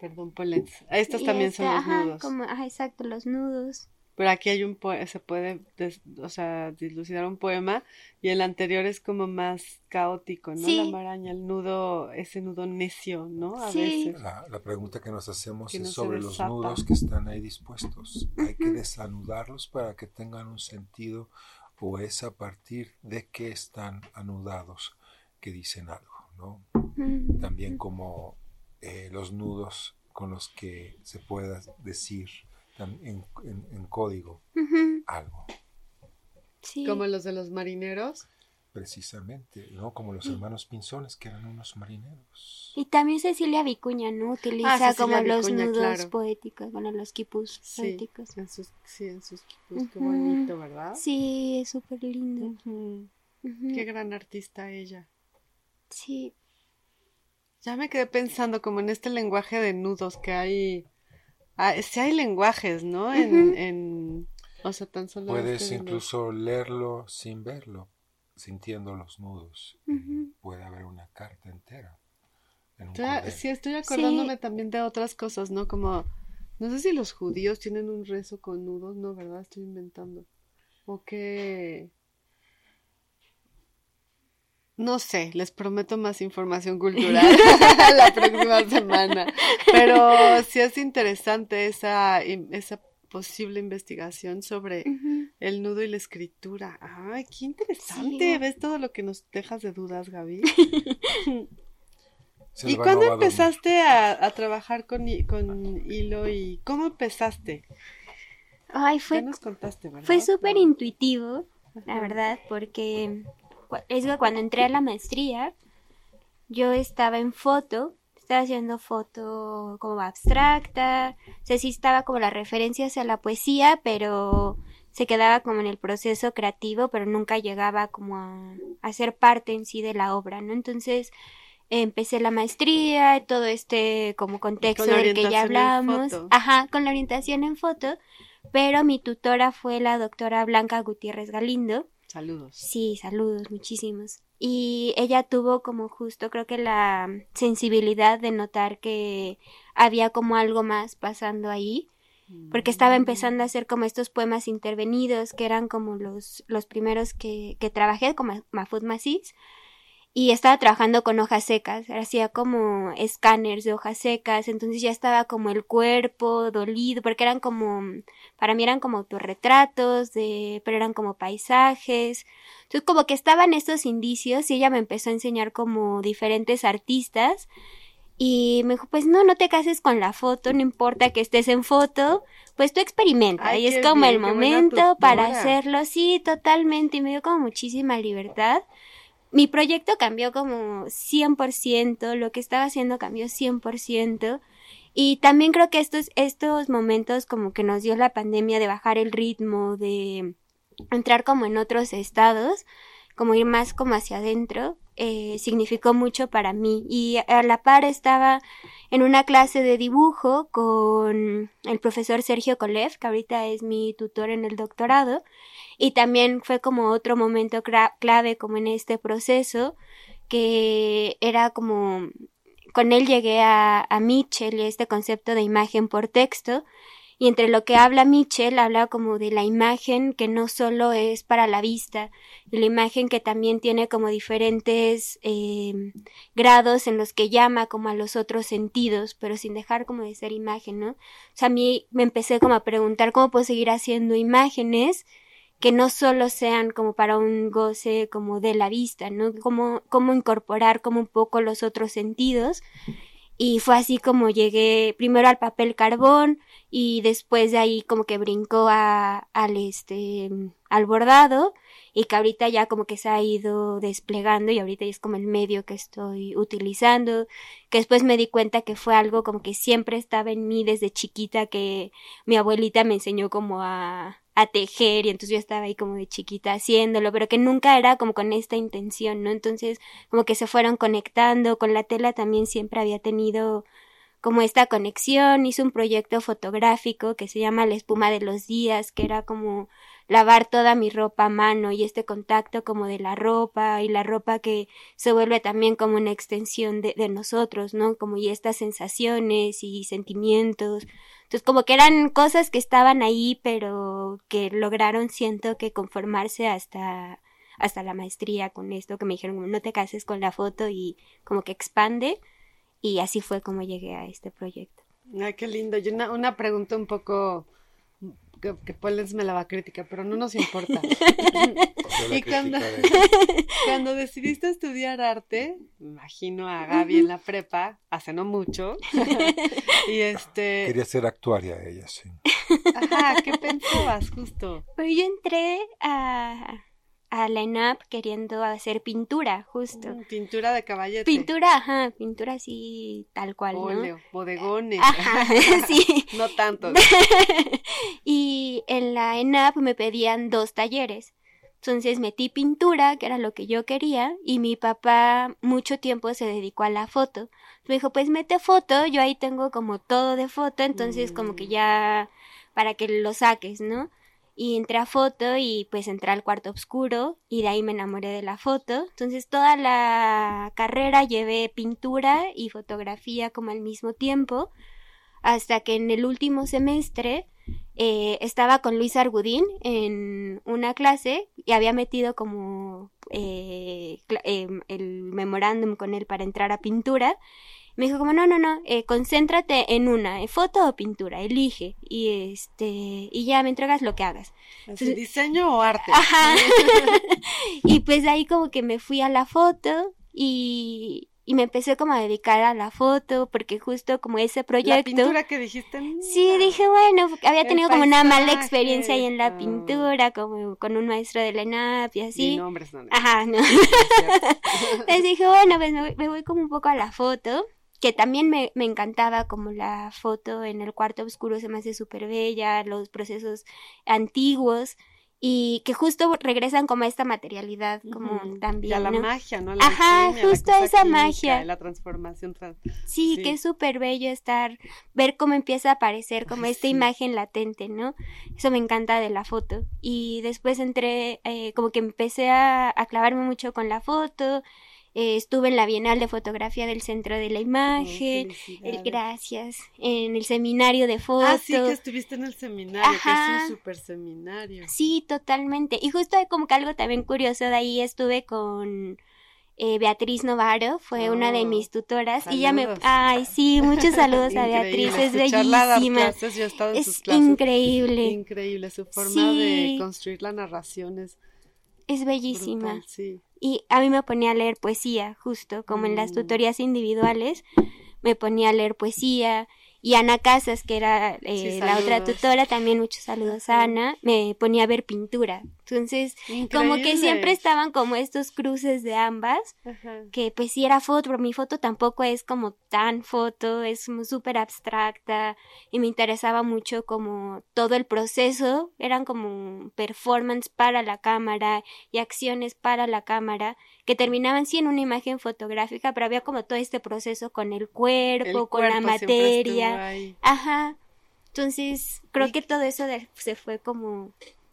Speaker 3: Perdón, Polens. Estos
Speaker 5: Y
Speaker 3: también
Speaker 5: este,
Speaker 3: son los
Speaker 5: ajá,
Speaker 3: nudos.
Speaker 5: como- ajá, exacto, los nudos.
Speaker 3: Pero aquí hay un poema, se puede, des- o sea, dilucidar un poema y el anterior es como más caótico, ¿no?
Speaker 5: Sí.
Speaker 3: La maraña, el nudo, ese nudo necio, ¿no? A
Speaker 5: Sí.
Speaker 3: veces.
Speaker 4: La, la pregunta que nos hacemos
Speaker 3: Que
Speaker 4: es sobre los nudos que están ahí dispuestos. ¿Hay que desanudarlos para que tengan un sentido o es a partir de que están anudados que dicen algo? ¿no? También como eh, los nudos con los que se pueda decir en, en- en código algo,
Speaker 5: Sí.
Speaker 3: Como los de los marineros.
Speaker 4: precisamente, ¿no? Como los hermanos Pinzones, que eran unos marineros.
Speaker 5: Y también Cecilia Vicuña, ¿no? Utiliza
Speaker 3: Ah,
Speaker 5: como los nudos
Speaker 3: claro.
Speaker 5: poéticos, bueno, los quipus
Speaker 3: Sí,
Speaker 5: poéticos.
Speaker 3: en sus, sí, en sus quipus, qué
Speaker 5: Ujú.
Speaker 3: bonito, ¿verdad?
Speaker 5: Sí, es súper lindo.
Speaker 3: Ujú, Qué gran artista ella.
Speaker 5: Sí,
Speaker 3: Ya me quedé pensando como en este lenguaje de nudos que hay. Ah, sí hay lenguajes, ¿no? En, en o sea, tan solo
Speaker 4: Puedes
Speaker 3: este
Speaker 4: incluso leerlo sin verlo, sintiendo los nudos. Puede haber una carta entera. En un
Speaker 3: Estoy- sí, estoy acordándome también de otras cosas, ¿no? Como, no sé si los judíos tienen un rezo con nudos, no, ¿verdad? Estoy inventando. O que... No sé, les prometo más información cultural [LAUGHS] la próxima semana. Pero sí es interesante esa, esa posible investigación sobre el nudo y la escritura. Ay, qué interesante.
Speaker 5: Sí.
Speaker 3: ¿Ves todo lo que nos dejas de dudas, Gaby? [LAUGHS] ¿Y cuándo
Speaker 4: a
Speaker 3: empezaste a, a trabajar con, con hilo y cómo empezaste?
Speaker 5: Ay, fue,
Speaker 3: nos contaste, ¿verdad?
Speaker 5: fue súper intuitivo, la verdad, porque es que cuando entré a la maestría, yo estaba en foto, estaba haciendo foto como abstracta, o sea, sí estaba como las referencias a la poesía, pero se quedaba como en el proceso creativo, pero nunca llegaba como a, a ser parte en sí de la obra, ¿no? Entonces empecé la maestría, todo este como contexto del que ya hablamos, ajá, con la orientación en foto, pero mi tutora fue la doctora Blanca Gutiérrez Galindo,
Speaker 3: Saludos.
Speaker 5: Sí, saludos, muchísimos. Y ella tuvo como justo, creo que la sensibilidad de notar que había como algo más pasando ahí, porque estaba empezando a hacer como estos poemas intervenidos, que eran como los, los primeros que, que trabajé, como Mahfoud Massis, y estaba trabajando con hojas secas, hacía como escáneres de hojas secas, entonces ya estaba como el cuerpo dolido, porque eran como, para mí eran como autorretratos, de, pero eran como paisajes, entonces como que estaban estos indicios y ella me empezó a enseñar como diferentes artistas y me dijo, pues no, no te cases con la foto, no importa que estés en foto, pues tú experimenta
Speaker 3: Ay,
Speaker 5: y es como
Speaker 3: bien,
Speaker 5: el momento para hacerlo, sí, totalmente, y me dio como muchísima libertad. Mi proyecto cambió como 100%, lo que estaba haciendo cambió 100%. Y también creo que estos, estos momentos como que nos dio la pandemia de bajar el ritmo, de entrar como en otros estados, como ir más como hacia adentro, eh, significó mucho para mí. Y a la par estaba en una clase de dibujo con el profesor Sergio Kolev, que ahorita es mi tutor en el doctorado, y también fue como otro momento clave como en este proceso, que era como con él llegué a, a Mitchell y este concepto de imagen por texto, y entre lo que habla Mitchell, habla como de la imagen que no solo es para la vista, y la imagen que también tiene como diferentes eh, grados en los que llama como a los otros sentidos, pero sin dejar como de ser imagen, ¿no? O sea, a mí me empecé como a preguntar cómo puedo seguir haciendo imágenes que no solo sean como para un goce como de la vista, ¿no? Cómo, cómo incorporar como un poco los otros sentidos. Y fue así como llegué primero al papel carbón y después de ahí como que brincó a, al este al bordado y que ahorita ya como que se ha ido desplegando y ahorita ya es como el medio que estoy utilizando, que después me di cuenta que fue algo como que siempre estaba en mí desde chiquita que mi abuelita me enseñó como a a tejer y entonces yo estaba ahí como de chiquita haciéndolo, pero que nunca era como con esta intención, ¿no? Entonces como que se fueron conectando, con la tela también siempre había tenido como esta conexión, hice un proyecto fotográfico que se llama La espuma de los días, que era como lavar toda mi ropa a mano y este contacto como de la ropa y la ropa que se vuelve también como una extensión de, nosotros, ¿no? Como y estas sensaciones y sentimientos. Entonces como que eran cosas que estaban ahí, pero que lograron, siento que conformarse hasta hasta la maestría con esto, que me dijeron, no te cases con la foto y como que expande. Y así fue como llegué a este proyecto.
Speaker 3: Ay, qué lindo. Y una, una pregunta un poco que, que Pollens me la va a criticar, pero no nos importa. [LAUGHS] Y [LAUGHS] cuando, decidiste estudiar arte, me imagino a Gaby en la prepa, hace no mucho, [LAUGHS] y este,
Speaker 4: Quería ser actuaria ella, sí.
Speaker 3: ajá, ¿qué pensabas justo?
Speaker 5: Pues yo entré a, a la ENAP queriendo hacer pintura, justo.
Speaker 3: Mm, Pintura de caballete.
Speaker 5: Pintura, ajá, pintura así tal cual, ¿no?
Speaker 3: Óleo, bodegones.
Speaker 5: Ajá, [LAUGHS] sí. [LAUGHS]
Speaker 3: No tanto. [LAUGHS]
Speaker 5: y en la ENAP me pedían dos talleres. Entonces metí pintura, que era lo que yo quería, y mi papá mucho tiempo se dedicó a la foto. Me dijo, pues mete foto, yo ahí tengo como todo de foto, entonces como que ya para que lo saques, ¿no? Y entré a foto y pues entré al cuarto oscuro y de ahí me enamoré de la foto. Entonces toda la carrera llevé pintura y fotografía como al mismo tiempo hasta que en el último semestre eh, estaba con Luis Argudín en una clase y había metido como eh, em, el memorándum con él para entrar a pintura. Me dijo como no, no, no, eh, concéntrate en una, eh, foto o pintura, elige y este y ya me entregas lo que hagas.
Speaker 3: Así, ¿Diseño o arte?
Speaker 5: Ajá. [LAUGHS] y pues de ahí como que me fui a la foto y, y me empecé como a dedicar a la foto porque justo como ese
Speaker 3: La
Speaker 5: proyecto
Speaker 3: pintura que dijiste.
Speaker 5: Sí, dije, bueno, había tenido como una mala experiencia ahí en la pintura, como con un maestro de la ENAP y así.
Speaker 3: nombres, no, [LAUGHS] no,
Speaker 5: Ajá, no.
Speaker 3: no es cierto.
Speaker 5: Entonces dije, bueno, pues me voy, me voy como un poco a la foto, que también me, me encantaba como la foto en el cuarto oscuro se me hace súper bella, los procesos antiguos y que justo regresan como a esta materialidad, como también,
Speaker 3: Y a la
Speaker 5: ¿no?
Speaker 3: magia, ¿no? La
Speaker 5: Ajá,
Speaker 3: alquimia,
Speaker 5: justo
Speaker 3: cosa
Speaker 5: esa
Speaker 3: química,
Speaker 5: magia.
Speaker 3: La transformación. trans-
Speaker 5: Sí,
Speaker 3: Sí.
Speaker 5: que es súper bello estar, ver cómo empieza a aparecer como
Speaker 3: Ay,
Speaker 5: esta
Speaker 3: sí.
Speaker 5: imagen latente, ¿no? Eso me encanta de la foto. Y después entré, eh, como que empecé a, a clavarme mucho con la foto. Eh, estuve en la Bienal de Fotografía del Centro de la
Speaker 3: Ay,
Speaker 5: Imagen. el- gracias. En el seminario de foto.
Speaker 3: Ah, sí, que estuviste en el seminario, que
Speaker 5: Ajá.
Speaker 3: es un super seminario.
Speaker 5: Sí, totalmente. Y justo hay como que algo también curioso de ahí estuve con eh, Beatriz Novaro, fue una de
Speaker 3: Oh,
Speaker 5: mis tutoras. Y ella me... Ay, sí, muchos saludos a Beatriz, es bellísima.
Speaker 3: clases, yo he estado en sus
Speaker 5: Es
Speaker 3: clases.
Speaker 5: increíble,
Speaker 3: Increíble, su forma
Speaker 5: Sí.
Speaker 3: de construir la narración es
Speaker 5: es bellísima.
Speaker 3: brutal, sí.
Speaker 5: Y a mí me ponía a leer poesía, justo como en las
Speaker 3: Mm.
Speaker 5: tutorías individuales, me ponía a leer poesía. Y Ana Casas, que era eh,
Speaker 3: Sí,
Speaker 5: la otra tutora, también muchos saludos a Ana, me ponía a ver pintura. Entonces, como que siempre estaban como estos cruces de ambas,
Speaker 3: Ajá.
Speaker 5: que pues sí era foto, pero mi foto tampoco es como tan foto, es súper abstracta y me interesaba mucho como todo el proceso, eran como performance para la cámara y acciones para la cámara que terminaban sí en una imagen fotográfica, pero había como todo este proceso con el cuerpo,
Speaker 3: El
Speaker 5: con la
Speaker 3: cuerpo
Speaker 5: materia. Ajá. Entonces, creo que todo eso de- se fue como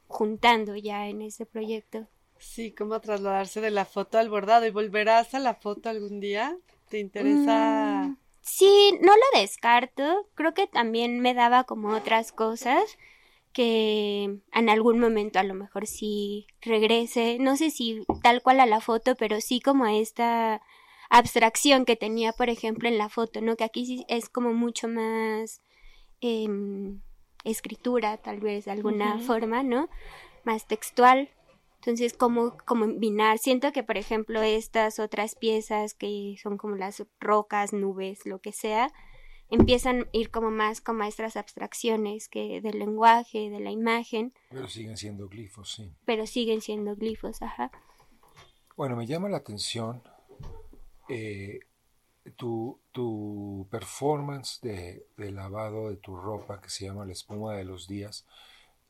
Speaker 5: juntando ya en ese proyecto.
Speaker 3: Sí, cómo trasladarse de la foto al bordado y volverás a la foto algún día. ¿Te interesa?
Speaker 5: Mm, sí, no lo descarto. Creo que también me daba como otras cosas que en algún momento a lo mejor sí regrese. No sé si tal cual a la foto, pero sí como a esta abstracción que tenía, por ejemplo, en la foto, ¿no? Que aquí sí es como mucho más em, escritura, tal vez de alguna forma, ¿no? Más textual. Entonces, como combinar? Siento que, por ejemplo, estas otras piezas que son como las rocas, nubes, lo que sea, empiezan a ir como más con maestras abstracciones que del lenguaje, de la imagen,
Speaker 4: Pero siguen siendo glifos, sí.
Speaker 5: pero siguen siendo glifos, ajá.
Speaker 4: Bueno, me llama la atención eh, tu, tu performance de, de lavado de tu ropa que se llama La espuma de los días.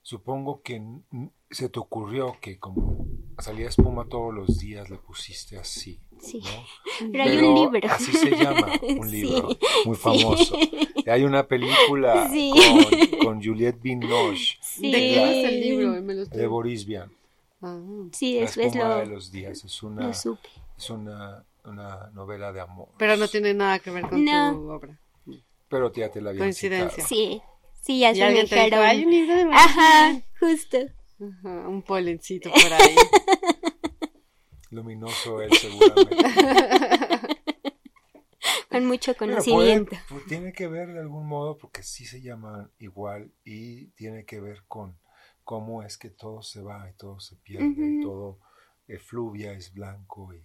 Speaker 4: supongo que se te ocurrió que como salía espuma todos los días le pusiste así,
Speaker 5: Sí.
Speaker 4: ¿no?
Speaker 5: Pero hay un libro.
Speaker 4: Así se llama, [LAUGHS] un
Speaker 5: Sí.
Speaker 4: libro muy famoso. Y hay una película [LAUGHS]
Speaker 5: Sí.
Speaker 4: con, con Juliette Binoche
Speaker 5: Sí.
Speaker 3: ¿De qué es el libro? Me
Speaker 4: de Boris Vian.
Speaker 3: Ah,
Speaker 5: Sí,
Speaker 4: La
Speaker 5: después
Speaker 4: espuma
Speaker 5: lo,
Speaker 4: de los días. Es una,
Speaker 5: lo supe.
Speaker 4: es una, una novela de amor.
Speaker 3: Pero no tiene nada que ver con
Speaker 5: No.
Speaker 3: tu obra.
Speaker 4: Pero ya te la habían
Speaker 3: Coincidencia.
Speaker 4: citado.
Speaker 5: Sí, sí, ya se me dijeron.
Speaker 3: hay un libro de Boris
Speaker 5: Ajá, justo.
Speaker 3: Ajá, un polencito por ahí. [LAUGHS]
Speaker 4: Luminoso él seguramente. [LAUGHS]
Speaker 5: Con mucho conocimiento.
Speaker 4: puede- pues tiene que ver de algún modo porque sí se llaman igual y tiene que ver con cómo es que todo se va y todo se pierde y todo efluvia, es blanco y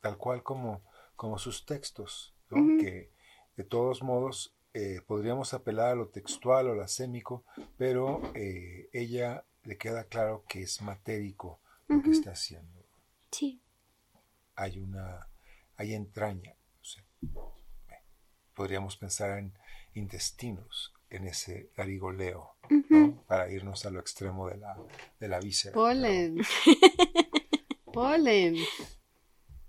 Speaker 4: tal cual como, como sus textos, que de todos modos eh, podríamos apelar a lo textual o lo asémico, pero eh, ella le queda claro que es matérico lo que está haciendo.
Speaker 5: Sí.
Speaker 4: Hay una, hay entraña. o sea, eh, podríamos pensar en intestinos, en ese.
Speaker 5: Ujú.
Speaker 4: para irnos a lo extremo de la, de la víscera.
Speaker 3: Polen. [LAUGHS] Polen.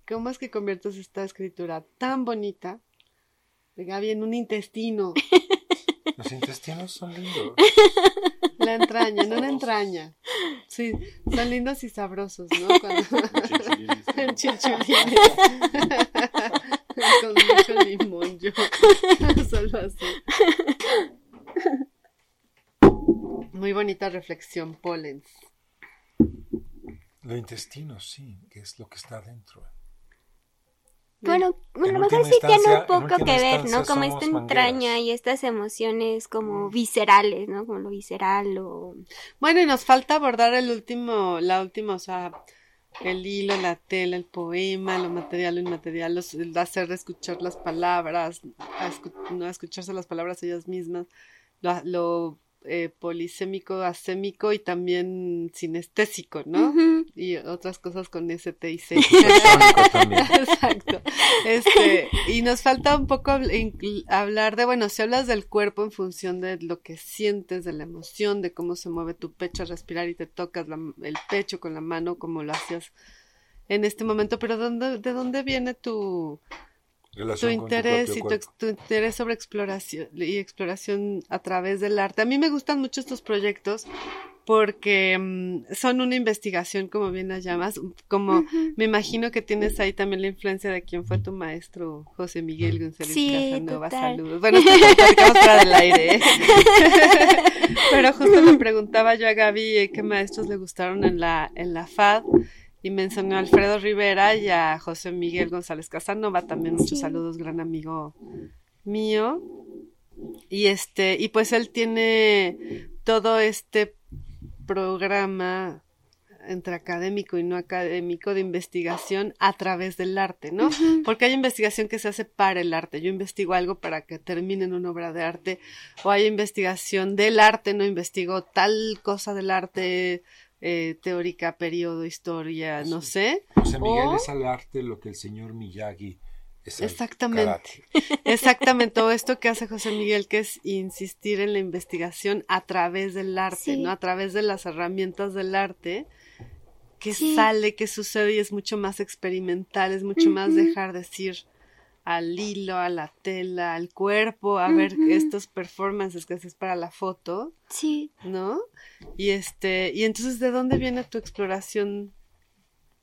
Speaker 3: ¿Cómo es que conviertes esta escritura tan bonita de Gaby en un intestino? [LAUGHS]
Speaker 4: Los intestinos son lindos.
Speaker 3: La entraña, en una entraña. Sí, son lindos y sabrosos, ¿no? [LAUGHS] Cuando...
Speaker 6: Chinchulines. [LAUGHS]
Speaker 3: Con mucho limón, yo. Solo así. Muy bonita reflexión, Polens.
Speaker 4: Los intestinos, sí, que es lo que está dentro.
Speaker 5: Bueno, bueno, a lo mejor sí tiene un poco que ver, ¿no? Como esta entraña
Speaker 4: mangueras.
Speaker 5: y estas emociones como viscerales, ¿no? Como lo visceral o...
Speaker 3: Bueno, y nos falta abordar el último, la última, o sea, el hilo, la tela, el poema, lo material, lo inmaterial, los, el hacer escuchar las palabras, a escu- no escucharse las palabras ellas mismas, lo, lo, eh, polisémico, asémico y también sinestésico, ¿no? Y otras cosas con ST y C. [LAUGHS] Exacto. Este, y nos falta un poco hablar de, bueno, si hablas del cuerpo en función de lo que sientes, de la emoción, de cómo se mueve tu pecho al respirar y te tocas la- el pecho con la mano como lo hacías en este momento, pero ¿dónde, ¿de dónde viene tu, tu
Speaker 4: tu
Speaker 3: interés
Speaker 4: propio
Speaker 3: y tu, tu interés sobre exploración y exploración a través del arte. A mí me gustan mucho estos proyectos porque mm, son una investigación, como bien las llamas, como me imagino que tienes ahí también la influencia de quién fue tu maestro, José Miguel González
Speaker 5: Sí,
Speaker 3: Casanova.
Speaker 5: total.
Speaker 3: Saludos. Bueno, platicamos fuera del aire. ¿eh? [LAUGHS] Pero justo le preguntaba yo a Gaby eh, qué maestros le gustaron en la, en la FAD y mencionó a Alfredo Rivera y a José Miguel González Casanova, también muchos
Speaker 5: Sí.
Speaker 3: saludos, gran amigo mío. Y este, y pues él tiene todo este programa entre académico y no académico de investigación a través del arte, ¿no? Porque hay investigación que se hace para el arte. Yo investigo algo para que termine en una obra de arte, o hay investigación del arte, no investigo tal cosa del arte eh, teórica, periodo, historia, no sé.
Speaker 4: José Miguel
Speaker 3: O-
Speaker 4: es al arte lo que el señor Miyagi es al
Speaker 3: Exactamente.
Speaker 4: karate. [LAUGHS]
Speaker 3: Exactamente, todo esto que hace José Miguel, que es insistir en la investigación a través del arte,
Speaker 5: Sí.
Speaker 3: ¿no? A través de las herramientas del arte, que
Speaker 5: Sí.
Speaker 3: sale, que sucede y es mucho más experimental, es mucho más dejar decir al hilo, a la tela, al cuerpo, a ver estos performances que haces para la foto,
Speaker 5: Sí.
Speaker 3: ¿no? Y este, y entonces, ¿de dónde viene tu exploración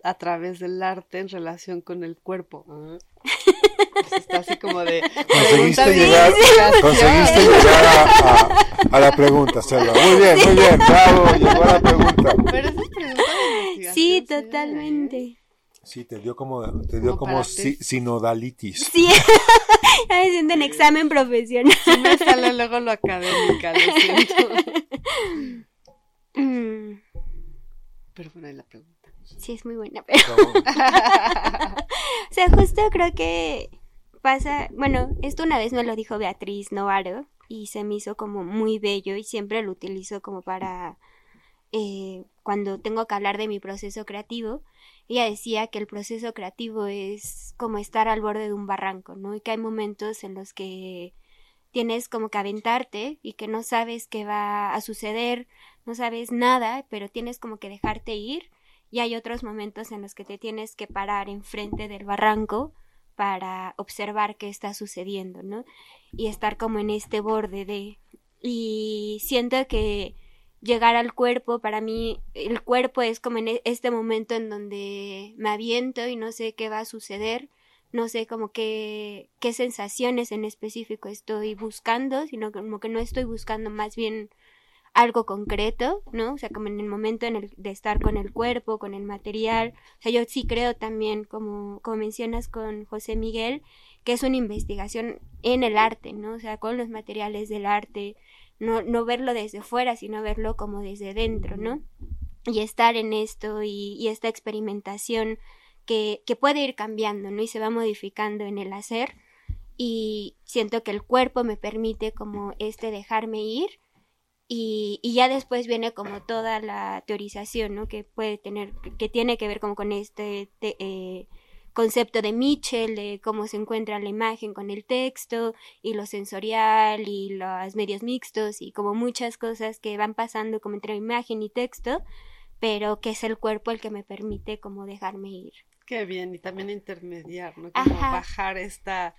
Speaker 3: a través del arte en relación con el cuerpo? [LAUGHS] Pues está así como de
Speaker 4: Conseguiste llegar, conseguiste llegar a, a- a la pregunta, Selva. Muy bien, muy bien, bravo, llegó a la pregunta.
Speaker 3: Pero esa es pregunta de.
Speaker 5: Sí,
Speaker 3: ¿eh?
Speaker 4: Sí, te dio como, te dio
Speaker 3: Como
Speaker 4: si- sinodalitis.
Speaker 5: Sí. [LAUGHS] Ya me siento en examen profesional.
Speaker 3: Sí me sale luego lo académica, lo siento.
Speaker 5: Mm,
Speaker 3: Pero bueno, ahí la pregunta.
Speaker 5: Sí, es muy buena, pero... [LAUGHS] O sea, justo creo que pasa, bueno, esto una vez me lo dijo Beatriz Novaro y se me hizo como muy bello y siempre lo utilizo como para eh, cuando tengo que hablar de mi proceso creativo. Ella decía que el proceso creativo es como estar al borde de un barranco, ¿no? Y que hay momentos en los que tienes como que aventarte y que no sabes qué va a suceder, no sabes nada, pero tienes como que dejarte ir y hay otros momentos en los que te tienes que parar enfrente del barranco para observar qué está sucediendo, ¿no? Y estar como en este borde de... Y siento que llegar al cuerpo, para mí el cuerpo es como en e-, este momento en donde me aviento y no sé qué va a suceder, no sé como qué, qué sensaciones en específico estoy buscando, sino como que no estoy buscando más bien algo concreto, ¿no? O sea, como en el momento en el de estar con el cuerpo, con el material. O sea, yo sí creo también, como, como mencionas con José Miguel, que es una investigación en el arte, ¿no? O sea, con los materiales del arte, no, no verlo desde fuera, sino verlo como desde dentro, ¿no? Y estar en esto y, esta experimentación que, que puede ir cambiando, ¿no? Y se va modificando en el hacer. Y siento que el cuerpo me permite como este dejarme ir y, y, ya después viene como toda la teorización, ¿no? Que puede tener, que tiene que ver como con este te, eh, concepto de Mitchell, de cómo se encuentra la imagen con el texto y lo sensorial y los medios mixtos y como muchas cosas que van pasando como entre imagen y texto, pero que es el cuerpo el que me permite como dejarme ir.
Speaker 3: Qué bien, y también intermediar, ¿no? Como Ajá. bajar esta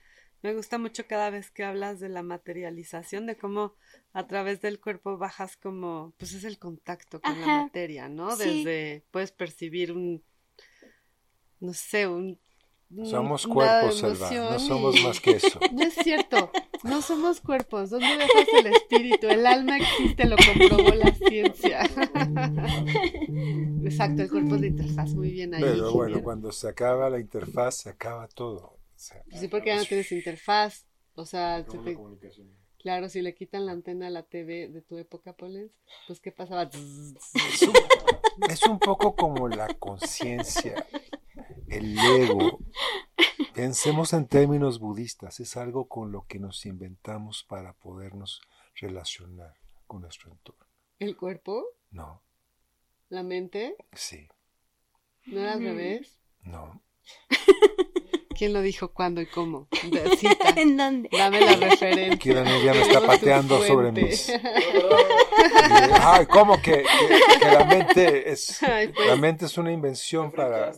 Speaker 3: me gusta mucho cada vez que hablas de la materialización, de cómo a través del cuerpo bajas como, pues es el contacto con Ajá, la materia, ¿no? Sí. Desde, puedes percibir un, no sé, un...
Speaker 4: Somos cuerpos, Selva, no somos más que eso. [LAUGHS]
Speaker 3: No es cierto, no somos cuerpos, ¿dónde dejas el espíritu? El alma existe, lo comprobó la ciencia. [LAUGHS] Exacto, el cuerpo es la interfaz, muy bien ahí.
Speaker 4: Pero bueno, cuando se acaba la interfaz, se acaba todo.
Speaker 3: Pues sí, porque ya no tienes interfaz. O sea, te... claro, si le quitan la antena a la TV de tu época, Polens, pues ¿qué pasaba?
Speaker 4: Es un, es un poco como la conciencia, el ego. Pensemos en términos budistas, es algo con lo que nos inventamos para podernos relacionar con nuestro entorno.
Speaker 3: ¿El cuerpo?
Speaker 4: No.
Speaker 3: ¿La mente?
Speaker 4: Sí.
Speaker 3: ¿No era al revés?
Speaker 4: No. [LAUGHS]
Speaker 3: ¿Quién lo dijo, cuándo y cómo? [LAUGHS] Cita.
Speaker 5: ¿En dónde?
Speaker 3: Dame la referencia.
Speaker 4: Kieran ya me está pateando sobre mis. [LAUGHS] Ay, ¿cómo que, que, que, la mente es Ay, pues... la mente es una invención para.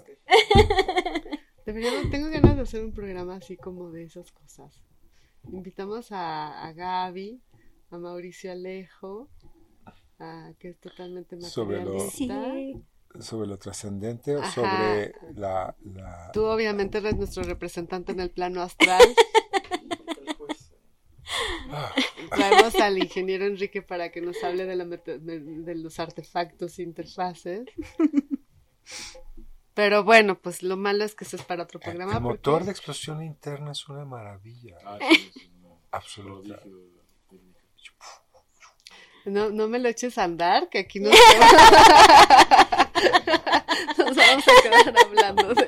Speaker 3: Deberíamos, tengo ganas de hacer un programa así como de esas cosas. Invitamos a, a Gaby, a Mauricio Alejo, a, que es totalmente materialista.
Speaker 5: Sobre lo... Sí
Speaker 4: sobre lo trascendente o sobre la, la,
Speaker 3: Tú obviamente eres nuestro representante en el plano astral. [LAUGHS] Traemos al ingeniero Enrique para que nos hable de, la de, de los artefactos e interfaces. Pero bueno, pues lo malo es que eso es para otro programa.
Speaker 4: El motor porque... de explosión interna es una maravilla. Ah, sí, [LAUGHS] sí, no. Absoluta.
Speaker 3: No, no me lo eches a andar, que aquí no [LAUGHS] Nos vamos a quedar hablando de,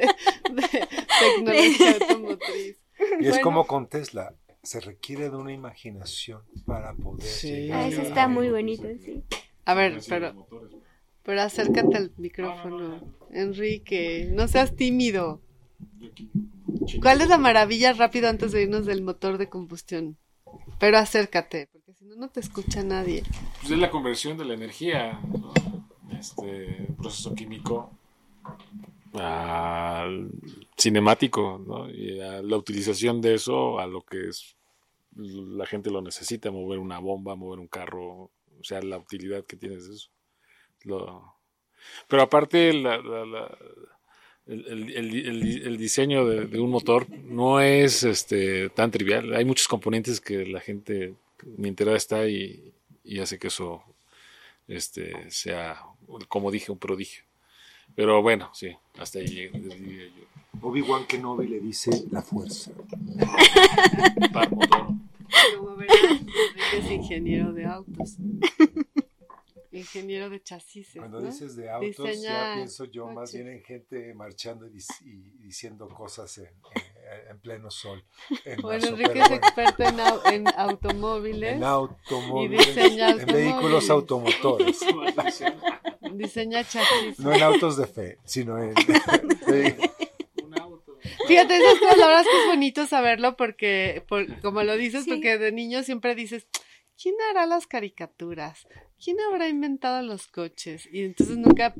Speaker 3: de tecnología automotriz.
Speaker 4: Y es bueno. como con Tesla, se requiere de una imaginación para poder
Speaker 5: sí. llegar. Ah, eso está muy bonito, sí.
Speaker 3: A ver, pero, pero acércate al micrófono, Enrique, no seas tímido. ¿Cuál es la maravilla rápido antes de irnos del motor de combustión? Pero acércate, porque si no, no te escucha nadie.
Speaker 6: Pues es la conversión de la energía, ¿no? Este proceso químico al cinemático. Y la utilización de eso a lo que es la gente lo necesita, mover una bomba, mover un carro, o sea, la utilidad que tienes de eso. Pero aparte, la, el, diseño de, un motor no es este, tan trivial. Hay muchos componentes que la gente ni enterada está y hace que eso este, sea, como dije, un prodigio. Pero bueno, sí, hasta ahí yo.
Speaker 4: Obi-Wan Kenobi le dice la fuerza. [LAUGHS]
Speaker 3: Par motor. Como verás, es ingeniero de autos. ingeniero de chasis.
Speaker 4: Cuando
Speaker 3: ¿no?
Speaker 4: dices de autos, Diseña ya pienso yo coches. más bien en gente marchando y, y diciendo cosas en, en, en pleno sol. En [LAUGHS]
Speaker 3: bueno, marzo, Enrique es bueno. experto en, au en, automóviles.
Speaker 4: En automóviles. Y diseña en vehículos automotores. [LAUGHS]
Speaker 3: diseña chasis.
Speaker 4: No en autos de fe, sino en. [LAUGHS]
Speaker 6: Un auto.
Speaker 3: Fíjate, esas es que es bonito saberlo porque, por, como lo dices,
Speaker 5: Sí.
Speaker 3: porque de niño siempre dices, ¿quién hará las caricaturas? ¿Quién habrá inventado los coches? Y entonces nunca,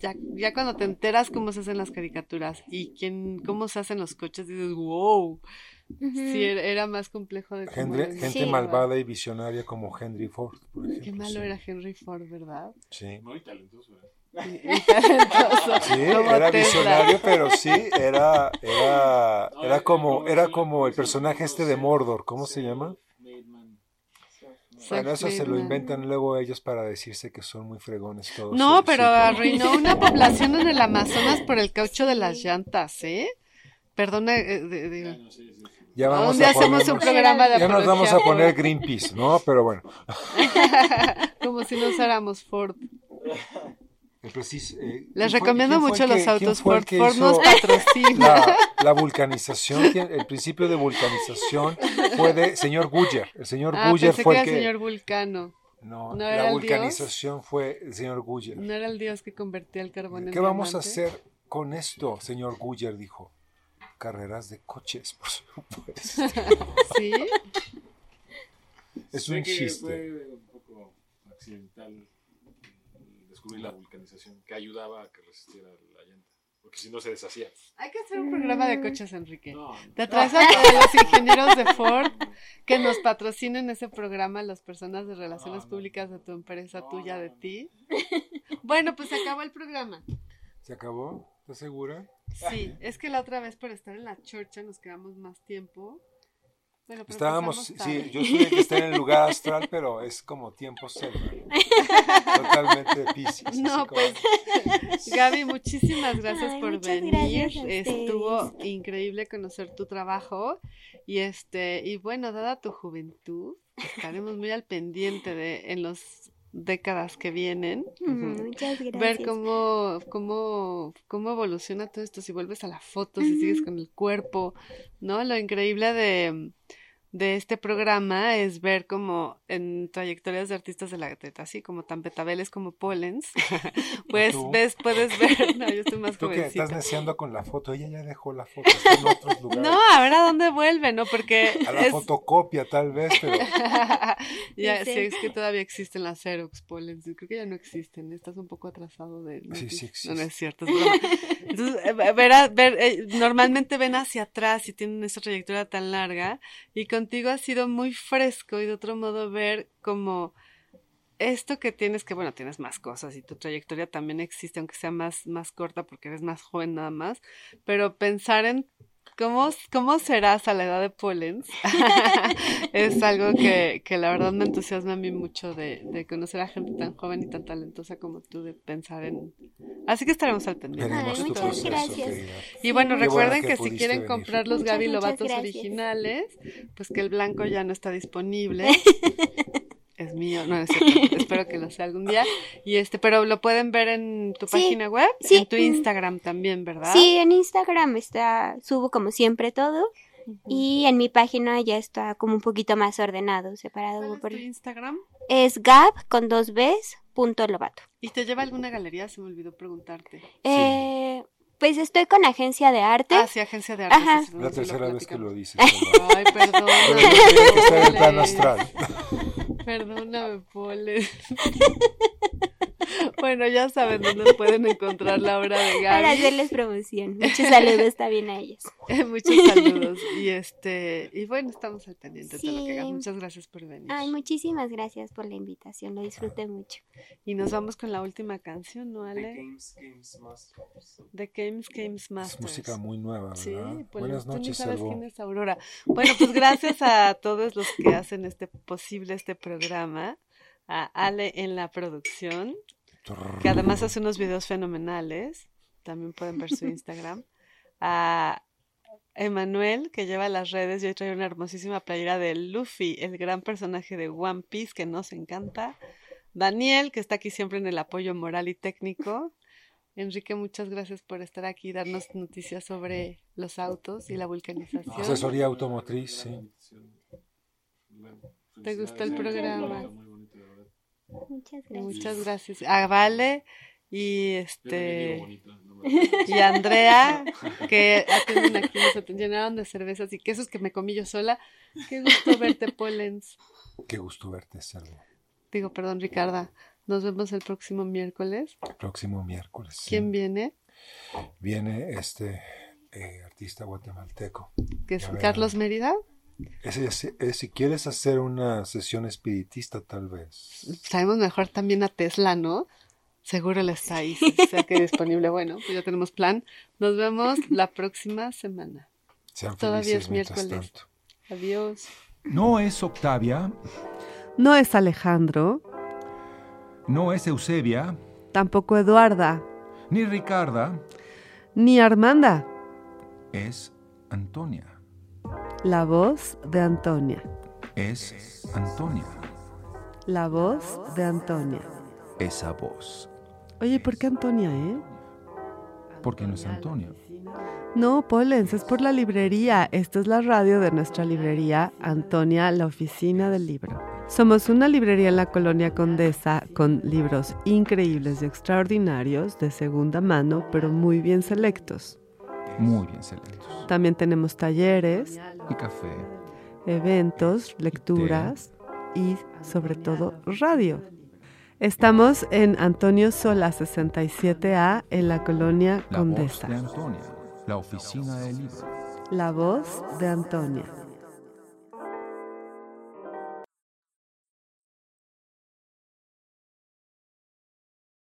Speaker 3: ya, ya cuando te enteras cómo se hacen las caricaturas y quién, cómo se hacen los coches, dices, wow,
Speaker 5: Ujú.
Speaker 3: sí, era, era más complejo de cómo
Speaker 4: Gente,
Speaker 5: Sí.
Speaker 4: malvada y visionaria como Henry Ford, por ejemplo.
Speaker 3: Qué malo
Speaker 4: sí.
Speaker 3: era Henry Ford, ¿verdad?
Speaker 4: Sí.
Speaker 6: Muy talentoso. ¿eh?
Speaker 3: Y, y [LAUGHS] talentoso,
Speaker 4: Sí, era
Speaker 3: Tesla.
Speaker 4: visionario, pero sí, era, era, era como, era como el personaje este de Mordor, ¿cómo se llama? Bueno, eso se lo inventan luego ellos para decirse que son muy fregones todos.
Speaker 3: No, pero
Speaker 4: sí.
Speaker 3: arruinó una [LAUGHS] población en el Amazonas por el caucho de las llantas, ¿eh? Perdona, eh, de- de-
Speaker 4: Ya vamos a
Speaker 3: hacemos un programa de
Speaker 4: ya nos vamos a poner Greenpeace, ¿no? Pero bueno. [LAUGHS]
Speaker 3: como si no usáramos Ford. [LAUGHS]
Speaker 4: Eh, eh,
Speaker 3: Les
Speaker 4: ¿quién fue-
Speaker 3: recomiendo
Speaker 4: fue
Speaker 3: mucho
Speaker 4: que-
Speaker 3: los autos Ford. Ford nos patrocina.
Speaker 4: La, la vulcanización, ¿quién- el principio de vulcanización fue de señor Guyer. El señor
Speaker 3: Ah, pensé
Speaker 4: fue
Speaker 3: que
Speaker 4: el
Speaker 3: era el
Speaker 4: que...
Speaker 3: señor Vulcano.
Speaker 4: No,
Speaker 3: ¿no era
Speaker 4: la vulcanización fue el señor Guyer.
Speaker 3: No era el dios que convertía el carbón en
Speaker 4: ¿Qué vamos a hacer con esto, señor Guyer? Dijo. Carreras de coches, por supuesto. [LAUGHS]
Speaker 3: Sí.
Speaker 4: Es
Speaker 6: Sé
Speaker 4: un chiste.
Speaker 6: Fue un poco accidental descubrir la vulcanización, que ayudaba a que resistiera la llanta, porque si no se deshacía.
Speaker 3: Hay que hacer un programa de coches, Enrique.
Speaker 6: No,
Speaker 3: Te traes [LAUGHS] a los ingenieros de Ford que nos patrocinen ese programa, las personas de relaciones
Speaker 6: No, no.
Speaker 3: públicas de tu empresa,
Speaker 6: No,
Speaker 3: tuya,
Speaker 6: no,
Speaker 3: de
Speaker 6: no.
Speaker 3: ti. [LAUGHS] Bueno, pues se acabó el programa.
Speaker 4: ¿Se acabó? ¿Estás segura?
Speaker 3: Sí, es que la otra vez por estar en la chorcha nos quedamos más tiempo. Bueno, pero
Speaker 4: Estábamos, sí, yo soy el que está en el lugar astral, pero es como tiempo cero. Totalmente [LAUGHS] así
Speaker 3: No,
Speaker 4: como-
Speaker 3: pues [LAUGHS] Gaby, muchísimas gracias
Speaker 5: Ay,
Speaker 3: por venir.
Speaker 5: gracias.
Speaker 3: Estuvo increíble conocer tu trabajo y este y bueno, dada tu juventud, estaremos muy al pendiente de en las décadas que vienen.
Speaker 5: Muchas gracias.
Speaker 3: Ver cómo, cómo, cómo evoluciona todo esto, si vuelves a la foto, si sigues con el cuerpo, ¿no? Lo increíble de, de este programa es ver como en trayectorias de artistas de la teta, así como tan betabeles como Pollens, [LAUGHS] pues ves, puedes ver, [LAUGHS] no, yo estoy más
Speaker 4: Tú que estás neciando con la foto, ella ya dejó la foto, está en otros [LAUGHS] lugares.
Speaker 3: No, a ver a dónde vuelve, ¿no? Porque
Speaker 4: A la
Speaker 3: es...
Speaker 4: fotocopia tal vez, pero
Speaker 3: ya,
Speaker 5: Sí.
Speaker 3: sí, es que todavía existen las Xerox Pollens. Creo que ya no existen. Estás un poco atrasado de.
Speaker 4: Sí, sí
Speaker 3: No, no es cierto, es broma. Entonces, eh, ver, a- ver, eh, normalmente ven hacia atrás y tienen esa trayectoria tan larga. Y contigo ha sido muy fresco y de otro modo ver como esto que tienes, que bueno, tienes más cosas y tu trayectoria también existe, aunque sea más, más corta porque eres más joven nada más. Pero pensar en ¿Cómo, ¿Cómo serás a la edad de Pollens? [LAUGHS] es algo que, que la verdad me entusiasma a mí mucho de, de conocer a gente tan joven y tan talentosa como tú, de pensar en... Así que estaremos al pendiente.
Speaker 5: Ay, muchas
Speaker 4: proceso,
Speaker 5: gracias.
Speaker 4: querida.
Speaker 3: Y bueno, recuerden
Speaker 4: bueno
Speaker 3: que,
Speaker 4: que
Speaker 3: si quieren
Speaker 4: venir.
Speaker 3: comprar los
Speaker 5: Muchas,
Speaker 3: Gaby Lobatos originales, pues que el blanco ya no está disponible. [LAUGHS] es mío, no es cierto. [LAUGHS] Espero que lo sea algún día. Y este, pero lo pueden ver en tu
Speaker 5: Sí,
Speaker 3: página web,
Speaker 5: sí,
Speaker 3: en tu. Instagram también, ¿verdad?
Speaker 5: Sí, en Instagram está, subo como siempre todo. Y en mi página ya está como un poquito más ordenado, separado.
Speaker 3: ¿Cuál es
Speaker 5: por-
Speaker 3: tu Instagram?
Speaker 5: Es gab con dos Bs punto lobato.
Speaker 3: ¿Y te lleva a alguna galería? Se me olvidó preguntarte.
Speaker 5: Eh, pues estoy con agencia de arte.
Speaker 3: Ah, sí, agencia de arte.
Speaker 5: Ajá.
Speaker 3: sí, sí,
Speaker 4: La
Speaker 3: sí,
Speaker 4: tercera vez que lo dices.
Speaker 3: Ay, perdón.
Speaker 4: Pero tiene que estar en el plano astral. [LAUGHS]
Speaker 3: Perdóname, Pole. [LAUGHS] [LAUGHS] bueno, ya saben dónde pueden encontrar la obra de [LAUGHS]
Speaker 5: para
Speaker 3: Gaby.
Speaker 5: hacerles promoción. Muchos saludos también a ellos. [LAUGHS]
Speaker 3: Muchos saludos. Y este, y bueno, estamos al pendiente de lo que hagas.
Speaker 5: Sí.
Speaker 3: Muchas gracias por venir.
Speaker 5: Ay, muchísimas gracias por la invitación, lo disfruté mucho.
Speaker 3: Y nos vamos con la última canción, ¿no, Ale?
Speaker 7: Games, Games Masters.
Speaker 3: The Games Games
Speaker 4: Es
Speaker 3: Masters.
Speaker 4: música muy nueva,
Speaker 3: Sí,
Speaker 4: ¿verdad?
Speaker 3: pues
Speaker 4: Buenas
Speaker 3: tú ni
Speaker 4: noches,
Speaker 3: sabes quién es Aurora. Bueno, pues gracias a todos los que hacen este posible este programa, a Ale en la producción, que además hace unos videos fenomenales, también pueden ver su Instagram, [LAUGHS] a Emanuel, que lleva las redes y hoy trae una hermosísima playera de Luffy, el gran personaje de One Piece que nos encanta, Daniel, que está aquí siempre en el apoyo moral y técnico, Enrique, muchas gracias por estar aquí y darnos noticias sobre los autos y la vulcanización.
Speaker 4: Asesoría automotriz, sí.
Speaker 3: ¿Te gustó el programa?
Speaker 6: Muy bonito, de verdad.
Speaker 5: Muchas gracias.
Speaker 3: Muchas gracias. A Vale y este
Speaker 6: no [LAUGHS] Y Andrea, [LAUGHS] que atienden aquí, nos llenaron de cervezas y quesos que me comí yo sola. Qué gusto verte, Polens.
Speaker 8: Qué gusto verte, Sergio.
Speaker 6: Digo, perdón, Ricarda. Nos vemos el próximo miércoles.
Speaker 8: El próximo miércoles. sí.
Speaker 6: ¿Quién viene?
Speaker 8: Viene este eh, artista guatemalteco.
Speaker 6: Que es. Carlos Mérida.
Speaker 8: Ese, ese- eh, si quieres hacer una sesión espiritista, tal vez.
Speaker 6: Sabemos mejor también a Tesla, ¿no? Seguro él está ahí, sí, sea que disponible. Bueno, pues ya tenemos plan. Nos vemos la próxima semana.
Speaker 8: Sean
Speaker 6: Todavía es miércoles.
Speaker 8: tanto.
Speaker 6: Adiós.
Speaker 4: No es Octavia,
Speaker 3: No es Alejandro,
Speaker 4: no es Eusebia,
Speaker 3: tampoco Eduarda,
Speaker 4: ni Ricarda,
Speaker 3: ni Armanda.
Speaker 4: es Antonia.
Speaker 3: La voz de Antonia.
Speaker 4: Es Antonia.
Speaker 3: La voz de Antonia.
Speaker 4: Esa voz.
Speaker 3: Oye, ¿por qué Antonia, eh?
Speaker 4: Porque no es Antonia.
Speaker 3: No, Polens, es por la librería. Esta es la radio de nuestra librería, Antonia, la oficina del libro. Somos una librería en la colonia Condesa con libros increíbles y extraordinarios de segunda mano, pero muy bien selectos.
Speaker 4: Muy bien selectos.
Speaker 3: También tenemos talleres,
Speaker 4: Y café.
Speaker 3: eventos, lecturas y sobre todo radio. Estamos en Antonio Sola 67A en la colonia
Speaker 4: La voz
Speaker 3: Condesa.
Speaker 4: de Antonia. La oficina del libro.
Speaker 3: La voz de Antonia.